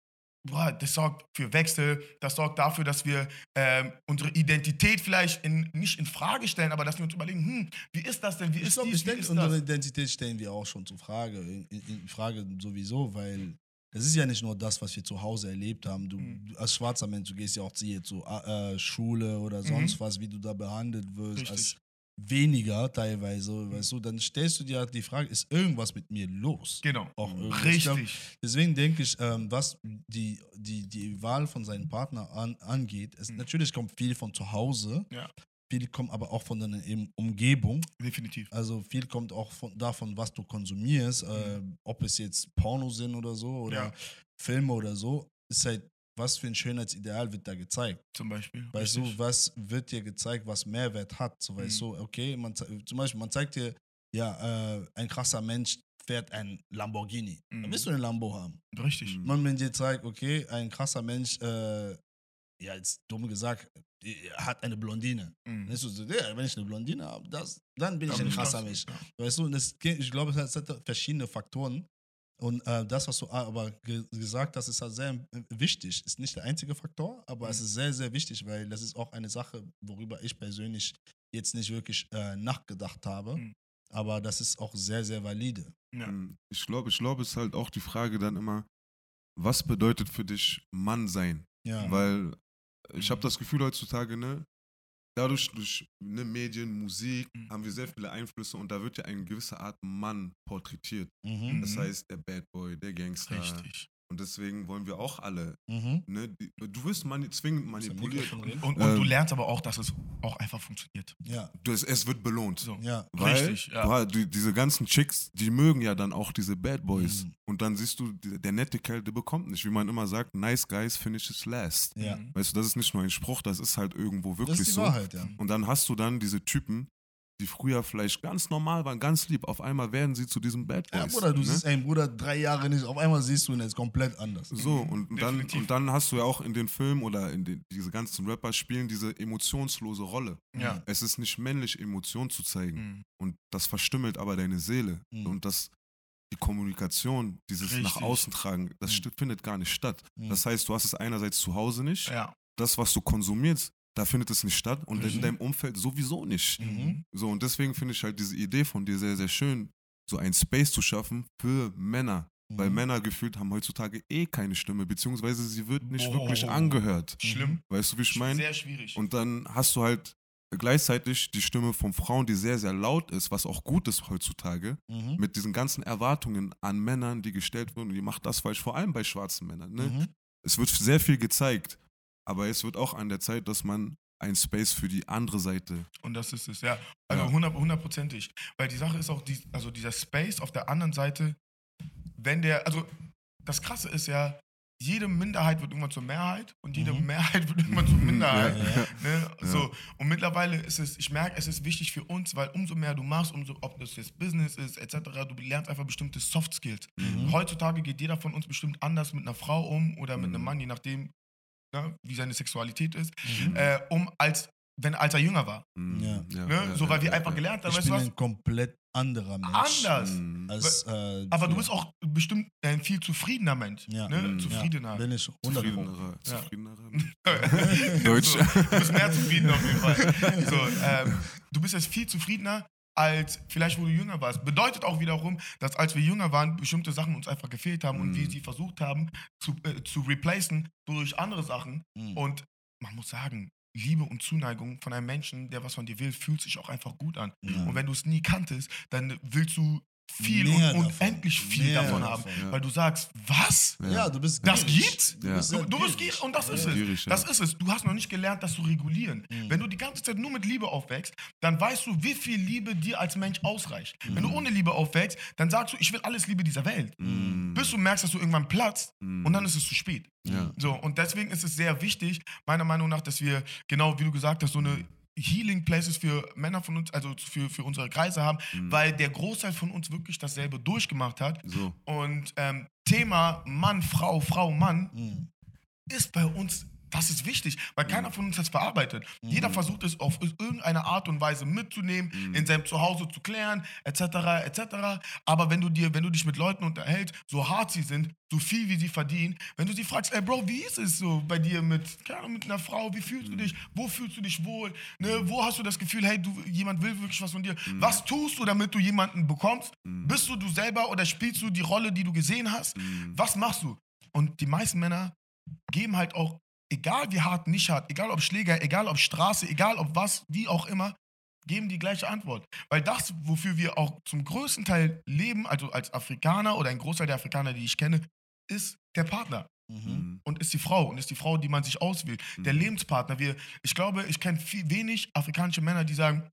[SPEAKER 1] boah, das sorgt für Wechsel, das sorgt dafür, dass wir ähm, unsere Identität vielleicht in, nicht in Frage stellen, aber dass wir uns überlegen, hm, wie ist das denn, wie
[SPEAKER 2] Ich
[SPEAKER 1] ist
[SPEAKER 2] glaube,
[SPEAKER 1] dies,
[SPEAKER 2] ich denke, unsere? Identität stellen wir auch schon zur Frage, in, in, Frage sowieso, weil das ist ja nicht nur das, was wir zu Hause erlebt haben. Du,
[SPEAKER 1] Mhm.
[SPEAKER 2] als schwarzer Mensch, du gehst ja auch zu, äh, Schule oder
[SPEAKER 1] Mhm.
[SPEAKER 2] sonst was, wie du da behandelt wirst,
[SPEAKER 1] Richtig.
[SPEAKER 2] als weniger teilweise, weißt du, dann stellst du dir halt die Frage, ist irgendwas mit mir los?
[SPEAKER 1] Genau.
[SPEAKER 2] Auch irgendwie. Ich glaub,
[SPEAKER 1] Richtig.
[SPEAKER 2] Deswegen denke ich, ähm, was die, die, die Wahl von seinem Partner an, angeht, es,
[SPEAKER 1] Mhm.
[SPEAKER 2] natürlich kommt viel von zu Hause,
[SPEAKER 1] Ja.
[SPEAKER 2] viel kommt aber auch von deiner Umgebung.
[SPEAKER 1] Definitiv.
[SPEAKER 2] Also viel kommt auch von, davon, was du konsumierst, äh, ob es jetzt Porno sind oder so oder
[SPEAKER 1] Ja.
[SPEAKER 2] Filme oder so, ist halt, was für ein Schönheitsideal wird da gezeigt.
[SPEAKER 1] Zum Beispiel.
[SPEAKER 2] Weißt
[SPEAKER 1] Richtig.
[SPEAKER 2] du, was wird dir gezeigt, was Mehrwert hat? So, weißt
[SPEAKER 1] Mhm.
[SPEAKER 2] du, okay, man, zum Beispiel, man zeigt dir, ja, äh, ein krasser Mensch fährt ein Lamborghini. Dann
[SPEAKER 1] Mhm.
[SPEAKER 2] willst du einen Lambo haben.
[SPEAKER 1] Richtig.
[SPEAKER 4] Mhm.
[SPEAKER 2] Man, wenn dir zeigt, okay, ein krasser Mensch, äh, ja, jetzt dumm gesagt, äh, hat eine Blondine.
[SPEAKER 1] Mhm.
[SPEAKER 2] Dann du so, ja, wenn ich eine Blondine habe, das, dann bin ich
[SPEAKER 1] Dann
[SPEAKER 2] ein
[SPEAKER 1] ich
[SPEAKER 2] krasser
[SPEAKER 1] krass.
[SPEAKER 2] Mensch.
[SPEAKER 1] Ja.
[SPEAKER 2] Weißt du, und das, ich glaube, es hat verschiedene Faktoren. Und äh, das, was du aber ge gesagt hast, ist halt sehr wichtig. Ist nicht der einzige Faktor, aber es
[SPEAKER 1] Mhm.
[SPEAKER 2] ist sehr, sehr wichtig, weil das ist auch eine Sache, worüber ich persönlich jetzt nicht wirklich äh, nachgedacht habe.
[SPEAKER 1] Mhm.
[SPEAKER 2] Aber das ist auch sehr, sehr valide.
[SPEAKER 1] Ja.
[SPEAKER 4] Ähm, Ich glaube, ich glaube, es ist halt auch die Frage dann immer, was bedeutet für dich Mann sein?
[SPEAKER 2] Ja.
[SPEAKER 4] Weil ich habe das Gefühl heutzutage, ne, dadurch durch ne, Medien, Musik,
[SPEAKER 1] Mhm.
[SPEAKER 4] haben wir sehr viele Einflüsse und da wird ja eine gewisse Art Mann porträtiert.
[SPEAKER 2] mhm.
[SPEAKER 4] Das
[SPEAKER 1] Mhm.
[SPEAKER 4] heißt, der Bad Boy, der Gangster.
[SPEAKER 1] Richtig.
[SPEAKER 4] Und deswegen wollen wir auch alle,
[SPEAKER 2] Mhm.
[SPEAKER 4] ne, du wirst mani zwingend manipuliert.
[SPEAKER 1] Und, und du
[SPEAKER 4] Ähm.
[SPEAKER 1] lernst aber auch, dass es auch einfach funktioniert.
[SPEAKER 2] Ja,
[SPEAKER 4] Du, es, es wird belohnt.
[SPEAKER 1] So.
[SPEAKER 2] ja.
[SPEAKER 4] Weil
[SPEAKER 1] Richtig, ja.
[SPEAKER 4] du hast- die, diese ganzen Chicks, die mögen ja dann auch diese Bad Boys.
[SPEAKER 2] Mhm.
[SPEAKER 4] Und dann siehst du, die- der nette Kerl, der bekommt nicht. Wie man immer sagt, nice guys finishes last.
[SPEAKER 2] Ja.
[SPEAKER 1] Mhm.
[SPEAKER 4] Weißt du, das ist nicht nur ein Spruch, das ist halt irgendwo
[SPEAKER 2] Das
[SPEAKER 4] wirklich
[SPEAKER 2] ist die
[SPEAKER 4] so.
[SPEAKER 2] Wahrheit, ja.
[SPEAKER 4] Und dann hast du dann diese Typen, die früher vielleicht ganz normal waren, ganz lieb. Auf einmal werden sie zu diesen Bad Boys.
[SPEAKER 2] Ja, Bruder, du
[SPEAKER 4] ne?
[SPEAKER 2] siehst einen Bruder drei Jahre nicht, auf einmal siehst du ihn jetzt komplett anders.
[SPEAKER 4] So, und dann,
[SPEAKER 1] Definitiv.
[SPEAKER 4] und dann hast du ja auch in den Filmen oder in den, diese ganzen Rapper spielen diese emotionslose Rolle.
[SPEAKER 1] Ja.
[SPEAKER 4] Es ist nicht männlich, Emotionen zu zeigen.
[SPEAKER 1] Mhm.
[SPEAKER 4] Und das verstümmelt aber deine Seele.
[SPEAKER 2] Mhm.
[SPEAKER 4] Und das, die Kommunikation, dieses nach
[SPEAKER 1] Richtig.
[SPEAKER 4] außen tragen, das
[SPEAKER 2] Mhm.
[SPEAKER 4] findet gar nicht statt.
[SPEAKER 2] Mhm.
[SPEAKER 4] Das heißt, du hast es einerseits zu Hause nicht,
[SPEAKER 1] Ja.
[SPEAKER 4] das, was du konsumierst, da findet es nicht statt und
[SPEAKER 2] Mhm.
[SPEAKER 4] in deinem Umfeld sowieso nicht.
[SPEAKER 2] Mhm.
[SPEAKER 4] So, und deswegen finde ich halt diese Idee von dir sehr, sehr schön, so ein Space zu schaffen für Männer. Weil
[SPEAKER 2] Mhm.
[SPEAKER 4] Männer gefühlt haben heutzutage eh keine Stimme, beziehungsweise sie wird nicht
[SPEAKER 1] Oh.
[SPEAKER 4] wirklich angehört.
[SPEAKER 1] Schlimm.
[SPEAKER 4] Weißt du, wie ich meine?
[SPEAKER 1] Sehr schwierig.
[SPEAKER 4] Und dann hast du halt gleichzeitig die Stimme von Frauen, die sehr, sehr laut ist, was auch gut ist heutzutage,
[SPEAKER 2] Mhm.
[SPEAKER 4] mit diesen ganzen Erwartungen an Männern, die gestellt wurden. Und die macht das falsch, vor allem bei schwarzen Männern. Ne?
[SPEAKER 2] Mhm.
[SPEAKER 4] Es wird sehr viel gezeigt, aber es wird auch an der Zeit, dass man ein Space für die andere Seite.
[SPEAKER 1] Und das ist es, ja. Also
[SPEAKER 4] Ja.
[SPEAKER 1] 100 hundertprozentig. Weil die Sache ist auch, die, also dieser Space auf der anderen Seite, wenn der, also das Krasse ist ja, jede Minderheit wird irgendwann zur Mehrheit und jede
[SPEAKER 2] Mhm.
[SPEAKER 1] Mehrheit wird irgendwann zur [laughs] Minderheit.
[SPEAKER 2] Ja, ja.
[SPEAKER 1] Ne? So. Und mittlerweile ist es, ich merke, es ist wichtig für uns, weil umso mehr du machst, umso, ob das jetzt Business ist, etc., du lernst einfach bestimmte Soft Skills.
[SPEAKER 2] Mhm.
[SPEAKER 1] Heutzutage geht jeder von uns bestimmt anders mit einer Frau um oder mit
[SPEAKER 4] Mhm.
[SPEAKER 1] einem Mann, je nachdem, ne, wie seine Sexualität ist,
[SPEAKER 2] Mhm.
[SPEAKER 1] äh, um als, wenn als er jünger war.
[SPEAKER 4] Mhm.
[SPEAKER 2] Ja.
[SPEAKER 1] Ne? so, weil wir einfach gelernt haben,
[SPEAKER 2] Ich
[SPEAKER 1] weißt
[SPEAKER 2] bin
[SPEAKER 1] du was?
[SPEAKER 2] ein komplett anderer Mensch.
[SPEAKER 1] Anders.
[SPEAKER 4] Mhm.
[SPEAKER 2] Als, äh,
[SPEAKER 1] Aber du bist auch bestimmt ein viel zufriedener Mensch.
[SPEAKER 2] Ja.
[SPEAKER 1] Ne?
[SPEAKER 4] Mhm.
[SPEAKER 1] Zufriedener.
[SPEAKER 2] Ja, bin ich 100
[SPEAKER 4] Zufriedenerer.
[SPEAKER 1] Ja.
[SPEAKER 4] Zufriedenerer. [laughs] Deutsch.
[SPEAKER 1] So, du bist mehr zufrieden auf jeden Fall. [laughs] So, ähm, du bist jetzt viel zufriedener als vielleicht, wo du jünger warst. Bedeutet auch wiederum, dass als wir jünger waren, bestimmte Sachen uns einfach gefehlt haben und
[SPEAKER 4] Mhm.
[SPEAKER 1] wir sie versucht haben zu, äh, zu replacen durch andere Sachen.
[SPEAKER 2] Mhm.
[SPEAKER 1] Und man muss sagen, Liebe und Zuneigung von einem Menschen, der was von dir will, fühlt sich auch einfach gut an.
[SPEAKER 2] Ja.
[SPEAKER 1] Und wenn du es nie kanntest, dann willst du viel
[SPEAKER 2] Mehr
[SPEAKER 1] und
[SPEAKER 2] davon.
[SPEAKER 1] unendlich viel
[SPEAKER 2] Mehr
[SPEAKER 1] davon haben.
[SPEAKER 2] davon.
[SPEAKER 1] Weil du sagst, was?
[SPEAKER 2] Ja, du bist
[SPEAKER 1] Das
[SPEAKER 2] gierig.
[SPEAKER 1] gibt's?
[SPEAKER 2] Du
[SPEAKER 4] Ja.
[SPEAKER 2] bist,
[SPEAKER 1] Du, du bist gierig und das ist es.
[SPEAKER 4] Gierig, ja.
[SPEAKER 1] Das ist es. Du hast noch nicht gelernt, das zu regulieren.
[SPEAKER 2] Mhm.
[SPEAKER 1] Wenn du die ganze Zeit nur mit Liebe aufwächst, dann weißt du, wie viel Liebe dir als Mensch ausreicht. Wenn du
[SPEAKER 2] Mhm.
[SPEAKER 1] ohne Liebe aufwächst, dann sagst du, ich will alles Liebe dieser Welt.
[SPEAKER 4] Mm,
[SPEAKER 1] Bis du merkst, dass du irgendwann platzt
[SPEAKER 4] mm,
[SPEAKER 1] und dann ist es zu spät.
[SPEAKER 4] Ja.
[SPEAKER 1] So, und deswegen ist es sehr wichtig, meiner Meinung nach, dass wir, genau wie du gesagt hast, so eine Healing Places für Männer von uns, also für, für unsere Kreise haben,
[SPEAKER 4] Mhm.
[SPEAKER 1] weil der Großteil von uns wirklich dasselbe durchgemacht hat.
[SPEAKER 4] So.
[SPEAKER 1] Und ähm, Thema Mann, Frau, Frau, Mann
[SPEAKER 2] Mhm.
[SPEAKER 1] ist bei uns, das ist wichtig, weil keiner von uns hat es verarbeitet. Jeder versucht es auf irgendeine Art und Weise mitzunehmen,
[SPEAKER 4] Mhm.
[SPEAKER 1] in seinem Zuhause zu klären, etc., etc. Aber wenn du dir, wenn du dich mit Leuten unterhältst, so hart sie sind, so viel wie sie verdienen, wenn du sie fragst, ey Bro, wie ist es so bei dir mit, keine mit einer Frau, wie fühlst du dich, wo fühlst du dich wohl, ne? wo hast du das Gefühl, hey, du, jemand will wirklich was von dir, was tust du, damit du jemanden bekommst, bist du du selber oder spielst du die Rolle, die du gesehen hast, was machst du? Und die meisten Männer geben halt auch, egal wie hart, nicht hart, egal ob Schläger, egal ob Straße, egal ob was, wie auch immer, geben die gleiche Antwort. Weil das, wofür wir auch zum größten Teil leben, also als Afrikaner oder ein Großteil der Afrikaner, die ich kenne, ist der Partner
[SPEAKER 2] Mhm.
[SPEAKER 4] mm,
[SPEAKER 1] und ist die Frau und ist die Frau, die man sich auswählt. Der
[SPEAKER 4] Mhm.
[SPEAKER 1] Lebenspartner. Wir, ich glaube, ich kenne viel wenig afrikanische Männer, die sagen,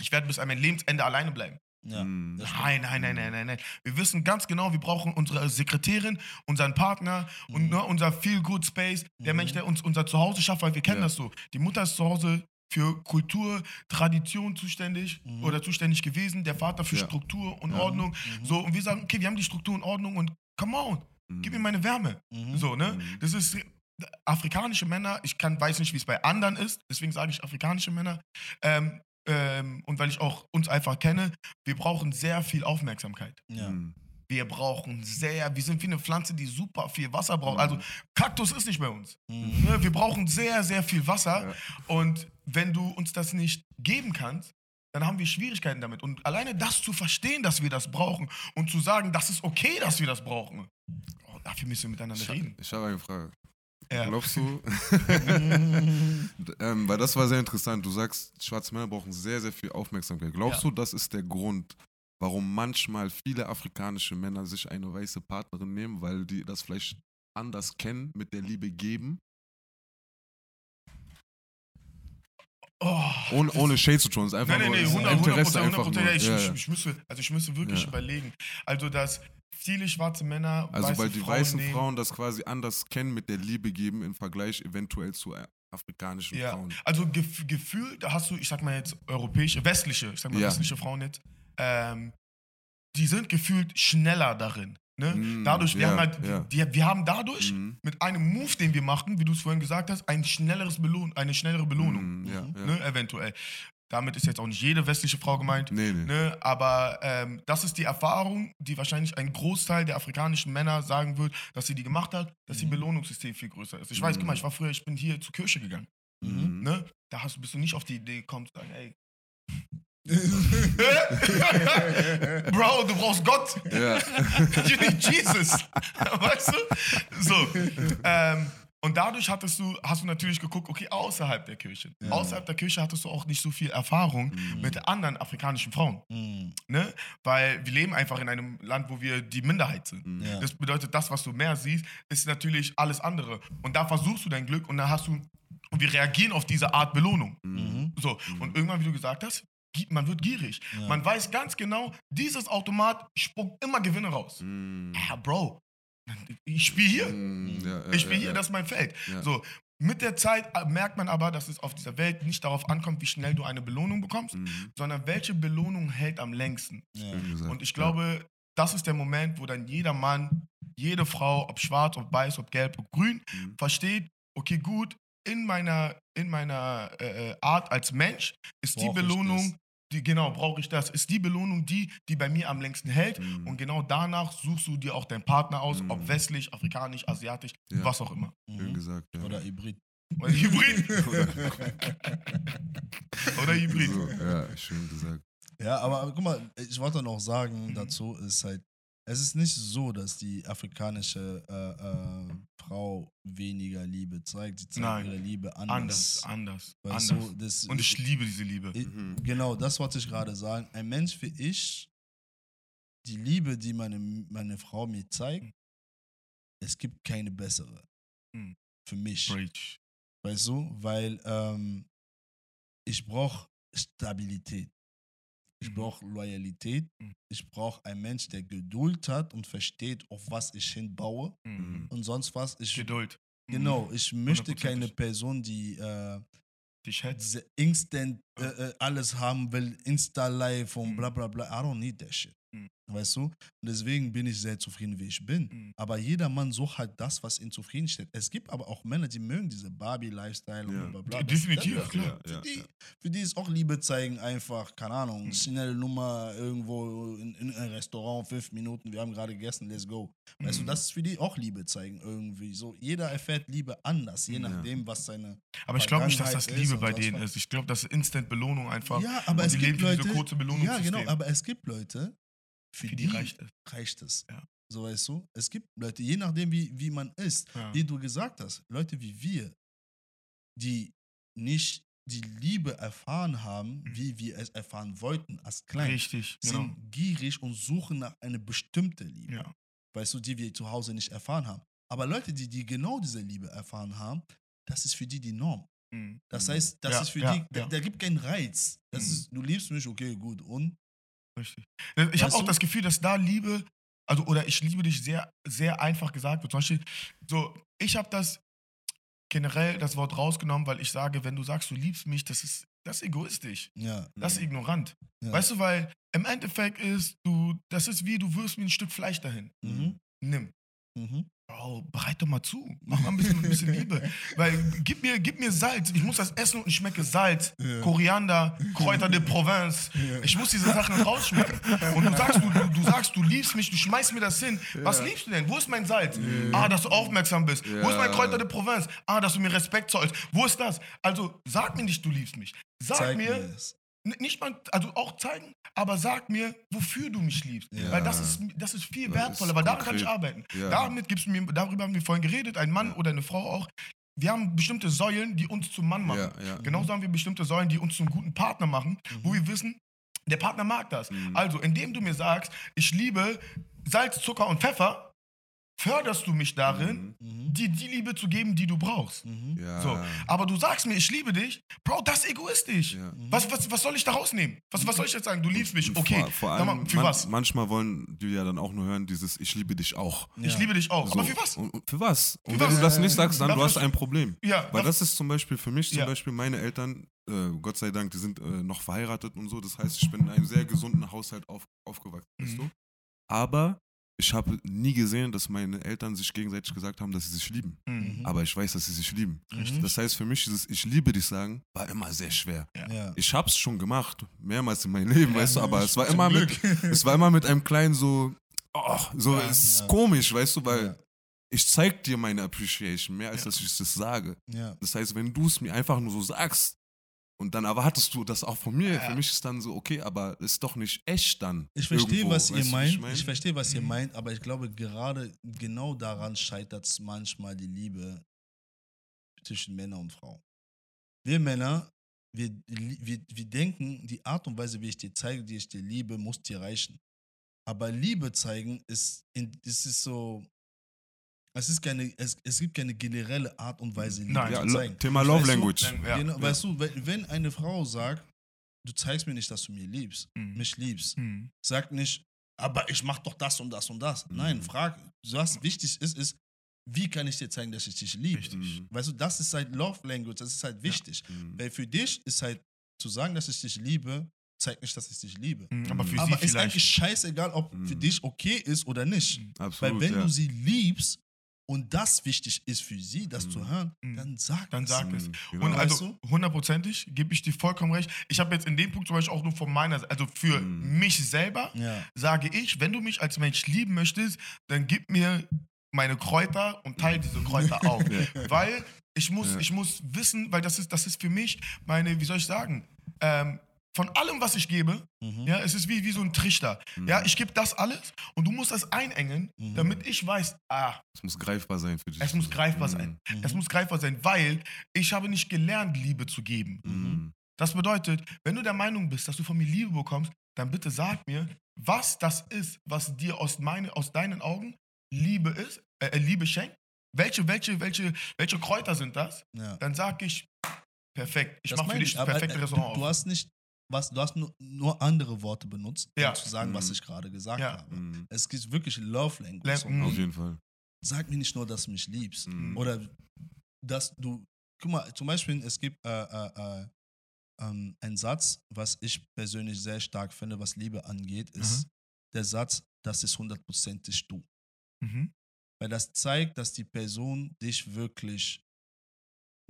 [SPEAKER 1] ich werde bis an mein Lebensende alleine bleiben.
[SPEAKER 2] Ja. das
[SPEAKER 1] Nein, nein, nein, nein, nein, nein. Wir wissen ganz genau, wir brauchen unsere Sekretärin, unseren Partner und
[SPEAKER 2] Mhm.
[SPEAKER 1] ne, unser Feel Good Space, der
[SPEAKER 2] Mhm.
[SPEAKER 1] Mensch, der uns unser Zuhause schafft, weil wir kennen
[SPEAKER 4] Ja.
[SPEAKER 1] das so. Die Mutter ist zu Hause für Kultur, Tradition zuständig
[SPEAKER 2] Mhm.
[SPEAKER 1] oder zuständig gewesen, der Vater für
[SPEAKER 4] Ja.
[SPEAKER 1] Struktur und. Ordnung.
[SPEAKER 2] Mhm.
[SPEAKER 1] So, und wir sagen, okay, wir haben die Struktur und Ordnung und come on, gib mir meine Wärme.
[SPEAKER 2] Mhm.
[SPEAKER 1] So, ne?
[SPEAKER 4] Mhm.
[SPEAKER 1] Das ist afrikanische Männer, ich kann, weiß nicht, wie es bei anderen ist, deswegen sage ich afrikanische Männer. Ähm, ähm, und weil ich auch uns einfach kenne, wir brauchen sehr viel Aufmerksamkeit.
[SPEAKER 2] Ja.
[SPEAKER 4] mm,
[SPEAKER 1] Wir brauchen sehr, wir sind wie eine Pflanze, die super viel Wasser braucht.
[SPEAKER 4] Mhm.
[SPEAKER 1] Also Kaktus ist nicht bei uns.
[SPEAKER 2] Mhm.
[SPEAKER 1] Ne? Wir brauchen sehr, sehr viel Wasser.
[SPEAKER 4] Ja.
[SPEAKER 1] Und wenn du uns das nicht geben kannst, dann haben wir Schwierigkeiten damit. Und alleine das zu verstehen, dass wir das brauchen und zu sagen, das ist okay, dass wir das brauchen. Oh, dafür müssen wir miteinander
[SPEAKER 4] Ich,
[SPEAKER 1] reden.
[SPEAKER 4] ich habe eine Frage.
[SPEAKER 1] Ja.
[SPEAKER 4] Glaubst du, [laughs] ähm, weil das war sehr interessant, du sagst, schwarze Männer brauchen sehr, sehr viel Aufmerksamkeit. Glaubst
[SPEAKER 1] Ja.
[SPEAKER 4] du, das ist der Grund, warum manchmal viele afrikanische Männer sich eine weiße Partnerin nehmen, weil die das vielleicht anders kennen, mit der Liebe geben?
[SPEAKER 1] Oh,
[SPEAKER 4] Ohne,
[SPEAKER 1] das-
[SPEAKER 4] ohne Shade zu tun, ist einfach
[SPEAKER 1] Nein, nein,
[SPEAKER 4] nur
[SPEAKER 1] nein,
[SPEAKER 4] es ist
[SPEAKER 1] 100, 100
[SPEAKER 4] Interesse
[SPEAKER 1] 100
[SPEAKER 4] einfach nur.
[SPEAKER 1] Ja, ich,
[SPEAKER 4] Ja,
[SPEAKER 1] ich, müsste, also ich müsste wirklich
[SPEAKER 4] Ja.
[SPEAKER 1] überlegen. Also, dass viele schwarze Männer
[SPEAKER 4] Also
[SPEAKER 1] weiße
[SPEAKER 4] weil die
[SPEAKER 1] Frauen
[SPEAKER 4] weißen
[SPEAKER 1] nehmen.
[SPEAKER 4] Frauen das quasi anders kennen, mit der Liebe geben, im Vergleich eventuell zu äh, afrikanischen
[SPEAKER 1] Ja,
[SPEAKER 4] Frauen.
[SPEAKER 1] also gef gefühlt hast du, ich sag mal jetzt europäische, westliche, ich sag mal
[SPEAKER 4] Ja.
[SPEAKER 1] westliche Frauen jetzt, ähm, die sind gefühlt schneller darin. Ne?
[SPEAKER 4] Mm,
[SPEAKER 1] dadurch, wir
[SPEAKER 4] ja,
[SPEAKER 1] haben halt,
[SPEAKER 4] ja.
[SPEAKER 1] die, wir haben dadurch
[SPEAKER 4] Mhm.
[SPEAKER 1] mit einem Move, den wir machen, wie du es vorhin gesagt hast, ein schnelleres Belohn, eine schnellere Belohnung,
[SPEAKER 4] Mhm, ja,
[SPEAKER 2] Mhm.
[SPEAKER 1] ne? eventuell. Damit ist jetzt auch nicht jede westliche Frau gemeint.
[SPEAKER 4] Nee, nee.
[SPEAKER 1] Ne, aber ähm, das ist die Erfahrung, die wahrscheinlich ein Großteil der afrikanischen Männer sagen wird, dass sie die gemacht hat, dass
[SPEAKER 2] Mhm.
[SPEAKER 1] Belohnungssystem viel größer ist. Ich weiß,
[SPEAKER 4] Mhm.
[SPEAKER 1] guck mal, ich war früher, ich bin hier zur Kirche gegangen.
[SPEAKER 2] Mhm.
[SPEAKER 1] Ne? Da hast, bist du nicht auf die Idee gekommen zu sagen, ey, [laughs] Bro, du brauchst Gott.
[SPEAKER 4] Ja. [laughs]
[SPEAKER 1] You need Jesus. [laughs] Weißt du? So. Ähm, und dadurch hattest du, hast du natürlich geguckt, okay, außerhalb der Kirche.
[SPEAKER 2] Ja.
[SPEAKER 1] Außerhalb der Kirche hattest du auch nicht so viel Erfahrung
[SPEAKER 4] Mhm.
[SPEAKER 1] mit anderen afrikanischen Frauen.
[SPEAKER 2] Mhm.
[SPEAKER 1] Ne? Weil wir leben einfach in einem Land, wo wir die Minderheit sind.
[SPEAKER 4] Mhm.
[SPEAKER 2] Ja.
[SPEAKER 1] Das bedeutet, das, was du mehr siehst, ist natürlich alles andere. Und da versuchst du dein Glück und dann hast du, und wir reagieren auf diese Art Belohnung.
[SPEAKER 2] Mhm.
[SPEAKER 1] So, und irgendwann, wie du gesagt hast, man wird gierig.
[SPEAKER 2] Ja.
[SPEAKER 1] Man weiß ganz genau, dieses Automat spuckt immer Gewinne raus.
[SPEAKER 4] Mhm.
[SPEAKER 1] Ja, Bro, ich spiele hier.
[SPEAKER 4] Mhm, ja,
[SPEAKER 1] Ich spiele
[SPEAKER 4] ja,
[SPEAKER 1] hier,
[SPEAKER 4] ja.
[SPEAKER 1] das ist mein Feld. So, mit der Zeit äh, merkt man aber, dass es auf dieser Welt nicht darauf ankommt, wie schnell du eine Belohnung bekommst,
[SPEAKER 4] Mhm.
[SPEAKER 1] sondern welche Belohnung hält am längsten. Und ich glaube, das ist der Moment, wo dann jeder Mann, jede Frau, ob schwarz, ob weiß, ob gelb, ob grün,
[SPEAKER 4] Mhm.
[SPEAKER 1] versteht, okay, gut, in meiner, in meiner äh, äh, Art als Mensch ist die
[SPEAKER 2] Brauch ich
[SPEAKER 1] Belohnung, die, genau, brauche ich das, ist die Belohnung die, die bei mir am längsten hält.
[SPEAKER 4] Mhm.
[SPEAKER 1] Und genau danach suchst du dir auch deinen Partner aus,
[SPEAKER 4] Mhm.
[SPEAKER 1] ob westlich, afrikanisch, asiatisch,
[SPEAKER 4] Ja.
[SPEAKER 1] was auch immer.
[SPEAKER 4] Schön
[SPEAKER 2] Mhm.
[SPEAKER 4] gesagt. Ja.
[SPEAKER 2] Oder Hybrid.
[SPEAKER 1] Oder Hybrid. [laughs] Oder Hybrid.
[SPEAKER 4] So, ja, schön gesagt.
[SPEAKER 2] Ja, aber, aber guck mal, ich wollte noch sagen, dazu ist halt, es ist nicht so, dass die afrikanische äh, äh, Frau weniger Liebe zeigt. Sie zeigt
[SPEAKER 1] Nein.
[SPEAKER 2] ihre Liebe
[SPEAKER 1] Anders,
[SPEAKER 2] anders.
[SPEAKER 1] anders, anders.
[SPEAKER 2] das,
[SPEAKER 1] Und ich liebe diese Liebe.
[SPEAKER 2] ich,
[SPEAKER 4] Mhm.
[SPEAKER 2] Genau, das wollte ich gerade sagen. Ein Mensch wie ich die Liebe, die meine, meine Frau mir zeigt,
[SPEAKER 1] Mhm.
[SPEAKER 2] es gibt keine bessere.
[SPEAKER 1] Mhm.
[SPEAKER 2] Für mich.
[SPEAKER 1] Preach.
[SPEAKER 2] Weißt du? Weil ähm, ich brauche Stabilität. Ich
[SPEAKER 1] Mhm.
[SPEAKER 2] brauche Loyalität.
[SPEAKER 1] Mhm.
[SPEAKER 2] Ich brauche einen Mensch, der Geduld hat und versteht, auf was ich hinbaue
[SPEAKER 1] Mhm.
[SPEAKER 2] und sonst was. Ich,
[SPEAKER 1] Geduld.
[SPEAKER 2] genau, ich möchte keine Person, die äh,
[SPEAKER 1] schätzt.
[SPEAKER 2] diese instant äh, äh, alles haben will, Insta-Live und
[SPEAKER 1] Mhm.
[SPEAKER 2] bla bla bla. I don't need that shit.
[SPEAKER 1] Mhm.
[SPEAKER 2] Weißt du? Und deswegen bin ich sehr zufrieden, wie ich bin.
[SPEAKER 1] Mhm.
[SPEAKER 2] Aber jeder Mann sucht halt das, was ihn zufriedenstellt. Es gibt aber auch Männer, die mögen diese Barbie-Lifestyle und
[SPEAKER 4] Ja.
[SPEAKER 2] bla bla bla.
[SPEAKER 1] Definitiv, klar.
[SPEAKER 4] Ja,
[SPEAKER 2] Für,
[SPEAKER 4] ja,
[SPEAKER 2] die,
[SPEAKER 4] ja.
[SPEAKER 2] für die ist auch Liebe zeigen einfach, keine Ahnung,
[SPEAKER 1] Mhm.
[SPEAKER 2] schnelle Nummer irgendwo in, in ein Restaurant, fünf Minuten, wir haben gerade gegessen, let's go. Weißt du,
[SPEAKER 1] Mhm.
[SPEAKER 2] das ist für die auch Liebe zeigen irgendwie. So, jeder erfährt Liebe anders, je nachdem, was seine.
[SPEAKER 1] Aber ich glaube nicht, dass das Liebe
[SPEAKER 2] und
[SPEAKER 1] bei denen ist. Ich glaube, das ist Instant-Belohnung einfach.
[SPEAKER 2] Ja, aber
[SPEAKER 1] und
[SPEAKER 2] es
[SPEAKER 1] die
[SPEAKER 2] gibt
[SPEAKER 1] leben für
[SPEAKER 2] Leute.
[SPEAKER 1] diese kurze
[SPEAKER 2] ja, genau, aber es gibt Leute, für,
[SPEAKER 1] Für
[SPEAKER 2] die,
[SPEAKER 1] die reicht es.
[SPEAKER 2] reicht es.
[SPEAKER 1] Ja.
[SPEAKER 2] So weißt du, es gibt Leute, je nachdem, wie, wie man ist,
[SPEAKER 1] Ja.
[SPEAKER 2] wie du gesagt hast, Leute wie wir, die nicht die Liebe erfahren haben,
[SPEAKER 1] Mhm.
[SPEAKER 2] wie wir es erfahren wollten als klein,
[SPEAKER 1] Richtig, genau.
[SPEAKER 2] sind gierig und suchen nach einer bestimmten Liebe,
[SPEAKER 1] Ja.
[SPEAKER 2] weißt du, die wir zu Hause nicht erfahren haben. Aber Leute, die, die genau diese Liebe erfahren haben, das ist für die die Norm.
[SPEAKER 1] Mhm.
[SPEAKER 2] Das
[SPEAKER 4] Mhm.
[SPEAKER 2] heißt, das
[SPEAKER 1] Ja,
[SPEAKER 2] ist für die, da, da gibt keinen Reiz. Das
[SPEAKER 1] Mhm.
[SPEAKER 2] ist, du liebst mich, okay, gut. Und
[SPEAKER 1] Richtig. Ich habe auch
[SPEAKER 2] du?
[SPEAKER 1] das Gefühl, dass da Liebe, also oder ich liebe dich sehr, sehr einfach gesagt wird. Zum Beispiel, so, ich habe das generell das Wort rausgenommen, weil ich sage, wenn du sagst, du liebst mich, das ist, das ist egoistisch.
[SPEAKER 2] ja,
[SPEAKER 1] Das ist ignorant.
[SPEAKER 2] ja.
[SPEAKER 1] Weißt du, weil im Endeffekt ist, du, das ist wie, du wirfst mir ein Stück Fleisch dahin.
[SPEAKER 2] Mhm.
[SPEAKER 1] Nimm.
[SPEAKER 2] Mhm.
[SPEAKER 1] Bro, bereit doch mal zu. Mach mal ein bisschen, ein bisschen Liebe. Weil gib mir, gib mir Salz. Ich muss das essen und ich schmecke Salz,
[SPEAKER 2] Ja.
[SPEAKER 1] Koriander, Kräuter de Provence.
[SPEAKER 2] Ja.
[SPEAKER 1] Ich muss diese Sachen rausschmecken. Und du sagst, du, du, du sagst, du liebst mich, du schmeißt mir das hin. Was liebst du denn? Wo ist mein Salz? Ah, dass du aufmerksam bist. Wo ist mein
[SPEAKER 4] Ja.
[SPEAKER 1] Kräuter de Provence? Ah, dass du mir Respekt zollst. Wo ist das? Also sag mir nicht, du liebst mich. Sag
[SPEAKER 2] Zeig
[SPEAKER 1] mir,
[SPEAKER 2] mir es.
[SPEAKER 1] N- Nicht mal, also auch zeigen, aber sag mir, wofür du mich liebst.
[SPEAKER 2] Ja.
[SPEAKER 1] Weil das ist, das ist viel wertvoller, weil daran kann ich arbeiten.
[SPEAKER 4] Ja.
[SPEAKER 1] Damit gibst du mir, darüber haben wir vorhin geredet, ein Mann
[SPEAKER 4] Ja.
[SPEAKER 1] oder eine Frau auch. Wir haben bestimmte Säulen, die uns zum Mann machen.
[SPEAKER 4] Ja.
[SPEAKER 1] Genauso haben wir bestimmte Säulen, die uns zum guten Partner machen, wo wir wissen, der Partner mag das.
[SPEAKER 4] Mhm.
[SPEAKER 1] Also, indem du mir sagst, ich liebe Salz, Zucker und Pfeffer, förderst du mich darin,
[SPEAKER 2] Mhm.
[SPEAKER 1] die, die Liebe zu geben, die du brauchst.
[SPEAKER 2] Mhm.
[SPEAKER 4] Ja.
[SPEAKER 1] So. Aber du sagst mir, ich liebe dich, Bro, das ist egoistisch.
[SPEAKER 4] Ja.
[SPEAKER 1] Was, was, was soll ich da rausnehmen? Was, was soll ich jetzt sagen? Du liebst mich, okay.
[SPEAKER 4] Vor, vor allem,
[SPEAKER 1] mal, für
[SPEAKER 4] man,
[SPEAKER 1] was?
[SPEAKER 4] Manchmal wollen die ja dann auch nur hören, dieses Ich liebe dich auch.
[SPEAKER 1] Ich
[SPEAKER 2] Ja.
[SPEAKER 1] liebe dich auch.
[SPEAKER 4] So.
[SPEAKER 1] Aber für was?
[SPEAKER 4] Und, und für was? Und
[SPEAKER 1] Für
[SPEAKER 4] wenn
[SPEAKER 1] was?
[SPEAKER 4] du das nicht sagst, dann
[SPEAKER 1] Dafür
[SPEAKER 4] du hast ein Problem.
[SPEAKER 1] Ja,
[SPEAKER 4] Weil
[SPEAKER 1] das,
[SPEAKER 4] ist zum Beispiel für mich, zum
[SPEAKER 1] Ja.
[SPEAKER 4] Beispiel meine Eltern, äh, Gott sei Dank, die sind äh, noch verheiratet und so. Das heißt, ich bin in einem sehr gesunden Haushalt auf, aufgewachsen, weißt
[SPEAKER 1] Mhm.
[SPEAKER 4] du? Aber ich habe nie gesehen, dass meine Eltern sich gegenseitig gesagt haben, dass sie sich lieben.
[SPEAKER 1] Mhm.
[SPEAKER 4] Aber ich weiß, dass sie sich lieben.
[SPEAKER 2] Richtig.
[SPEAKER 4] Das heißt, für mich dieses Ich liebe dich sagen, war immer sehr schwer.
[SPEAKER 2] Ja.
[SPEAKER 4] Ich hab's schon gemacht, mehrmals in meinem Leben, weißt du, aber es war immer
[SPEAKER 2] Glück.
[SPEAKER 4] mit, [laughs] es war immer mit einem kleinen so, oh, so,
[SPEAKER 2] Ja,
[SPEAKER 4] es ist
[SPEAKER 2] ja.
[SPEAKER 4] komisch, weißt du, weil
[SPEAKER 2] Ja.
[SPEAKER 4] ich zeig dir meine Appreciation mehr, als
[SPEAKER 1] Ja.
[SPEAKER 4] dass ich das sage.
[SPEAKER 2] Ja.
[SPEAKER 4] Das heißt, wenn du es mir einfach nur so sagst und dann erwartest du das auch von mir,
[SPEAKER 1] Ja.
[SPEAKER 4] für mich ist dann so, okay, aber ist doch nicht echt dann.
[SPEAKER 2] Ich verstehe,
[SPEAKER 4] irgendwo,
[SPEAKER 2] was ihr
[SPEAKER 4] weißt
[SPEAKER 2] meint.
[SPEAKER 4] ich
[SPEAKER 2] Ich,
[SPEAKER 4] mein?
[SPEAKER 2] verstehe, was ihr
[SPEAKER 1] Mhm.
[SPEAKER 2] meint, aber ich glaube, gerade genau daran scheitert es manchmal die Liebe zwischen Männern und Frauen. Wir Männer, wir, wir, wir denken, die Art und Weise, wie ich dir zeige, die ich dir liebe, muss dir reichen. Aber Liebe zeigen ist, es ist so, es, ist keine, es, es gibt keine generelle Art und Weise, Liebe
[SPEAKER 1] Nein.
[SPEAKER 4] Ja,
[SPEAKER 2] zu
[SPEAKER 4] lo-
[SPEAKER 2] zeigen.
[SPEAKER 4] Thema
[SPEAKER 2] Weißt
[SPEAKER 4] Love
[SPEAKER 2] du,
[SPEAKER 4] Language.
[SPEAKER 1] Ja.
[SPEAKER 2] genau,
[SPEAKER 1] ja.
[SPEAKER 2] Weißt du, wenn, wenn eine Frau sagt, du zeigst mir nicht, dass du mir liebst,
[SPEAKER 1] Mhm.
[SPEAKER 2] mich liebst,
[SPEAKER 1] Mhm.
[SPEAKER 2] Sag nicht, aber ich mach doch das und das und das.
[SPEAKER 4] Mhm.
[SPEAKER 2] Nein, frag, was wichtig ist, ist, wie kann ich dir zeigen, dass ich dich liebe?
[SPEAKER 1] Richtig.
[SPEAKER 4] Mhm.
[SPEAKER 2] Weißt du, das ist halt Love Language, das ist halt wichtig.
[SPEAKER 4] Mhm.
[SPEAKER 2] Weil für dich ist halt zu sagen, dass ich dich liebe, zeigt nicht, dass ich dich liebe.
[SPEAKER 1] Mhm. Aber für
[SPEAKER 2] Aber
[SPEAKER 1] sie
[SPEAKER 2] ist eigentlich
[SPEAKER 1] vielleicht.
[SPEAKER 2] scheißegal, ob für dich okay ist oder nicht.
[SPEAKER 4] Absolut,
[SPEAKER 2] Weil wenn
[SPEAKER 4] ja.
[SPEAKER 2] du sie liebst und das wichtig ist für sie, das
[SPEAKER 4] Mhm.
[SPEAKER 2] zu hören,
[SPEAKER 1] Mhm.
[SPEAKER 2] dann sag
[SPEAKER 1] Dann
[SPEAKER 2] es.
[SPEAKER 1] sag es.
[SPEAKER 4] Mhm, genau.
[SPEAKER 1] Und also hundertprozentig gebe ich dir vollkommen recht. Ich habe jetzt in dem Punkt zum Beispiel auch nur von meiner Seite, also für
[SPEAKER 4] Mhm.
[SPEAKER 1] mich selber
[SPEAKER 2] Ja.
[SPEAKER 1] sage ich, wenn du mich als Mensch lieben möchtest, dann gib mir meine Kräuter und teile diese Kräuter [laughs] auf. Weil ich muss,
[SPEAKER 4] Ja.
[SPEAKER 1] ich muss wissen, weil das ist, das ist für mich meine, wie soll ich sagen, ähm, von allem, was ich gebe,
[SPEAKER 2] Mhm.
[SPEAKER 1] ja, es ist wie, wie so ein Trichter.
[SPEAKER 4] Mhm.
[SPEAKER 1] Ja, ich gebe das alles und du musst das einengen,
[SPEAKER 2] Mhm.
[SPEAKER 1] damit ich weiß, ah,
[SPEAKER 4] Es muss greifbar sein für dich.
[SPEAKER 1] es muss greifbar sein.
[SPEAKER 2] Mhm.
[SPEAKER 1] Es muss greifbar sein, weil ich habe nicht gelernt, Liebe zu geben.
[SPEAKER 4] Mhm.
[SPEAKER 1] Das bedeutet, wenn du der Meinung bist, dass du von mir Liebe bekommst, dann bitte sag mir, was das ist, was dir aus, meine, aus deinen Augen Liebe ist, äh, äh, Liebe schenkt. Welche, welche, welche, welche Kräuter sind das?
[SPEAKER 2] Ja.
[SPEAKER 1] Dann sag ich, perfekt. Ich mache für dich
[SPEAKER 2] ich,
[SPEAKER 1] das
[SPEAKER 2] aber,
[SPEAKER 1] perfekte
[SPEAKER 2] äh,
[SPEAKER 1] Restaurant
[SPEAKER 2] Du
[SPEAKER 1] auf.
[SPEAKER 2] hast nicht, was, du hast nur, nur andere Worte benutzt, um
[SPEAKER 1] Ja.
[SPEAKER 2] zu sagen, was
[SPEAKER 4] Mhm.
[SPEAKER 2] ich gerade gesagt
[SPEAKER 1] Ja.
[SPEAKER 2] habe.
[SPEAKER 4] Mhm.
[SPEAKER 2] Es gibt wirklich Love Language.
[SPEAKER 1] Mhm.
[SPEAKER 4] Auf jeden Fall.
[SPEAKER 2] Sag mir nicht nur, dass du mich liebst.
[SPEAKER 4] Mhm.
[SPEAKER 2] Oder dass du, guck mal, zum Beispiel, es gibt äh, äh, äh, ähm, einen Satz, was ich persönlich sehr stark finde, was Liebe angeht, ist
[SPEAKER 1] Mhm.
[SPEAKER 2] der Satz, das ist hundertprozentig du.
[SPEAKER 1] Mhm.
[SPEAKER 2] Weil das zeigt, dass die Person dich wirklich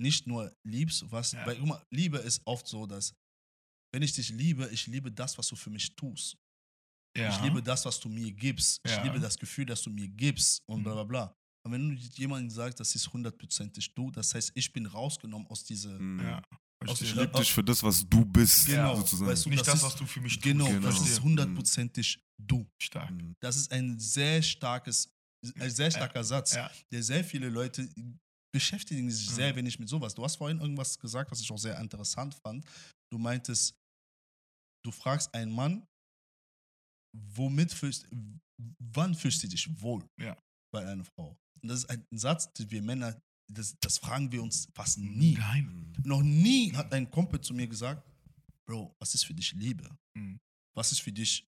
[SPEAKER 2] nicht nur liebst, was,
[SPEAKER 1] Ja.
[SPEAKER 2] weil guck mal, Liebe ist oft so, dass wenn ich dich liebe, ich liebe das, was du für mich tust.
[SPEAKER 1] Ja.
[SPEAKER 2] Ich liebe das, was du mir gibst. Ich
[SPEAKER 1] Ja.
[SPEAKER 2] liebe das Gefühl, das du mir gibst und
[SPEAKER 1] Mhm.
[SPEAKER 2] bla bla bla. Und wenn du jemandem sagst, das ist hundertprozentig du, das heißt, ich bin rausgenommen aus dieser.
[SPEAKER 4] Mhm.
[SPEAKER 1] Ja.
[SPEAKER 2] Aus.
[SPEAKER 4] Ich liebe dich für das, was du bist,
[SPEAKER 2] Genau,
[SPEAKER 4] sozusagen.
[SPEAKER 2] weißt du,
[SPEAKER 1] Nicht
[SPEAKER 2] das
[SPEAKER 1] das,
[SPEAKER 2] ist-
[SPEAKER 1] was du für mich tust.
[SPEAKER 2] Genau,
[SPEAKER 4] Genau.
[SPEAKER 2] das ist hundertprozentig du.
[SPEAKER 1] Stark.
[SPEAKER 4] Mhm.
[SPEAKER 2] Das ist ein sehr starkes, ein sehr starker Satz,
[SPEAKER 1] Ja.
[SPEAKER 2] der sehr viele Leute beschäftigen sich
[SPEAKER 1] Mhm.
[SPEAKER 2] sehr wenig mit sowas. Du hast vorhin irgendwas gesagt, was ich auch sehr interessant fand. Du meintest, du fragst einen Mann, womit fühlst, wann fühlst du dich wohl
[SPEAKER 1] Ja.
[SPEAKER 2] bei einer Frau? Und das ist ein Satz, den wir Männer, das, das fragen wir uns fast nie.
[SPEAKER 1] Nein.
[SPEAKER 2] Noch nie hat ein Kumpel zu mir gesagt, Bro, was ist für dich Liebe?
[SPEAKER 1] Mhm.
[SPEAKER 2] Was ist für dich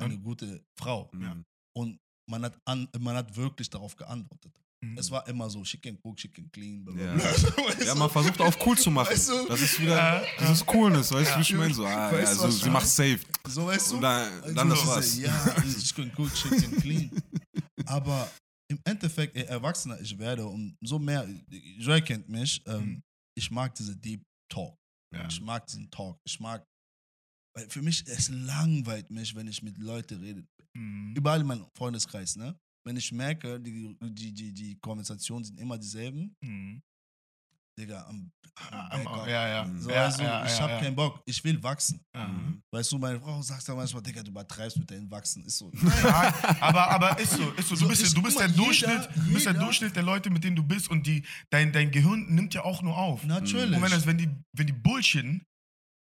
[SPEAKER 2] eine gute Frau?
[SPEAKER 4] Mhm.
[SPEAKER 2] Und man hat, an, man hat wirklich darauf geantwortet.
[SPEAKER 1] Mhm.
[SPEAKER 2] Es war immer so, she can cook, she can clean,
[SPEAKER 4] Ja. [laughs]
[SPEAKER 2] Weißt
[SPEAKER 4] Ja,
[SPEAKER 2] du?
[SPEAKER 4] man versucht auf cool zu machen.
[SPEAKER 2] Weißt du?
[SPEAKER 4] Das ist wieder,
[SPEAKER 1] Ja.
[SPEAKER 4] das ist Coolness, weißt du,
[SPEAKER 1] Ja.
[SPEAKER 4] wie ich meine? So, ah,
[SPEAKER 2] Weißt
[SPEAKER 4] ja, so, sie macht safe.
[SPEAKER 2] So weißt du?
[SPEAKER 4] Und dann,
[SPEAKER 2] Also
[SPEAKER 4] dann das war's.
[SPEAKER 2] Ja, ich can cook, she can clean. [laughs] Aber im Endeffekt, je erwachsener ich werde und so mehr, Joy kennt mich, ähm,
[SPEAKER 1] Mhm.
[SPEAKER 2] ich mag diese Deep Talk.
[SPEAKER 1] Ja.
[SPEAKER 2] Ich mag diesen Talk. Ich mag, weil für mich, es langweilt mich, wenn ich mit Leuten rede.
[SPEAKER 1] Mhm.
[SPEAKER 2] Überall in meinem Freundeskreis, ne? Wenn ich merke, die, die, die, die Konversationen sind immer dieselben,
[SPEAKER 1] Mhm.
[SPEAKER 2] Digga, am,
[SPEAKER 1] Ah,
[SPEAKER 2] am Backup.
[SPEAKER 1] Ja, ja.
[SPEAKER 4] Mhm.
[SPEAKER 2] So,
[SPEAKER 1] ja,
[SPEAKER 2] also,
[SPEAKER 1] ja,
[SPEAKER 2] ich
[SPEAKER 1] ja,
[SPEAKER 2] hab
[SPEAKER 1] ja.
[SPEAKER 2] keinen Bock, ich will wachsen.
[SPEAKER 1] Ja.
[SPEAKER 4] Mhm.
[SPEAKER 2] Weißt du, meine Frau sagt dann manchmal, Digga, du übertreibst mit deinem Wachsen. Ist so.
[SPEAKER 1] Ja, aber, aber ist so, ist so.
[SPEAKER 2] So,
[SPEAKER 1] Du bist,
[SPEAKER 2] ich-
[SPEAKER 1] du bist der
[SPEAKER 2] mal, jeder-
[SPEAKER 1] Durchschnitt, du bist der
[SPEAKER 2] jeder-
[SPEAKER 1] Durchschnitt der Leute, mit denen du bist und die, dein, dein Gehirn nimmt ja auch nur auf.
[SPEAKER 2] Natürlich.
[SPEAKER 1] Und wenn, das, wenn die, wenn die Bullshitten,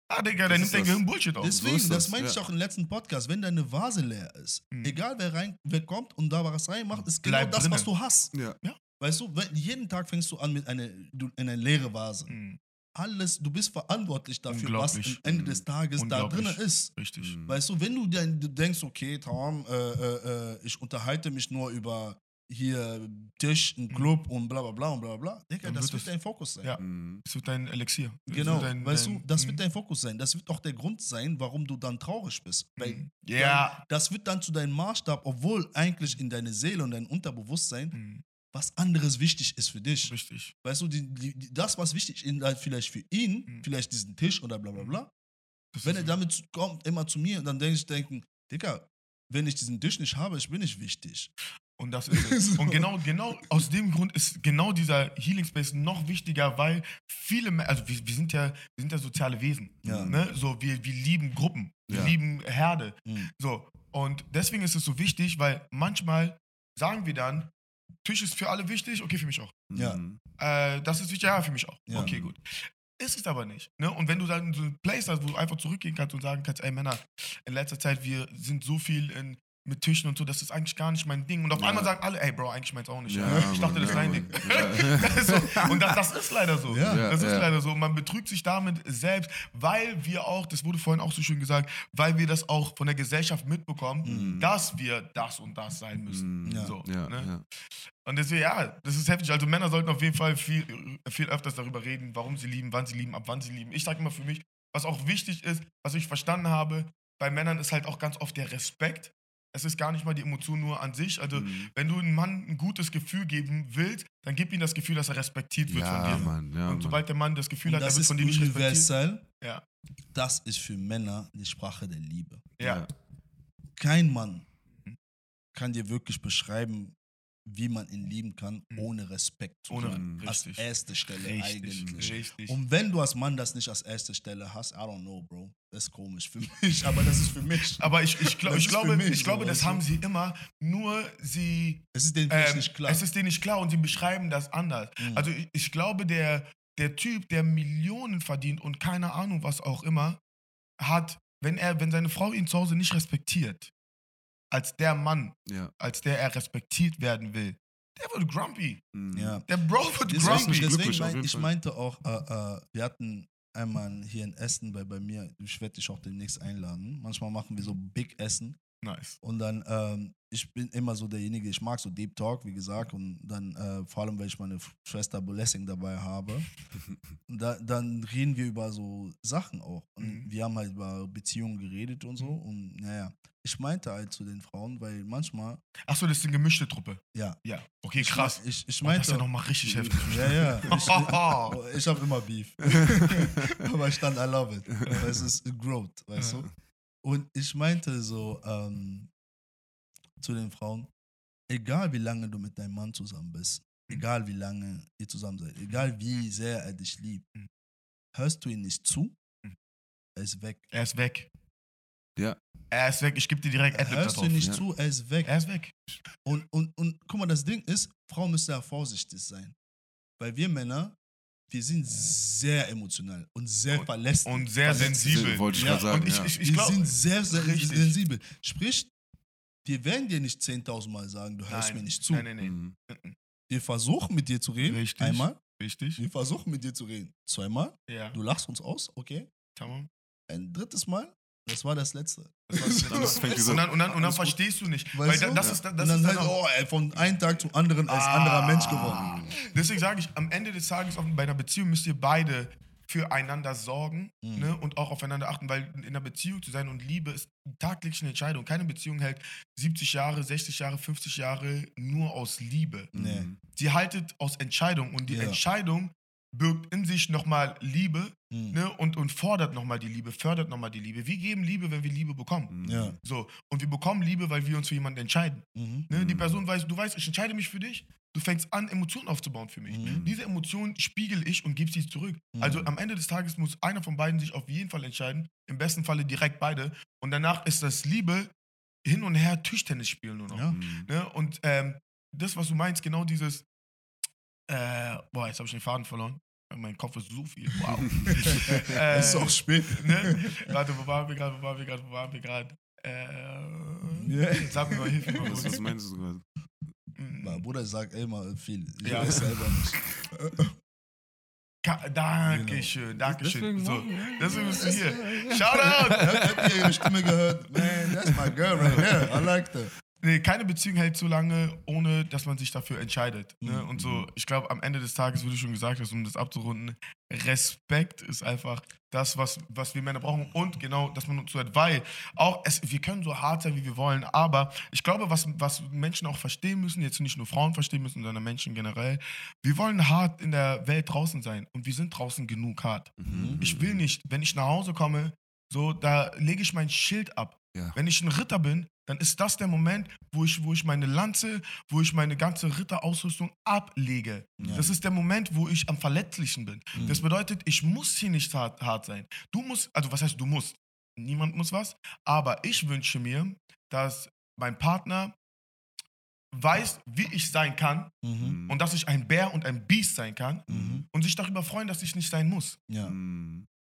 [SPEAKER 1] ah, Digga, dann
[SPEAKER 4] Das
[SPEAKER 1] nimmt dein. Gehirn Bullshit auf.
[SPEAKER 2] Deswegen,
[SPEAKER 4] ist
[SPEAKER 2] das
[SPEAKER 4] das,
[SPEAKER 2] meinte
[SPEAKER 4] ja.
[SPEAKER 2] ich auch im letzten Podcast, wenn deine Vase leer ist,
[SPEAKER 1] Mhm.
[SPEAKER 2] egal wer rein, wer kommt und da was reinmacht, ist genau
[SPEAKER 1] Bleib
[SPEAKER 2] das, was du hast.
[SPEAKER 4] Ja.
[SPEAKER 2] Weißt du, wenn, jeden Tag fängst du an mit einer, du, in einer leeren Vase.
[SPEAKER 1] Mhm.
[SPEAKER 2] Alles, du bist verantwortlich dafür, was am. Ende des Tages da drin ist.
[SPEAKER 1] Richtig.
[SPEAKER 4] Mhm.
[SPEAKER 2] Weißt du, wenn du, dann, du denkst, okay, Tom, äh, äh, äh, ich unterhalte mich nur über hier Tisch, ein Club und bla bla bla und bla bla bla, Digga,
[SPEAKER 1] Dann
[SPEAKER 2] das
[SPEAKER 1] wird
[SPEAKER 2] dein Fokus sein.
[SPEAKER 1] Ja.
[SPEAKER 4] Mhm.
[SPEAKER 1] Das wird dein Elixier. Das
[SPEAKER 2] Genau,
[SPEAKER 1] dein,
[SPEAKER 2] weißt
[SPEAKER 1] dein,
[SPEAKER 2] du, das
[SPEAKER 1] Mhm.
[SPEAKER 2] wird dein Fokus sein. Das wird auch der Grund sein, warum du dann traurig bist. Weil
[SPEAKER 1] Mhm. Ja.
[SPEAKER 2] das wird dann zu deinem Maßstab, obwohl eigentlich in deine Seele und dein Unterbewusstsein
[SPEAKER 1] Mhm.
[SPEAKER 2] was anderes wichtig ist für dich.
[SPEAKER 1] Richtig.
[SPEAKER 2] Weißt du, die, die, das, was wichtig ist, halt vielleicht für ihn,
[SPEAKER 1] Mhm.
[SPEAKER 2] vielleicht diesen Tisch oder bla bla bla,
[SPEAKER 1] Das
[SPEAKER 2] wenn er damit kommt, immer zu mir, dann denke ich, denken, Digga, wenn ich diesen Tisch nicht habe, ich bin nicht wichtig.
[SPEAKER 1] Und das ist es. [laughs] Und genau, genau aus dem Grund ist genau dieser Healing Space noch wichtiger, weil viele, also wir, wir sind ja, wir sind ja soziale Wesen.
[SPEAKER 2] Ja.
[SPEAKER 1] Ne? So, wir, wir lieben Gruppen, wir
[SPEAKER 4] Ja.
[SPEAKER 1] lieben Herde.
[SPEAKER 2] Mhm.
[SPEAKER 1] So. Und deswegen ist es so wichtig, weil manchmal sagen wir dann, Tisch ist für alle wichtig, okay, für mich auch.
[SPEAKER 2] Ja.
[SPEAKER 4] Mhm.
[SPEAKER 1] Äh, das ist wichtig, ja, für mich auch.
[SPEAKER 2] Ja.
[SPEAKER 1] Okay, gut. Ist es aber nicht. Ne? Und wenn du dann so ein Place hast, wo du einfach zurückgehen kannst und sagen kannst, ey Männer, in letzter Zeit, wir sind so viel in, mit Tischen und so, das ist eigentlich gar nicht mein Ding. Und auf
[SPEAKER 4] Ja.
[SPEAKER 1] einmal sagen alle, ey Bro, eigentlich meins auch nicht.
[SPEAKER 4] Ja,
[SPEAKER 1] ich dachte, das ist dein Ding. [laughs] So, und das, das ist leider so. Das ist leider so. Und man betrügt sich damit selbst, weil wir auch, das wurde vorhin auch so schön gesagt, weil wir das auch von der Gesellschaft mitbekommen,
[SPEAKER 2] Mhm.
[SPEAKER 1] dass wir das und das sein müssen.
[SPEAKER 4] Mhm.
[SPEAKER 1] So, ne? Und deswegen, ja, das ist heftig. Also Männer sollten auf jeden Fall viel, viel öfters darüber reden, warum sie lieben, wann sie lieben, ab wann sie lieben. Ich sage immer für mich, was auch wichtig ist, was ich verstanden habe, bei Männern ist halt auch ganz oft der Respekt. Es ist gar nicht mal die Emotion nur an sich. Also
[SPEAKER 4] Mhm.
[SPEAKER 1] wenn du einem Mann ein gutes Gefühl geben willst, dann gib ihm das Gefühl, dass er respektiert wird
[SPEAKER 4] Ja,
[SPEAKER 1] von dir.
[SPEAKER 4] Mann, ja,
[SPEAKER 1] Und sobald der Mann das Gefühl
[SPEAKER 2] Und
[SPEAKER 1] hat, er wird von dir nicht respektiert.
[SPEAKER 2] universell.
[SPEAKER 1] Ja.
[SPEAKER 2] Das ist für Männer die Sprache der Liebe.
[SPEAKER 1] Ja.
[SPEAKER 2] Kein Mann
[SPEAKER 1] Mhm.
[SPEAKER 2] kann dir wirklich beschreiben, wie man ihn lieben kann,
[SPEAKER 1] Mhm.
[SPEAKER 2] ohne Respekt zu
[SPEAKER 1] Ohne
[SPEAKER 2] sein. Als erste Stelle
[SPEAKER 1] Richtig,
[SPEAKER 2] eigentlich.
[SPEAKER 1] richtig.
[SPEAKER 2] Und wenn du als Mann das nicht als erste Stelle hast, I don't know, Bro. Das ist komisch für mich, [laughs] aber das ist für mich.
[SPEAKER 1] Aber ich, ich, glaub,
[SPEAKER 2] Das
[SPEAKER 1] ich glaube,
[SPEAKER 2] mich
[SPEAKER 1] ich
[SPEAKER 2] so,
[SPEAKER 1] glaube, das
[SPEAKER 2] weißt du?
[SPEAKER 1] haben sie immer, nur sie
[SPEAKER 2] es ist denen
[SPEAKER 1] Ähm,
[SPEAKER 2] nicht klar.
[SPEAKER 1] Es ist denen nicht klar und sie beschreiben das anders.
[SPEAKER 2] Mhm.
[SPEAKER 1] Also ich, ich glaube, der, der Typ, der Millionen verdient und keine Ahnung was auch immer, hat wenn er, wenn seine Frau ihn zu Hause nicht respektiert, als der Mann,
[SPEAKER 4] Ja.
[SPEAKER 1] als der er respektiert werden will, der wird grumpy.
[SPEAKER 4] Mhm.
[SPEAKER 2] Ja.
[SPEAKER 1] Der Bro wird
[SPEAKER 2] Deswegen,
[SPEAKER 1] grumpy.
[SPEAKER 2] deswegen mein, ich
[SPEAKER 4] Fall.
[SPEAKER 2] meinte auch, äh, äh, wir hatten einmal hier in Essen bei, bei mir, ich werde dich auch demnächst einladen. Manchmal machen wir so Big Essen
[SPEAKER 1] Nice.
[SPEAKER 2] und dann, ähm, ich bin immer so derjenige, ich mag so Deep Talk, wie gesagt, und dann äh, vor allem, weil ich meine Schwester Blessing dabei habe, [laughs] und da, dann reden wir über so Sachen auch. Und
[SPEAKER 1] Mhm.
[SPEAKER 2] wir haben halt über Beziehungen geredet und so. Und naja, ich meinte halt zu den Frauen, weil manchmal,
[SPEAKER 1] Achso, das ist eine gemischte Truppe.
[SPEAKER 2] ja.
[SPEAKER 1] Ja. Okay,
[SPEAKER 2] ich-
[SPEAKER 1] krass.
[SPEAKER 2] Ich, ich
[SPEAKER 1] Oh, das ist
[SPEAKER 2] meinte.
[SPEAKER 1] ja nochmal richtig heftig.
[SPEAKER 2] Ja, ja. [laughs] Ich, Oh, ich habe immer Beef. [laughs] Aber ich stand, I love it. Es ist growth, weißt du? Und ich meinte so ähm, zu den Frauen, egal wie lange du mit deinem Mann zusammen bist, egal wie lange ihr zusammen seid, egal wie sehr er dich liebt,
[SPEAKER 1] Mhm.
[SPEAKER 2] hörst du ihn nicht zu,
[SPEAKER 1] Mhm.
[SPEAKER 2] er ist weg.
[SPEAKER 1] Er ist weg.
[SPEAKER 4] Ja.
[SPEAKER 1] Er ist weg. Ich gebe dir direkt Adlib
[SPEAKER 2] Hörst du
[SPEAKER 1] drauf.
[SPEAKER 2] ihn nicht
[SPEAKER 4] ja.
[SPEAKER 2] zu, er ist weg.
[SPEAKER 1] Er ist weg.
[SPEAKER 2] Und, und, und guck mal, das Ding ist, Frauen müssen ja vorsichtig sein. Weil wir Männer, wir sind sehr emotional und sehr
[SPEAKER 1] Und-
[SPEAKER 2] verlässlich.
[SPEAKER 1] Und sehr sensibel.
[SPEAKER 4] Wollte ich
[SPEAKER 2] Ja,
[SPEAKER 4] sagen.
[SPEAKER 1] und ich,
[SPEAKER 4] ja.
[SPEAKER 1] ich, ich
[SPEAKER 2] wir
[SPEAKER 1] glaube.
[SPEAKER 2] sind sehr, sehr
[SPEAKER 1] Richtig.
[SPEAKER 2] sensibel. Sprich, wir werden dir nicht 10.000 Mal sagen, du hörst
[SPEAKER 1] Nein,
[SPEAKER 2] mir nicht zu.
[SPEAKER 1] Nein, nein, nein.
[SPEAKER 4] Mhm.
[SPEAKER 2] Wir versuchen mit dir zu reden.
[SPEAKER 1] Richtig.
[SPEAKER 2] Einmal.
[SPEAKER 1] Richtig.
[SPEAKER 2] Wir versuchen mit dir zu reden. Zweimal.
[SPEAKER 1] Ja.
[SPEAKER 2] Du lachst uns aus. Okay.
[SPEAKER 1] Tamam.
[SPEAKER 2] Ein drittes Mal. Das war das letzte.
[SPEAKER 1] Das. [laughs]
[SPEAKER 4] Das
[SPEAKER 1] und dann, und dann, und dann verstehst du nicht.
[SPEAKER 2] Weißt
[SPEAKER 1] weil da,
[SPEAKER 2] du?
[SPEAKER 1] das ist, das
[SPEAKER 2] und
[SPEAKER 1] ist
[SPEAKER 2] dann
[SPEAKER 1] dann
[SPEAKER 2] halt,
[SPEAKER 1] auch,
[SPEAKER 2] oh, ey, von einem Tag zum anderen als
[SPEAKER 1] Ah.
[SPEAKER 2] anderer Mensch geworden.
[SPEAKER 1] Deswegen sage ich, am Ende des Tages bei einer Beziehung müsst ihr beide füreinander sorgen
[SPEAKER 2] Mhm.
[SPEAKER 1] ne, und auch aufeinander achten, weil in einer Beziehung zu sein und Liebe ist tagtäglich eine Entscheidung. Keine Beziehung hält 70 Jahre, 60 Jahre, 50 Jahre nur aus Liebe.
[SPEAKER 2] Nee.
[SPEAKER 1] Sie haltet aus Entscheidung und die
[SPEAKER 2] Ja.
[SPEAKER 1] Entscheidung birgt in sich nochmal Liebe
[SPEAKER 2] Mhm.
[SPEAKER 1] ne, und, und fordert nochmal die Liebe, fördert nochmal die Liebe. Wir geben Liebe, wenn wir Liebe bekommen.
[SPEAKER 4] Mhm.
[SPEAKER 2] Ja.
[SPEAKER 1] So, und wir bekommen Liebe, weil wir uns für jemanden entscheiden.
[SPEAKER 2] Mhm.
[SPEAKER 1] Ne? Die
[SPEAKER 4] Mhm.
[SPEAKER 1] Person weiß, du weißt, ich entscheide mich für dich, du fängst an, Emotionen aufzubauen für mich.
[SPEAKER 2] Mhm.
[SPEAKER 1] Diese Emotionen spiegel ich und gebe sie zurück.
[SPEAKER 2] Mhm.
[SPEAKER 1] Also am Ende des Tages muss einer von beiden sich auf jeden Fall entscheiden, im besten Falle direkt beide. Und danach ist das Liebe hin und her Tischtennis spielen nur noch.
[SPEAKER 2] Ja.
[SPEAKER 1] Ne? Und ähm, das, was du meinst, genau dieses, äh, boah, jetzt habe ich den Faden verloren. Mein Kopf ist so viel. Wow. [laughs] [laughs] Äh,
[SPEAKER 2] Es ist auch spät. [laughs]
[SPEAKER 1] ne? Warte, wo waren wir gerade, wo waren wir gerade, wo waren wir gerade? Äh, sag mir mal, hilf mir mal
[SPEAKER 4] Was, was meinst du gerade?
[SPEAKER 1] Mm,
[SPEAKER 2] Mein Bruder sagt immer viel. Ich
[SPEAKER 1] Ja.
[SPEAKER 2] weiß selber nicht.
[SPEAKER 1] Ka- Dankeschön, Dankeschön.
[SPEAKER 4] Deswegen
[SPEAKER 1] So, deswegen bist du hier. Shoutout!
[SPEAKER 2] Habt ihr ihre Stimme gehört? Man, that's my girl right here. I like that.
[SPEAKER 1] Nee, keine Beziehung hält so lange, ohne dass man sich dafür entscheidet. Ne?
[SPEAKER 2] Mhm.
[SPEAKER 1] Und so, ich glaube, am Ende des Tages, wie du schon gesagt hast, um das abzurunden, Respekt ist einfach das, was, was wir Männer brauchen und genau, dass man uns so hat, weil auch, es, wir können so hart sein, wie wir wollen, aber ich glaube, was, was Menschen auch verstehen müssen, jetzt nicht nur Frauen verstehen müssen, sondern Menschen generell, wir wollen hart in der Welt draußen sein und wir sind draußen genug hart.
[SPEAKER 4] Mhm.
[SPEAKER 1] Ich will nicht, wenn ich nach Hause komme, so, da lege ich mein Schild ab.
[SPEAKER 4] Ja.
[SPEAKER 1] Wenn ich ein Ritter bin, dann ist das der Moment, wo ich, wo ich meine Lanze, wo ich meine ganze Ritterausrüstung ablege.
[SPEAKER 2] Ja.
[SPEAKER 1] Das ist der Moment, wo ich am verletzlichen bin.
[SPEAKER 2] Mhm.
[SPEAKER 1] Das bedeutet, ich muss hier nicht hart, hart sein. Du musst, also was heißt du musst? Niemand muss was. Aber ich wünsche mir, dass mein Partner weiß, wie ich sein kann
[SPEAKER 2] Mhm.
[SPEAKER 1] und dass ich ein Bär und ein Biest sein kann
[SPEAKER 2] Mhm.
[SPEAKER 1] und sich darüber freuen, dass ich nicht sein muss.
[SPEAKER 2] Ja.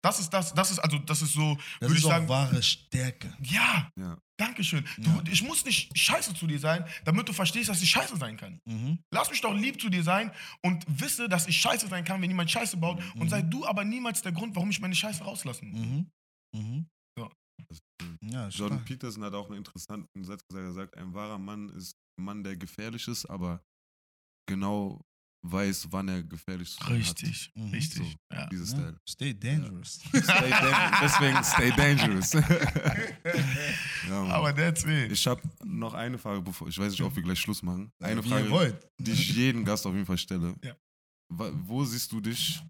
[SPEAKER 4] Mhm.
[SPEAKER 1] Das ist das, das ist also, das ist so,
[SPEAKER 2] Das
[SPEAKER 1] würde
[SPEAKER 2] ist
[SPEAKER 1] ich
[SPEAKER 2] auch
[SPEAKER 1] sagen,
[SPEAKER 2] wahre Stärke.
[SPEAKER 1] ja,
[SPEAKER 4] Ja.
[SPEAKER 1] Dankeschön.
[SPEAKER 2] Ja.
[SPEAKER 1] Du, ich muss nicht scheiße zu dir sein, damit du verstehst, dass ich scheiße sein kann.
[SPEAKER 2] Mhm.
[SPEAKER 1] Lass mich doch lieb zu dir sein und wisse, dass ich scheiße sein kann, wenn jemand Scheiße baut.
[SPEAKER 2] Mhm.
[SPEAKER 1] Und sei du aber niemals der Grund, warum ich meine Scheiße rauslassen muss.
[SPEAKER 2] Mhm. Mhm.
[SPEAKER 1] Ja.
[SPEAKER 4] Ist cool.
[SPEAKER 2] Ja,
[SPEAKER 4] Jordan
[SPEAKER 2] stark.
[SPEAKER 4] Peterson hat auch einen interessanten Satz gesagt. Er sagt, ein wahrer Mann ist ein Mann, der gefährlich ist, aber genau weiß, wann er gefährlich zu sein
[SPEAKER 1] Richtig,
[SPEAKER 2] Mhm.
[SPEAKER 1] richtig.
[SPEAKER 4] So.
[SPEAKER 1] Ja.
[SPEAKER 4] hat. Dieses
[SPEAKER 2] Ja.
[SPEAKER 4] Style.
[SPEAKER 2] Stay dangerous. [laughs]
[SPEAKER 4] Stay dan- Deswegen stay dangerous. [laughs] ja.
[SPEAKER 1] Aber that's it.
[SPEAKER 4] ich habe noch eine Frage, bevor ich weiß nicht, ob wir gleich Schluss machen. Eine
[SPEAKER 2] Wie
[SPEAKER 4] Frage, die ich jedem Gast auf jeden Fall stelle. Wo siehst du dich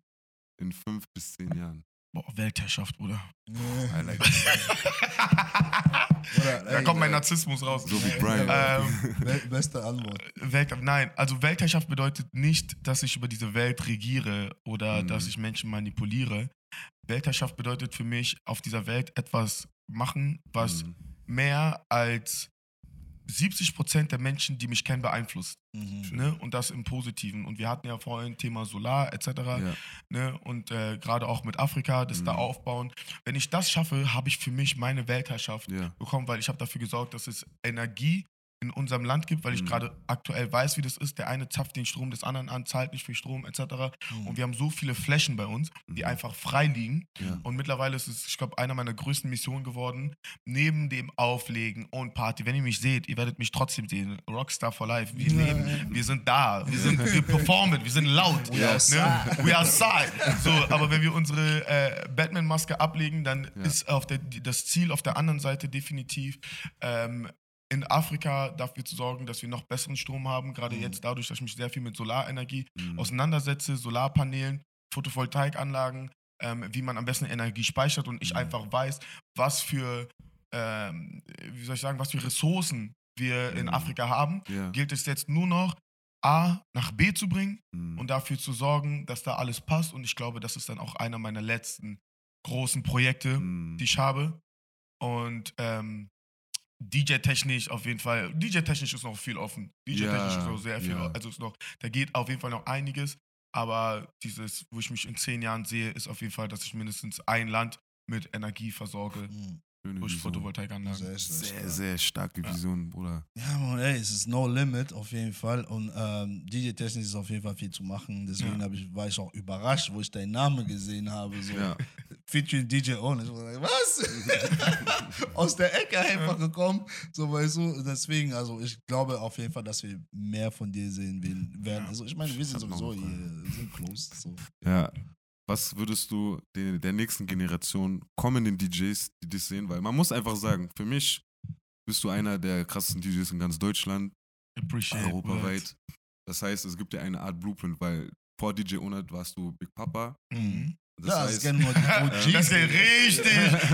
[SPEAKER 4] in fünf bis zehn Jahren?
[SPEAKER 1] Boah, Weltherrschaft, Bruder.
[SPEAKER 4] I like [laughs]
[SPEAKER 2] Oder,
[SPEAKER 1] Da
[SPEAKER 2] ey,
[SPEAKER 1] kommt mein Narzissmus raus.
[SPEAKER 4] So wie Brian.
[SPEAKER 1] Ähm, [laughs]
[SPEAKER 2] be- Beste Antwort.
[SPEAKER 1] Welt, nein, also Weltherrschaft bedeutet nicht, dass ich über diese Welt regiere oder
[SPEAKER 4] Mhm.
[SPEAKER 1] dass ich Menschen manipuliere. Weltherrschaft bedeutet für mich, auf dieser Welt etwas machen, was
[SPEAKER 4] Mhm.
[SPEAKER 1] mehr als 70% der Menschen, die mich kennen, beeinflusst.
[SPEAKER 2] Mhm.
[SPEAKER 1] Ne? Und das im Positiven. Und wir hatten ja vorhin Thema Solar etc.
[SPEAKER 4] Ja.
[SPEAKER 1] Ne? Und äh, gerade auch mit Afrika, das da
[SPEAKER 4] Mhm.
[SPEAKER 1] aufbauen. Wenn ich das schaffe, habe ich für mich meine Weltherrschaft
[SPEAKER 4] Ja.
[SPEAKER 1] bekommen, weil ich habe dafür gesorgt, dass es Energie in unserem Land gibt, weil ich
[SPEAKER 4] Mhm.
[SPEAKER 1] gerade aktuell weiß, wie das ist. Der eine zapft den Strom des anderen an, zahlt nicht für Strom etc.
[SPEAKER 2] Mhm.
[SPEAKER 1] Und wir haben so viele Flächen bei uns, die
[SPEAKER 4] Mhm.
[SPEAKER 1] einfach frei liegen.
[SPEAKER 4] Ja.
[SPEAKER 1] Und mittlerweile ist es, ich glaube, einer meiner größten Missionen geworden, neben dem Auflegen und Party. Wenn ihr mich seht, ihr werdet mich trotzdem sehen. Rockstar for life. Wir leben, wir sind da, wir, sind, wir performen, wir sind laut.
[SPEAKER 2] We outside.
[SPEAKER 1] Ne? We outside. So, aber wenn wir unsere äh, Batman-Maske ablegen, dann
[SPEAKER 4] Ja.
[SPEAKER 1] ist auf der, das Ziel auf der anderen Seite definitiv ähm, in Afrika dafür zu sorgen, dass wir noch besseren Strom haben. Gerade
[SPEAKER 2] Mhm.
[SPEAKER 1] jetzt dadurch, dass ich mich sehr viel mit Solarenergie
[SPEAKER 4] Mhm.
[SPEAKER 1] auseinandersetze, Solarpanelen, Photovoltaikanlagen, ähm, wie man am besten Energie speichert und ich
[SPEAKER 4] Mhm.
[SPEAKER 1] einfach weiß, was für, ähm, wie soll ich sagen, was für Ressourcen wir in
[SPEAKER 4] Mhm.
[SPEAKER 1] Afrika haben,
[SPEAKER 4] Ja.
[SPEAKER 1] gilt es jetzt nur noch, A nach B zu bringen
[SPEAKER 4] Mhm.
[SPEAKER 1] und dafür zu sorgen, dass da alles passt. Und ich glaube, das ist dann auch einer meiner letzten großen Projekte,
[SPEAKER 4] Mhm.
[SPEAKER 1] die ich habe. Und ähm, DJ-technisch auf jeden Fall. DJ-technisch ist noch viel offen. DJ-technisch ist noch sehr viel.
[SPEAKER 4] ja.
[SPEAKER 1] Also ist noch, da geht auf jeden Fall noch einiges. Aber dieses, wo ich mich in zehn Jahren sehe, ist auf jeden Fall, dass ich mindestens ein Land mit Energie versorge
[SPEAKER 2] Mhm.
[SPEAKER 4] Schöne
[SPEAKER 1] durch. Photovoltaikanlagen.
[SPEAKER 2] Sehr, sehr,
[SPEAKER 4] Sehr,
[SPEAKER 2] stark.
[SPEAKER 4] sehr starke
[SPEAKER 1] Ja.
[SPEAKER 4] Vision, Bruder.
[SPEAKER 2] Ja, man, ey, es ist no limit auf jeden Fall. Und ähm, DJ-technisch ist auf jeden Fall viel zu machen. Deswegen
[SPEAKER 1] Ja.
[SPEAKER 2] ich, war ich auch überrascht, wo ich deinen Namen gesehen habe. So.
[SPEAKER 4] Ja. [laughs]
[SPEAKER 2] Featuring DJ On. Ich war was? [laughs] Aus der Ecke einfach gekommen. So, weißt du, deswegen, also ich glaube auf jeden Fall, dass wir mehr von dir sehen werden.
[SPEAKER 1] Ja.
[SPEAKER 2] Also ich meine, wir sind sowieso hier, wir sind close. So.
[SPEAKER 4] Ja. Was würdest du den, der nächsten Generation kommenden DJs, die dich sehen, weil man muss einfach sagen, für mich bist du einer der krassesten DJs in ganz Deutschland,
[SPEAKER 1] Appreciate.
[SPEAKER 4] europaweit. Das heißt, es gibt ja eine Art Blueprint, weil vor DJ Onat warst du Big Papa.
[SPEAKER 1] Mhm.
[SPEAKER 4] Das
[SPEAKER 2] ja, das
[SPEAKER 4] heißt,
[SPEAKER 2] kennen nur die OGs.
[SPEAKER 1] Das ist ja richtig.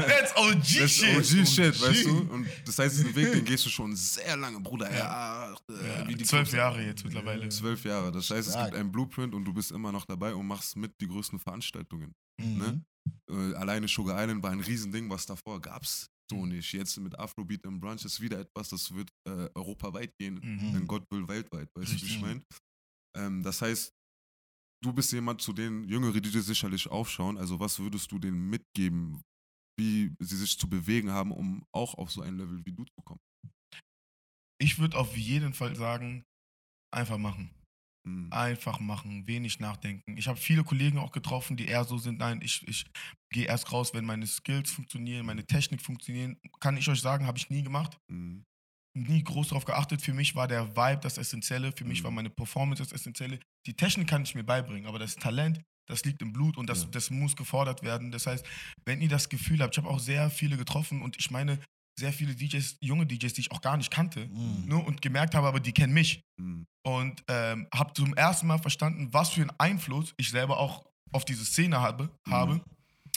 [SPEAKER 1] That's [laughs] OG
[SPEAKER 4] das ist
[SPEAKER 1] shit.
[SPEAKER 4] OG-Shit,
[SPEAKER 2] OG.
[SPEAKER 4] weißt du? Und das heißt, diesen Weg, den gehst du schon sehr lange, Bruder. Ja,
[SPEAKER 1] Ja,
[SPEAKER 4] äh, wie die
[SPEAKER 1] zwölf Jahre jetzt mittlerweile.
[SPEAKER 4] Zwölf Jahre. Das heißt, es gibt einen Blueprint und du bist immer noch dabei und machst mit die größten Veranstaltungen.
[SPEAKER 2] Mhm.
[SPEAKER 4] ne? Äh, alleine Sugar Island war ein Riesending, was davor gab's so nicht. Jetzt mit Afrobeat im Brunch ist wieder etwas, das wird äh, europaweit gehen.
[SPEAKER 1] Mhm.
[SPEAKER 4] Wenn Gott will, weltweit. Weißt du, wie ich meine? Ähm, das heißt, du bist jemand, zu denen jüngere DJs sicherlich aufschauen. Also, was würdest du denen mitgeben, wie sie sich zu bewegen haben, um auch auf so ein Level wie du zu kommen?
[SPEAKER 1] Ich würde auf jeden Fall sagen, einfach machen.
[SPEAKER 4] Mhm.
[SPEAKER 1] Einfach machen, wenig nachdenken. Ich habe viele Kollegen auch getroffen, die eher so sind, nein, ich, ich gehe erst raus, wenn meine Skills funktionieren, meine Technik funktionieren. Kann ich euch sagen, habe ich nie gemacht.
[SPEAKER 4] Mhm.
[SPEAKER 1] Nie groß darauf geachtet. Für mich war der Vibe das Essentielle, für mich
[SPEAKER 4] Mhm.
[SPEAKER 1] war meine Performance das Essentielle. Die Technik kann ich mir beibringen, aber das Talent, das liegt im Blut und das,
[SPEAKER 4] Ja.
[SPEAKER 1] das muss gefordert werden. Das heißt, wenn ihr das Gefühl habt, ich habe auch sehr viele getroffen und ich meine, sehr viele DJs, junge DJs, die ich auch gar nicht kannte
[SPEAKER 2] Mhm.
[SPEAKER 1] ne, und gemerkt habe, aber die kennen mich
[SPEAKER 4] Mhm.
[SPEAKER 1] und ähm, habe zum ersten Mal verstanden, was für einen Einfluss ich selber auch auf diese Szene habe,
[SPEAKER 4] Mhm.
[SPEAKER 1] habe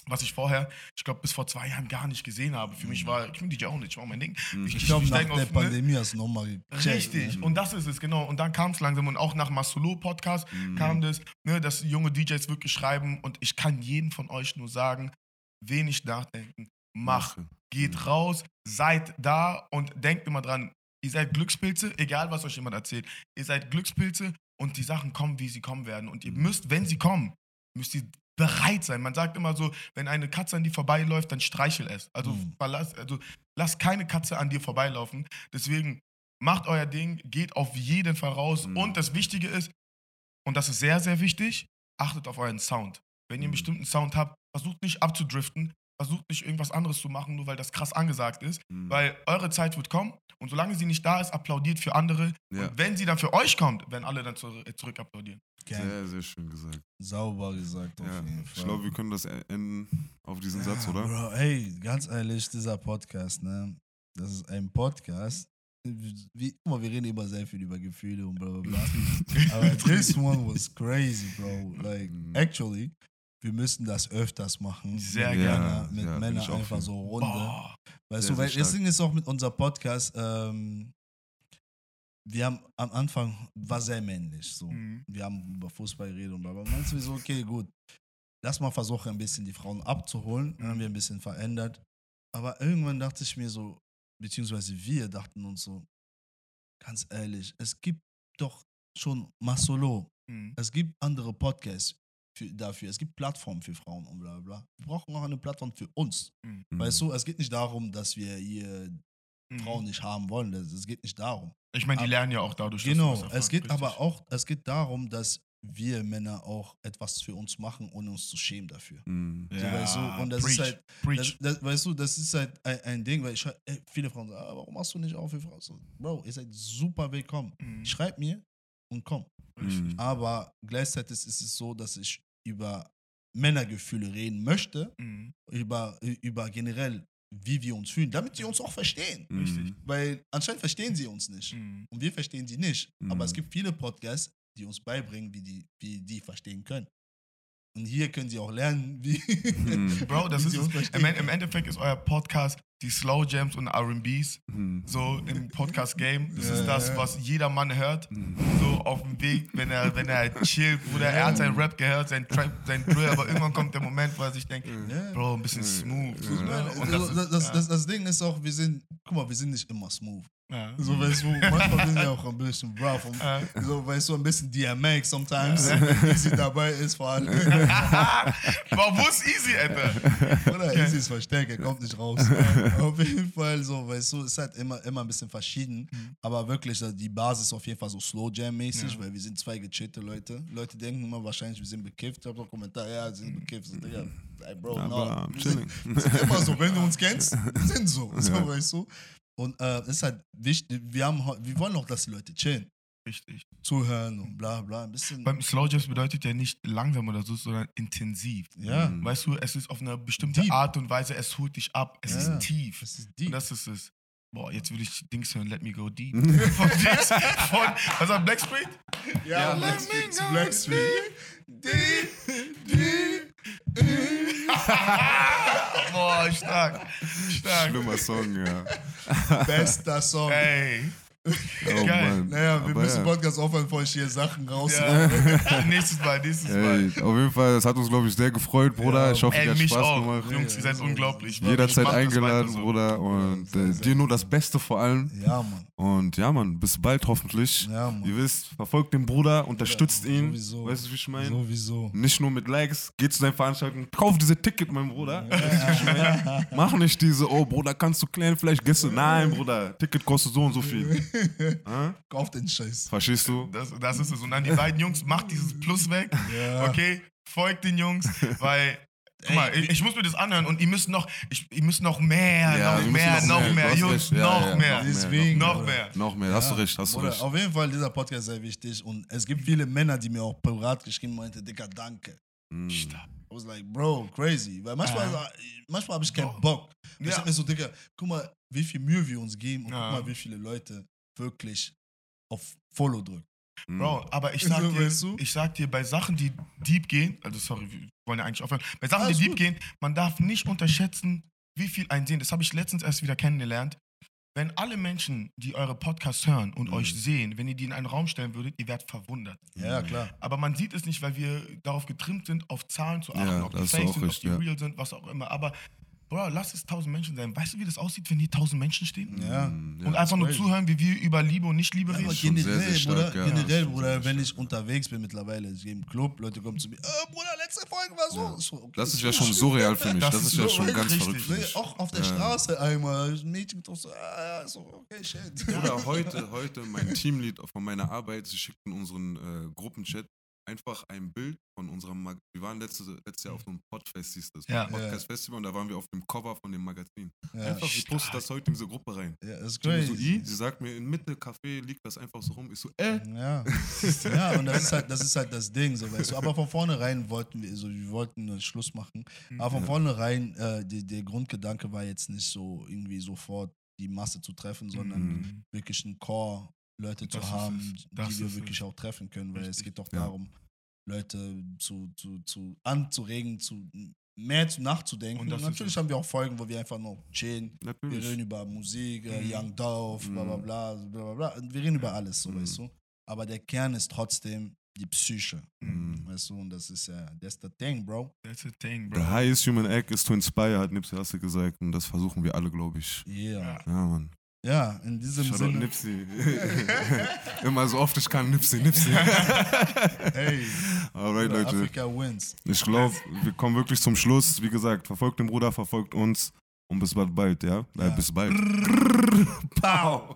[SPEAKER 1] was ich vorher, ich glaube, bis vor zwei Jahren gar nicht gesehen habe. Für mich
[SPEAKER 2] Mhm.
[SPEAKER 1] war, ich bin DJ auch nicht, ich war mein Ding.
[SPEAKER 4] Mhm.
[SPEAKER 2] Ich glaube, nach der
[SPEAKER 1] auf, ne?
[SPEAKER 2] Pandemie hast du nochmal.
[SPEAKER 1] Richtig,
[SPEAKER 2] Ne?
[SPEAKER 1] und das ist es, genau. Und dann kam es langsam und auch nach Masolo Podcast
[SPEAKER 4] Mhm.
[SPEAKER 1] kam das, ne, dass junge DJs wirklich schreiben und ich kann jedem von euch nur sagen, wenig nachdenken, mach,
[SPEAKER 4] Mache.
[SPEAKER 1] geht
[SPEAKER 4] Mhm.
[SPEAKER 1] raus, seid da und denkt immer dran, ihr seid Glückspilze, egal was euch jemand erzählt, ihr seid Glückspilze und die Sachen kommen, wie sie kommen werden. Und ihr
[SPEAKER 4] Mhm.
[SPEAKER 1] müsst, wenn sie kommen, müsst ihr bereit sein. Man sagt immer so, wenn eine Katze an dir vorbeiläuft, dann streichel es. Also,
[SPEAKER 2] Mhm.
[SPEAKER 1] verlass, also lass keine Katze an dir vorbeilaufen. Deswegen macht euer Ding, geht auf jeden Fall raus.
[SPEAKER 4] Mhm.
[SPEAKER 1] Und das Wichtige ist, und das ist sehr, sehr wichtig, achtet auf euren Sound. Wenn ihr einen
[SPEAKER 4] Mhm.
[SPEAKER 1] bestimmten Sound habt, versucht nicht abzudriften, versucht nicht irgendwas anderes zu machen, nur weil das krass angesagt ist.
[SPEAKER 4] Mhm.
[SPEAKER 1] Weil eure Zeit wird kommen und solange sie nicht da ist, applaudiert für andere.
[SPEAKER 4] Ja.
[SPEAKER 1] Und wenn sie dann für euch kommt, werden alle dann äh, zurück applaudieren.
[SPEAKER 2] Gang.
[SPEAKER 4] Sehr, sehr schön gesagt.
[SPEAKER 2] Sauber gesagt, auf
[SPEAKER 4] Ja.
[SPEAKER 2] jeden
[SPEAKER 4] Ich
[SPEAKER 2] Fall.
[SPEAKER 4] glaube, wir können das enden auf diesen Satz,
[SPEAKER 2] Ja,
[SPEAKER 4] oder?
[SPEAKER 2] Bro, ey, ganz ehrlich, dieser Podcast, ne? Das ist ein Podcast. Wie, mal, wir reden immer sehr viel über Gefühle und bla bla bla. [laughs] Aber this one was crazy, bro. Like,
[SPEAKER 4] Mhm.
[SPEAKER 2] actually, wir müssten das öfters machen.
[SPEAKER 1] Sehr
[SPEAKER 2] mit
[SPEAKER 1] gerne.
[SPEAKER 2] Männer, mit
[SPEAKER 4] Ja,
[SPEAKER 2] Männern einfach so Runde.
[SPEAKER 1] Boah.
[SPEAKER 2] Weißt du, weil. Ding ist auch mit unserem Podcast, ähm, wir haben am Anfang, war sehr männlich, so.
[SPEAKER 1] Mhm.
[SPEAKER 2] Wir haben über Fußball geredet und bla bla. Meinst du so, okay, gut. Lass mal versuchen, ein bisschen die Frauen abzuholen. Dann haben wir ein bisschen verändert. Aber irgendwann dachte ich mir so, beziehungsweise wir dachten uns so, ganz ehrlich, es gibt doch schon Masolo.
[SPEAKER 1] Mhm.
[SPEAKER 2] Es gibt andere Podcasts für, dafür. Es gibt Plattformen für Frauen und bla bla bla. Wir brauchen auch eine Plattform für uns.
[SPEAKER 4] Mhm.
[SPEAKER 2] Weißt du, es geht nicht darum, dass wir hier
[SPEAKER 1] Mhm.
[SPEAKER 2] Frauen nicht haben wollen. Das- Es geht nicht darum.
[SPEAKER 1] Ich meine, die
[SPEAKER 2] Aber-
[SPEAKER 1] lernen ja auch dadurch. dass
[SPEAKER 2] Genau,
[SPEAKER 1] was
[SPEAKER 2] es
[SPEAKER 1] erfahren.
[SPEAKER 2] geht
[SPEAKER 1] Richtig.
[SPEAKER 2] aber auch, es geht darum, dass wir Männer auch etwas für uns machen, ohne uns zu schämen dafür.
[SPEAKER 4] Mhm.
[SPEAKER 2] So, weißt du, und das
[SPEAKER 1] preach,
[SPEAKER 2] ist halt, das, das, weißt du, das ist halt ein, ein Ding, weil ich, viele Frauen sagen, ah, warum machst du nicht auch für Frauen? So, Bro, ihr seid super willkommen.
[SPEAKER 1] Mhm.
[SPEAKER 2] Schreib mir und komm.
[SPEAKER 4] Mhm.
[SPEAKER 2] Aber gleichzeitig ist es so, dass ich über Männergefühle reden möchte,
[SPEAKER 1] Mhm.
[SPEAKER 2] über, über generell, wie wir uns fühlen, damit sie uns auch verstehen.
[SPEAKER 1] Richtig.
[SPEAKER 4] Mhm.
[SPEAKER 2] Weil anscheinend verstehen sie uns nicht.
[SPEAKER 1] Mhm.
[SPEAKER 2] Und wir verstehen sie nicht. Aber
[SPEAKER 4] Mhm.
[SPEAKER 2] es gibt viele Podcasts, die uns beibringen, wie die, wie die verstehen können. Und hier können sie auch lernen, wie,
[SPEAKER 4] Mhm. [laughs]
[SPEAKER 1] Bro, das
[SPEAKER 2] wie
[SPEAKER 1] ist
[SPEAKER 2] sie
[SPEAKER 1] es. Im Endeffekt ist euer Podcast die Slow Jams und RBs.
[SPEAKER 4] Mhm.
[SPEAKER 1] So im Podcast-Game. Das
[SPEAKER 2] Ja,
[SPEAKER 1] ist das,
[SPEAKER 2] ja.
[SPEAKER 1] was jeder Mann hört.
[SPEAKER 4] Mhm.
[SPEAKER 1] So auf dem Weg, wenn er, wenn er chillt, [laughs] Bruder. Er hat seinen Rap gehört, sein Trap, sein Drill, aber irgendwann kommt der Moment, wo er sich denkt,
[SPEAKER 2] Ja.
[SPEAKER 1] Bro, ein bisschen smooth.
[SPEAKER 4] Ja.
[SPEAKER 1] ne? Und das, ist,
[SPEAKER 2] das,
[SPEAKER 1] ja.
[SPEAKER 2] das, das Ding ist auch, wir sind, guck mal, wir sind nicht immer smooth.
[SPEAKER 1] ja.
[SPEAKER 2] So, weißt du, manchmal sind wir auch ein bisschen rough. Und,
[SPEAKER 1] Ja.
[SPEAKER 2] so, weißt du, ein bisschen DMX sometimes. Easy dabei ist vor allem. [laughs]
[SPEAKER 1] Wo ist Easy, Alter?
[SPEAKER 2] Oder Easy ist versteckt, er kommt nicht raus. [laughs] auf jeden Fall so, weißt du, es ist halt immer, immer ein bisschen verschieden.
[SPEAKER 1] Mhm.
[SPEAKER 2] Aber wirklich, also die Basis ist auf jeden Fall so Slow Jam-mäßig,
[SPEAKER 1] Ja.
[SPEAKER 2] weil wir sind zwei gechillte Leute. Leute denken immer wahrscheinlich, wir sind bekifft. Ich habe doch Kommentar, ja, wir sind bekifft. So, Digga, ey, Bro, no.
[SPEAKER 4] Aber
[SPEAKER 2] Wir sind, [laughs] wir sind immer so, wenn du uns [laughs] kennst, wir sind so. so
[SPEAKER 4] Ja.
[SPEAKER 2] weißt du? Und äh, es ist halt wichtig, wir, haben, wir wollen auch, dass die Leute chillen,
[SPEAKER 1] Richtig.
[SPEAKER 2] zuhören und bla bla. Ein bisschen.
[SPEAKER 1] Beim Slow Jams bedeutet ja nicht langsam oder so, sondern intensiv.
[SPEAKER 2] ja,
[SPEAKER 4] Mhm.
[SPEAKER 1] Weißt du, es ist auf eine bestimmte
[SPEAKER 2] Deep.
[SPEAKER 1] Art und Weise, es holt dich ab, es
[SPEAKER 2] Ja.
[SPEAKER 1] ist tief.
[SPEAKER 2] das ist
[SPEAKER 1] Und
[SPEAKER 2] deep.
[SPEAKER 1] das ist es. Boah, jetzt will ich Dings hören, Let Me Go Deep. [laughs] Von Dings, von, was war Black Street?
[SPEAKER 2] Ja,
[SPEAKER 1] Let
[SPEAKER 2] Black
[SPEAKER 1] me
[SPEAKER 2] Street.
[SPEAKER 1] go
[SPEAKER 2] Black Street. Deep, deep,
[SPEAKER 1] Boah, stark. Stark.
[SPEAKER 4] Schlimmer Song, ja.
[SPEAKER 2] Bester Song.
[SPEAKER 1] Ey.
[SPEAKER 4] Oh
[SPEAKER 1] Geil.
[SPEAKER 4] Mann.
[SPEAKER 2] Naja, wir
[SPEAKER 4] Aber
[SPEAKER 2] müssen
[SPEAKER 4] ja.
[SPEAKER 2] Podcast aufhören, bevor ich hier Sachen raus.
[SPEAKER 1] Ja. [laughs] nächstes Mal, [laughs] nächstes Mal.
[SPEAKER 4] Ey, auf jeden Fall, es hat uns, glaube ich, sehr gefreut, Bruder.
[SPEAKER 2] Ja,
[SPEAKER 4] ich hoffe,
[SPEAKER 1] Ey,
[SPEAKER 4] dir hat
[SPEAKER 1] mich
[SPEAKER 4] Spaß
[SPEAKER 1] auch.
[SPEAKER 4] gemacht.
[SPEAKER 1] Jungs, ihr seid
[SPEAKER 2] Ja,
[SPEAKER 1] unglaublich.
[SPEAKER 2] so-
[SPEAKER 4] Jederzeit
[SPEAKER 1] das
[SPEAKER 4] eingeladen,
[SPEAKER 1] so.
[SPEAKER 4] Bruder. Und äh,
[SPEAKER 2] sehr
[SPEAKER 4] dir nur das Beste vor allem.
[SPEAKER 2] Ja, Mann.
[SPEAKER 4] Und ja, Mann, bis bald hoffentlich.
[SPEAKER 2] Ja, Mann.
[SPEAKER 4] Ihr wisst, verfolgt den Bruder, unterstützt ihn.
[SPEAKER 2] Sowieso.
[SPEAKER 4] Weißt du, wie ich meine?
[SPEAKER 2] Sowieso.
[SPEAKER 4] Nicht nur mit Likes, geht zu seinen Veranstaltungen, kauf diese Ticket, mein Bruder. Weißt du, wie ich meine? Mach nicht diese, oh Bruder, kannst du klären, vielleicht du. Nein, Bruder, Ticket kostet so und so viel. [laughs]
[SPEAKER 2] Kauf den Scheiß.
[SPEAKER 4] Verstehst du?
[SPEAKER 1] Das, das ist es. Und dann die beiden Jungs, macht dieses Plus weg.
[SPEAKER 2] Ja.
[SPEAKER 1] Okay? Folgt den Jungs, weil. Guck mal, ich, ich muss mir das anhören und ihr müsst noch, ich, ihr müsst noch mehr,
[SPEAKER 4] Ja,
[SPEAKER 1] noch mehr,
[SPEAKER 4] noch
[SPEAKER 1] noch
[SPEAKER 4] mehr.
[SPEAKER 1] mehr,
[SPEAKER 4] Du
[SPEAKER 1] Jungs.
[SPEAKER 4] Ja,
[SPEAKER 1] noch
[SPEAKER 4] ja,
[SPEAKER 1] mehr.
[SPEAKER 4] noch
[SPEAKER 2] Deswegen.
[SPEAKER 1] Noch mehr.
[SPEAKER 4] Noch mehr, hast du recht, hast du
[SPEAKER 2] Bruder,
[SPEAKER 4] recht.
[SPEAKER 2] auf jeden Fall, dieser Podcast ist sehr wichtig. Und es gibt viele Männer, die mir auch privat geschrieben haben, meinte, Dicker, danke.
[SPEAKER 4] Mm.
[SPEAKER 2] I was like, bro, crazy. Weil manchmal,
[SPEAKER 1] Ja.
[SPEAKER 2] manchmal habe ich keinen. Bock. Ich
[SPEAKER 1] Ja.
[SPEAKER 2] sag mir so, Digga, guck mal, wie viel Mühe wir uns geben und
[SPEAKER 1] Ja.
[SPEAKER 2] guck mal, wie viele Leute wirklich auf Follow drücken.
[SPEAKER 4] Mm.
[SPEAKER 1] Bro, aber ich [laughs] sag,
[SPEAKER 2] So,
[SPEAKER 1] dir,
[SPEAKER 2] weißt du?
[SPEAKER 1] ich sag dir, bei Sachen, die deep gehen, also sorry, wir wollen ja eigentlich aufhören, bei Sachen,
[SPEAKER 2] Alles
[SPEAKER 1] die deep
[SPEAKER 2] gut.
[SPEAKER 1] gehen, man darf nicht unterschätzen, wie viel ein sehen. Das habe ich letztens erst wieder kennengelernt. Wenn alle Menschen, die eure Podcasts hören und
[SPEAKER 4] Mhm.
[SPEAKER 1] euch sehen, wenn ihr die in einen Raum stellen würdet, ihr werdet verwundert.
[SPEAKER 2] Ja, klar.
[SPEAKER 1] Aber man sieht es nicht, weil wir darauf getrimmt sind, auf Zahlen zu achten,
[SPEAKER 4] Ja,
[SPEAKER 1] ob die fake sind,
[SPEAKER 4] recht,
[SPEAKER 1] ob die
[SPEAKER 4] ja.
[SPEAKER 1] real sind, was auch immer. Aber, Bro, lass es tausend Menschen sein. Weißt du, wie das aussieht, wenn hier tausend Menschen stehen?
[SPEAKER 2] Ja.
[SPEAKER 4] Mm, ja.
[SPEAKER 1] Und einfach nur
[SPEAKER 2] crazy.
[SPEAKER 1] zuhören, wie wir über Liebe und Nicht-Liebe
[SPEAKER 2] Ja,
[SPEAKER 1] reden.
[SPEAKER 2] aber
[SPEAKER 4] schon sehr,
[SPEAKER 2] generell,
[SPEAKER 4] sehr stark,
[SPEAKER 2] Bruder,
[SPEAKER 4] ja.
[SPEAKER 2] generell, Bruder, wenn ich unterwegs bin mittlerweile, ich gehe im Club, Leute kommen zu mir, äh, Bruder, letzte Folge war so. So, okay,
[SPEAKER 4] Das ist ja
[SPEAKER 2] so
[SPEAKER 4] schon surreal für mich.
[SPEAKER 1] Das
[SPEAKER 4] Das,
[SPEAKER 1] ist
[SPEAKER 4] ist ja schon ganz
[SPEAKER 1] richtig.
[SPEAKER 4] verrückt für
[SPEAKER 2] Nee,
[SPEAKER 4] mich.
[SPEAKER 2] auch auf der
[SPEAKER 4] Ja.
[SPEAKER 2] Straße einmal, ein Mädchen doch so, ah, so, okay, shit.
[SPEAKER 4] Oder [laughs] heute, heute mein Teamlead von meiner Arbeit, sie schickt in unseren äh, Gruppenchat einfach ein Bild von unserem Mag Wir waren letztes, letztes Jahr auf so einem Podfest, hieß das.
[SPEAKER 1] Ja.
[SPEAKER 4] Podcast Festival und da waren wir auf dem Cover von dem Magazin.
[SPEAKER 2] Ja,
[SPEAKER 4] Einfach, sie postet das heute in diese Gruppe rein.
[SPEAKER 2] ja, das ist
[SPEAKER 4] Ich bin so,
[SPEAKER 2] crazy.
[SPEAKER 4] i, sie sagt mir, in Mitte Café liegt das einfach so rum. Ich so, äh.
[SPEAKER 2] Ja. ja, und das ist, halt, das ist halt das Ding, so weißt du. Aber von vornherein wollten wir, also wir wollten einen Schluss machen. Aber von
[SPEAKER 4] Ja.
[SPEAKER 2] vornherein, äh, die, der Grundgedanke war jetzt nicht so irgendwie sofort die Masse zu treffen, sondern
[SPEAKER 1] Mhm.
[SPEAKER 2] wirklich einen Core Leute zu
[SPEAKER 1] Das
[SPEAKER 2] haben,
[SPEAKER 1] es.
[SPEAKER 2] Die wir wirklich
[SPEAKER 1] es.
[SPEAKER 2] auch treffen können, weil es
[SPEAKER 1] Richtig.
[SPEAKER 2] geht doch
[SPEAKER 4] Ja.
[SPEAKER 2] darum, Leute zu, zu, zu anzuregen, zu mehr zu nachzudenken.
[SPEAKER 1] Und
[SPEAKER 2] Und, natürlich
[SPEAKER 1] es.
[SPEAKER 2] haben wir auch Folgen, wo wir einfach nur chillen. Wir
[SPEAKER 4] Natürlich.
[SPEAKER 2] reden über Musik, äh,
[SPEAKER 1] Mhm.
[SPEAKER 2] Young Dolph, bla bla
[SPEAKER 4] Mhm.
[SPEAKER 2] bla, bla bla bla. Und Wir reden über alles, so
[SPEAKER 4] Mhm.
[SPEAKER 2] weißt du. Aber der Kern ist trotzdem die Psyche,
[SPEAKER 4] Mm.
[SPEAKER 2] weißt du. Und das ist ja, that's the thing, bro.
[SPEAKER 1] That's the thing,
[SPEAKER 4] The
[SPEAKER 1] bro.
[SPEAKER 4] highest human act is to inspire, hat Nipsey Hussle gesagt. Und das versuchen wir alle, glaube ich.
[SPEAKER 2] Yeah.
[SPEAKER 1] Ja.
[SPEAKER 4] Ja, Mann.
[SPEAKER 2] Ja, in diesem
[SPEAKER 4] Shoutout
[SPEAKER 2] Sinne.
[SPEAKER 4] Nipsey. [laughs] Immer so oft ich kann, Nipsey, Nipsey. [laughs]
[SPEAKER 2] Hey,
[SPEAKER 4] Alright, Leute.
[SPEAKER 2] Afrika wins.
[SPEAKER 4] Ich glaube, wir kommen wirklich zum Schluss. Wie gesagt, verfolgt den Bruder, verfolgt uns. Und bis bald, bald ja? Äh,
[SPEAKER 2] Ja.
[SPEAKER 4] bis bald. Pow.